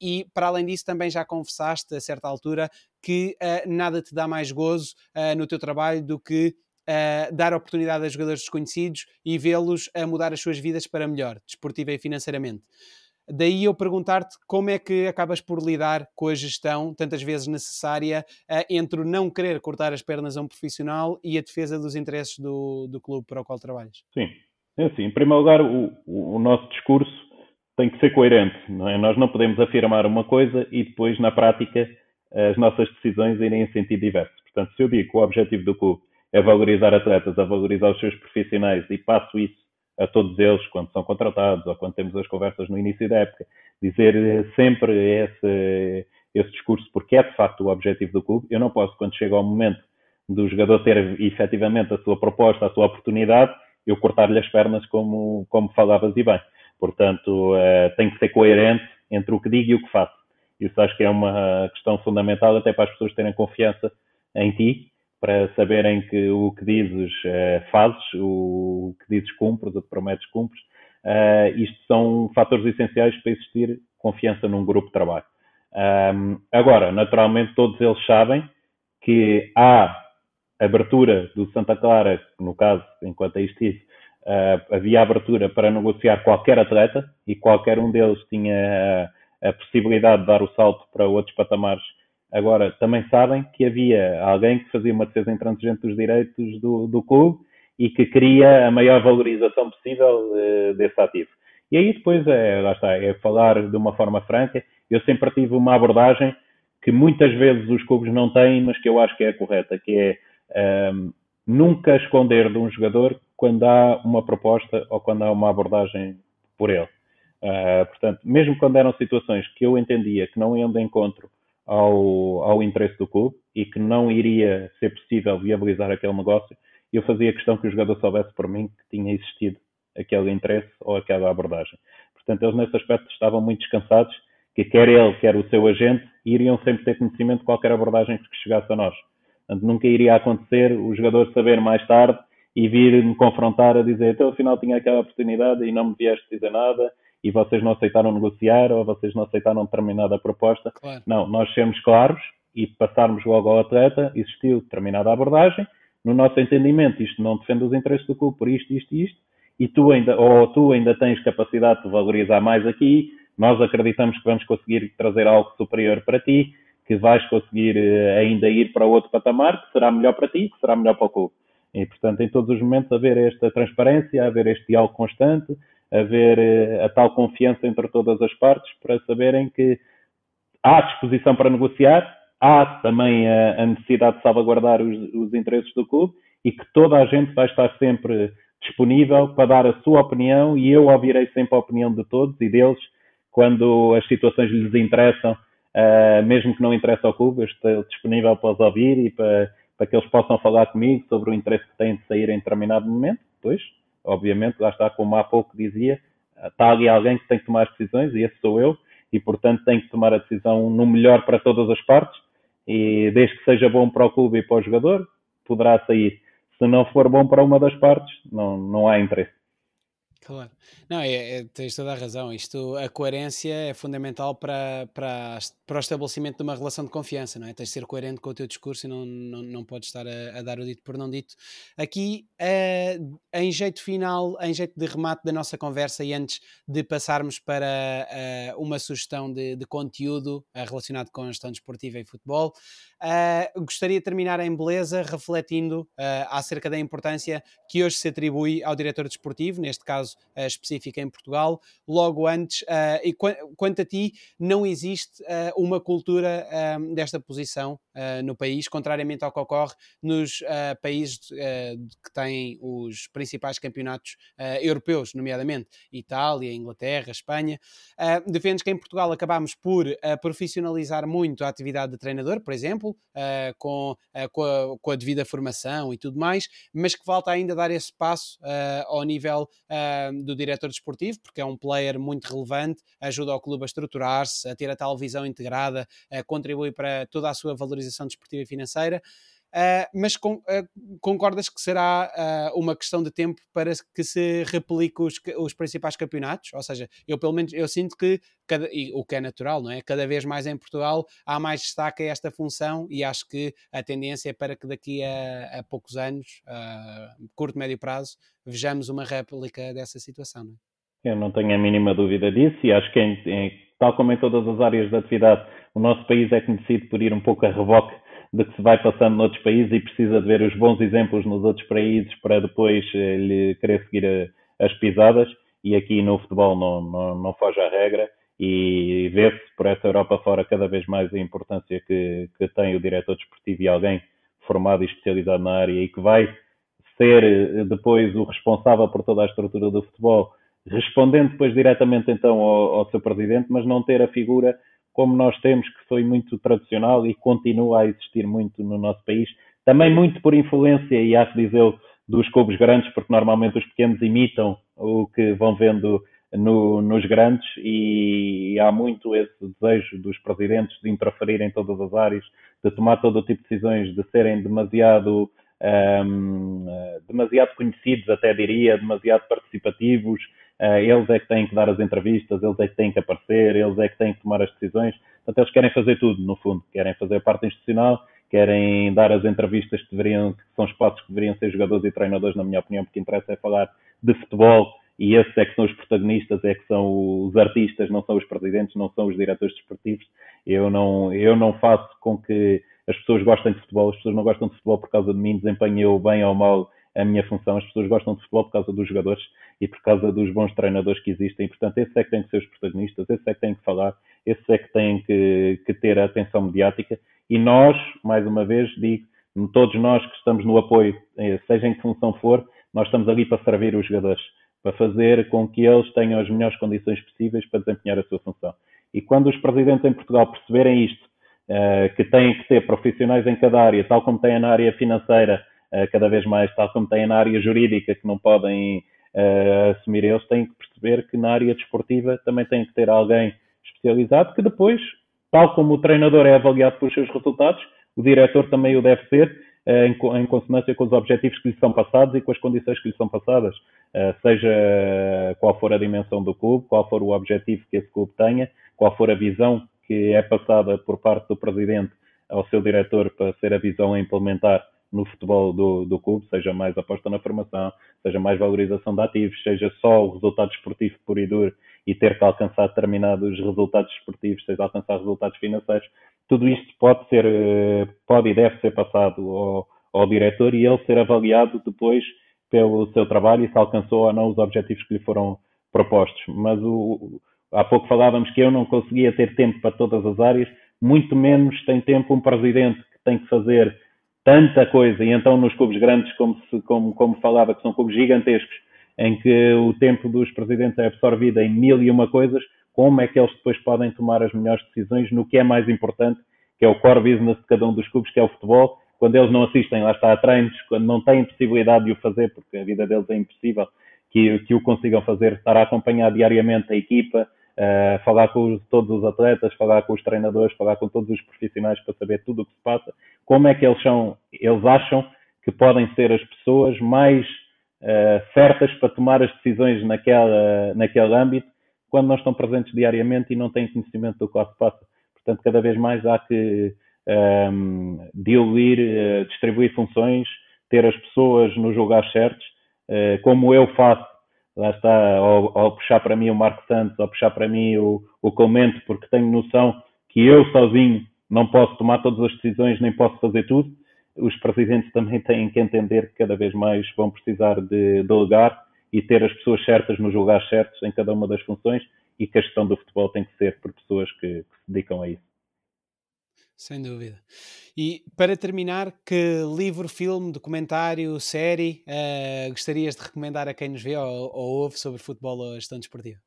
e para além disso, também já confessaste a certa altura que nada te dá mais gozo no teu trabalho do que Uh, dar oportunidade a jogadores desconhecidos e vê-los a mudar as suas vidas para melhor, desportiva e financeiramente. Daí eu perguntar-te como é que acabas por lidar com a gestão, tantas vezes necessária, uh, entre o não querer cortar as pernas a um profissional e a defesa dos interesses do, do clube para o qual trabalhas. Sim, é assim. Em primeiro lugar, o, o nosso discurso tem que ser coerente. Não é? Nós não podemos afirmar uma coisa e depois, na prática, as nossas decisões irem em sentido diverso. Portanto, se eu digo que o objetivo do clube é valorizar atletas, é valorizar os seus profissionais e passo isso a todos eles quando são contratados ou quando temos as conversas no início da época, dizer sempre esse, esse discurso, porque é de facto o objetivo do clube. Eu não posso, quando chega ao momento do jogador ter efetivamente a sua proposta, a sua oportunidade, eu cortar-lhe as pernas, como, como falavas e bem. Portanto, uh, tem que ser coerente entre o que digo e o que faço. Isso acho que é uma questão fundamental até para as pessoas terem confiança em ti para saberem que o que dizes uh, fazes, o que dizes cumpres, o que prometes cumpres. Uh, isto são fatores essenciais para existir confiança num grupo de trabalho. Um, agora, naturalmente, todos eles sabem que há abertura do Santa Clara, no caso, enquanto aí estive, uh, havia abertura para negociar qualquer atleta e qualquer um deles tinha a, possibilidade de dar o salto para outros patamares Agora, também sabem que havia alguém que fazia uma defesa intransigente dos direitos do, do clube e que queria a maior valorização possível uh, desse ativo. E aí depois é, lá está, é falar de uma forma franca. Eu sempre tive uma abordagem que muitas vezes os clubes não têm, mas que eu acho que é correta, que é um, ehm, nunca esconder de um jogador quando há uma proposta ou quando há uma abordagem por ele. Uh, portanto, mesmo quando eram situações que eu entendia que não iam de encontro ao, ao interesse do clube e que não iria ser possível viabilizar aquele negócio, eu fazia questão que o jogador soubesse por mim que tinha existido aquele interesse ou aquela abordagem. Portanto, eles nesse aspecto estavam muito descansados que quer ele, quer o seu agente, iriam sempre ter conhecimento de qualquer abordagem que chegasse a nós. Portanto, nunca iria acontecer o jogador saber mais tarde e vir me confrontar a dizer, então afinal tinha aquela oportunidade e não me vieste dizer nada e vocês não aceitaram negociar ou vocês não aceitaram determinada proposta. Claro. Não, nós sermos claros e passarmos logo ao atleta, existiu determinada abordagem, no nosso entendimento isto não defende os interesses do clube por isto, isto e isto, e tu ainda, ou tu ainda tens capacidade de valorizar mais aqui, nós acreditamos que vamos conseguir trazer algo superior para ti, que vais conseguir eh, ainda ir para outro patamar, que será melhor para ti, que será melhor para o clube. E, portanto, em todos os momentos haver esta transparência, haver este diálogo constante, haver eh, a tal confiança entre todas as partes para saberem que há disposição para negociar, há também a, a necessidade de salvaguardar os, os, interesses do clube e que toda a gente vai estar sempre disponível para dar a sua opinião e eu ouvirei sempre a opinião de todos e deles quando as situações lhes interessam, uh, mesmo que não interesse ao clube, eu estou disponível para os ouvir e para, para que eles possam falar comigo sobre o interesse que têm de sair em determinado momento, pois obviamente, lá está, como há pouco dizia, está ali alguém que tem que tomar as decisões e esse sou eu, e portanto tem que tomar a decisão no melhor para todas as partes, e desde que seja bom para o clube e para o jogador, poderá sair. Se não for bom para uma das partes, não, não há interesse. Claro. Não, é, é, tens toda a razão. Isto, a coerência é fundamental para, para, para o estabelecimento de uma relação de confiança, não é? Tens de ser coerente com o teu discurso e não, não, não podes estar a, a dar o dito por não dito. Aqui, uh, em jeito final, em jeito de remate da nossa conversa e antes de passarmos para uh, uma sugestão de, de conteúdo uh, relacionado com a gestão desportiva e futebol, Uh, gostaria de terminar em beleza refletindo uh, acerca da importância que hoje se atribui ao diretor desportivo, neste caso uh, específico em Portugal, logo antes, e qu quanto a ti, não existe uma cultura desta posição no país, contrariamente ao que ocorre nos países que têm os principais campeonatos europeus, nomeadamente Itália, Inglaterra, Espanha. defendes que em Portugal acabamos por profissionalizar muito a atividade de treinador, por exemplo, uh, com, uh, com, a, com, a, devida formação e tudo mais, mas que falta ainda dar esse passo uh, ao nível do diretor desportivo, porque é um player muito relevante, ajuda ao clube a estruturar-se, a ter a tal visão integrada, contribui para toda a sua valorização desportiva e financeira. Uh, mas com, uh, concordas que será uh, uma questão de tempo para que se replique os, os, principais campeonatos? Ou seja, eu pelo menos eu sinto que, cada, e, o que é natural, não é? Cada vez mais em Portugal há mais destaque a esta função e acho que a tendência é para que daqui a, a poucos anos, curto, médio prazo, vejamos uma réplica dessa situação. Não é? Eu não tenho a mínima dúvida disso e acho que, em, em, tal como em todas as áreas da atividade, o nosso país é conhecido por ir um pouco a reboque de que se vai passando noutros países e precisa de ver os bons exemplos nos outros países para depois eh, lhe querer seguir a, as pisadas. E aqui no futebol não, não, não foge à regra e vê-se por essa Europa fora cada vez mais a importância que, que tem o diretor desportivo e alguém formado e especializado na área e que vai ser eh, depois o responsável por toda a estrutura do futebol, respondendo depois diretamente então ao, ao seu presidente, mas não ter a figura como nós temos, que foi muito tradicional e continua a existir muito no nosso país, também muito por influência, e acho dizer dos clubes grandes, porque normalmente os pequenos imitam o que vão vendo no, nos grandes e há muito esse desejo dos presidentes de interferir em todas as áreas, de tomar todo o tipo de decisões, de serem demasiado, um, demasiado conhecidos, até diria, demasiado participativos, eles é que têm que dar as entrevistas, eles é que têm que aparecer, eles é que têm que tomar as decisões. Portanto, eles querem fazer tudo, no fundo. Querem fazer a parte institucional, querem dar as entrevistas que, deveriam, que são espaços que deveriam ser jogadores e treinadores, na minha opinião, porque interessa é falar de futebol e esses é que são os protagonistas, é que são os artistas, não são os presidentes, não são os diretores desportivos. Eu não, eu não faço com que as pessoas gostem de futebol, as pessoas não gostam de futebol por causa de mim, desempenho bem ou mal a minha função. As pessoas gostam de futebol por causa dos jogadores e por causa dos bons treinadores que existem. Portanto, esses é que têm que ser os protagonistas, esses é que têm que falar, esses é que têm que, que ter a atenção mediática. E nós, mais uma vez, digo, todos nós que estamos no apoio, eh, seja em que função for, nós estamos ali para servir os jogadores, para fazer com que eles tenham as melhores condições possíveis para desempenhar a sua função. E quando os presidentes em Portugal perceberem isto, eh, que têm que ter profissionais em cada área, tal como têm na área financeira, cada vez mais, tal como têm na área jurídica, que não podem uh, assumir eles, têm que perceber que na área desportiva também tem que ter alguém especializado, que depois, tal como o treinador é avaliado pelos seus resultados, o diretor também o deve ser, uh, em, em, consonância com os objetivos que lhe são passados e com as condições que lhe são passadas, seja qual for a dimensão do clube, qual for o objetivo que esse clube tenha, qual for a visão que é passada por parte do presidente ao seu diretor para ser a visão a implementar no futebol do, do clube, seja mais aposta na formação, seja mais valorização de ativos, seja só o resultado esportivo por e duro e ter que alcançar determinados resultados esportivos, seja alcançar resultados financeiros, tudo isto pode ser, eh, pode e deve ser passado ao, ao diretor e ele ser avaliado depois pelo seu trabalho e se alcançou ou não os objetivos que lhe foram propostos. Mas o, há pouco falávamos que eu não conseguia ter tempo para todas as áreas, muito menos tem tempo um presidente que tem que fazer tanta coisa, e então nos clubes grandes, como, se, como, como falava, que são clubes gigantescos, em que o tempo dos presidentes é absorvido em mil e uma coisas, como é que eles depois podem tomar as melhores decisões no que é mais importante, que é o core business de cada um dos clubes, que é o futebol, quando eles não assistem, lá está, a treinos, quando não têm possibilidade de o fazer, porque a vida deles é impossível que, que o consigam fazer, estar a acompanhar diariamente a equipa, Uh, falar com os, todos os atletas, falar com os treinadores, falar com todos os profissionais para saber tudo o que se passa, como é que eles são, eles acham que podem ser as pessoas mais uh, certas para tomar as decisões naquela, naquele âmbito, quando não estão presentes diariamente e não têm conhecimento do que se passa. Portanto, cada vez mais há que um, ehm, diluir, uh, distribuir funções, ter as pessoas nos lugares certos, como eu faço, lá está, ao, puxar para mim o Marco Santos, ao puxar para mim o, o Comento, porque tenho noção que eu sozinho não posso tomar todas as decisões, nem posso fazer tudo. Os presidentes também [laughs] têm que entender que cada vez mais vão precisar de delegar e ter as pessoas certas nos lugares certos em cada uma das funções e que a gestão do futebol tem que ser por pessoas que, que se dedicam a isso. Sem dúvida. E para terminar, que livro, filme, documentário, série uh, gostarias de recomendar a quem nos vê ou, ou ouve sobre futebol ou gestão desportiva?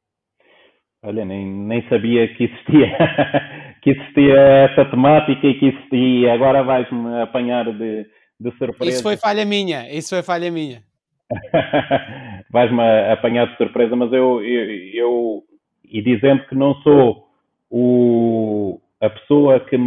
Olha, nem, nem sabia que existia, [laughs] que existia essa temática e que existia. Agora vais-me apanhar de, de surpresa. Isso foi falha minha, isso foi falha minha. [laughs] vais-me apanhar de surpresa, mas eu, eu, eu, e dizendo que não sou o, a pessoa que,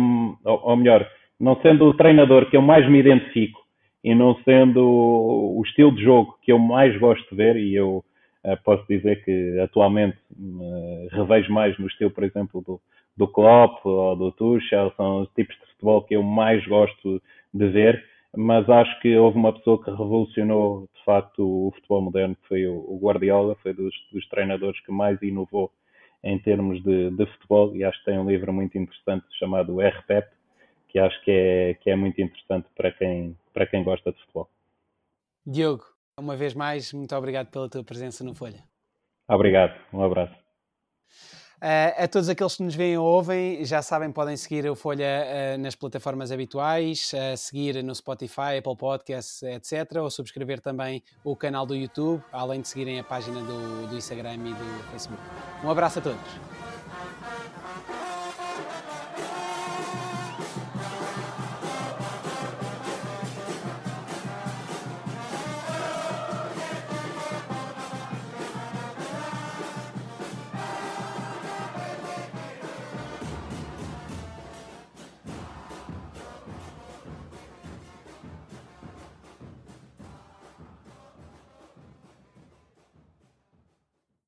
ou melhor, não sendo o treinador que eu mais me identifico e não sendo o estilo de jogo que eu mais gosto de ver, e eu uh, posso dizer que atualmente uh, revejo mais no estilo, por exemplo, do, do Klopp ou do Tuchel, são os tipos de futebol que eu mais gosto de ver, mas acho que houve uma pessoa que revolucionou de facto o futebol moderno, que foi o, Guardiola, foi dos, dos treinadores que mais inovou em termos de, de, futebol e acho que tem um livro muito interessante chamado RPEP, que acho que é, que é muito interessante para quem, para quem gosta de futebol. Diogo, uma vez mais, muito obrigado pela tua presença no Folha. Obrigado, um abraço. Uh, a todos aqueles que nos veem ou ouvem, já sabem, podem seguir o Folha uh, nas plataformas habituais, uh, seguir no Spotify, Apple Podcasts, etc. Ou subscrever também o canal do YouTube, além de seguirem a página do, do Instagram e do Facebook. Um abraço a todos.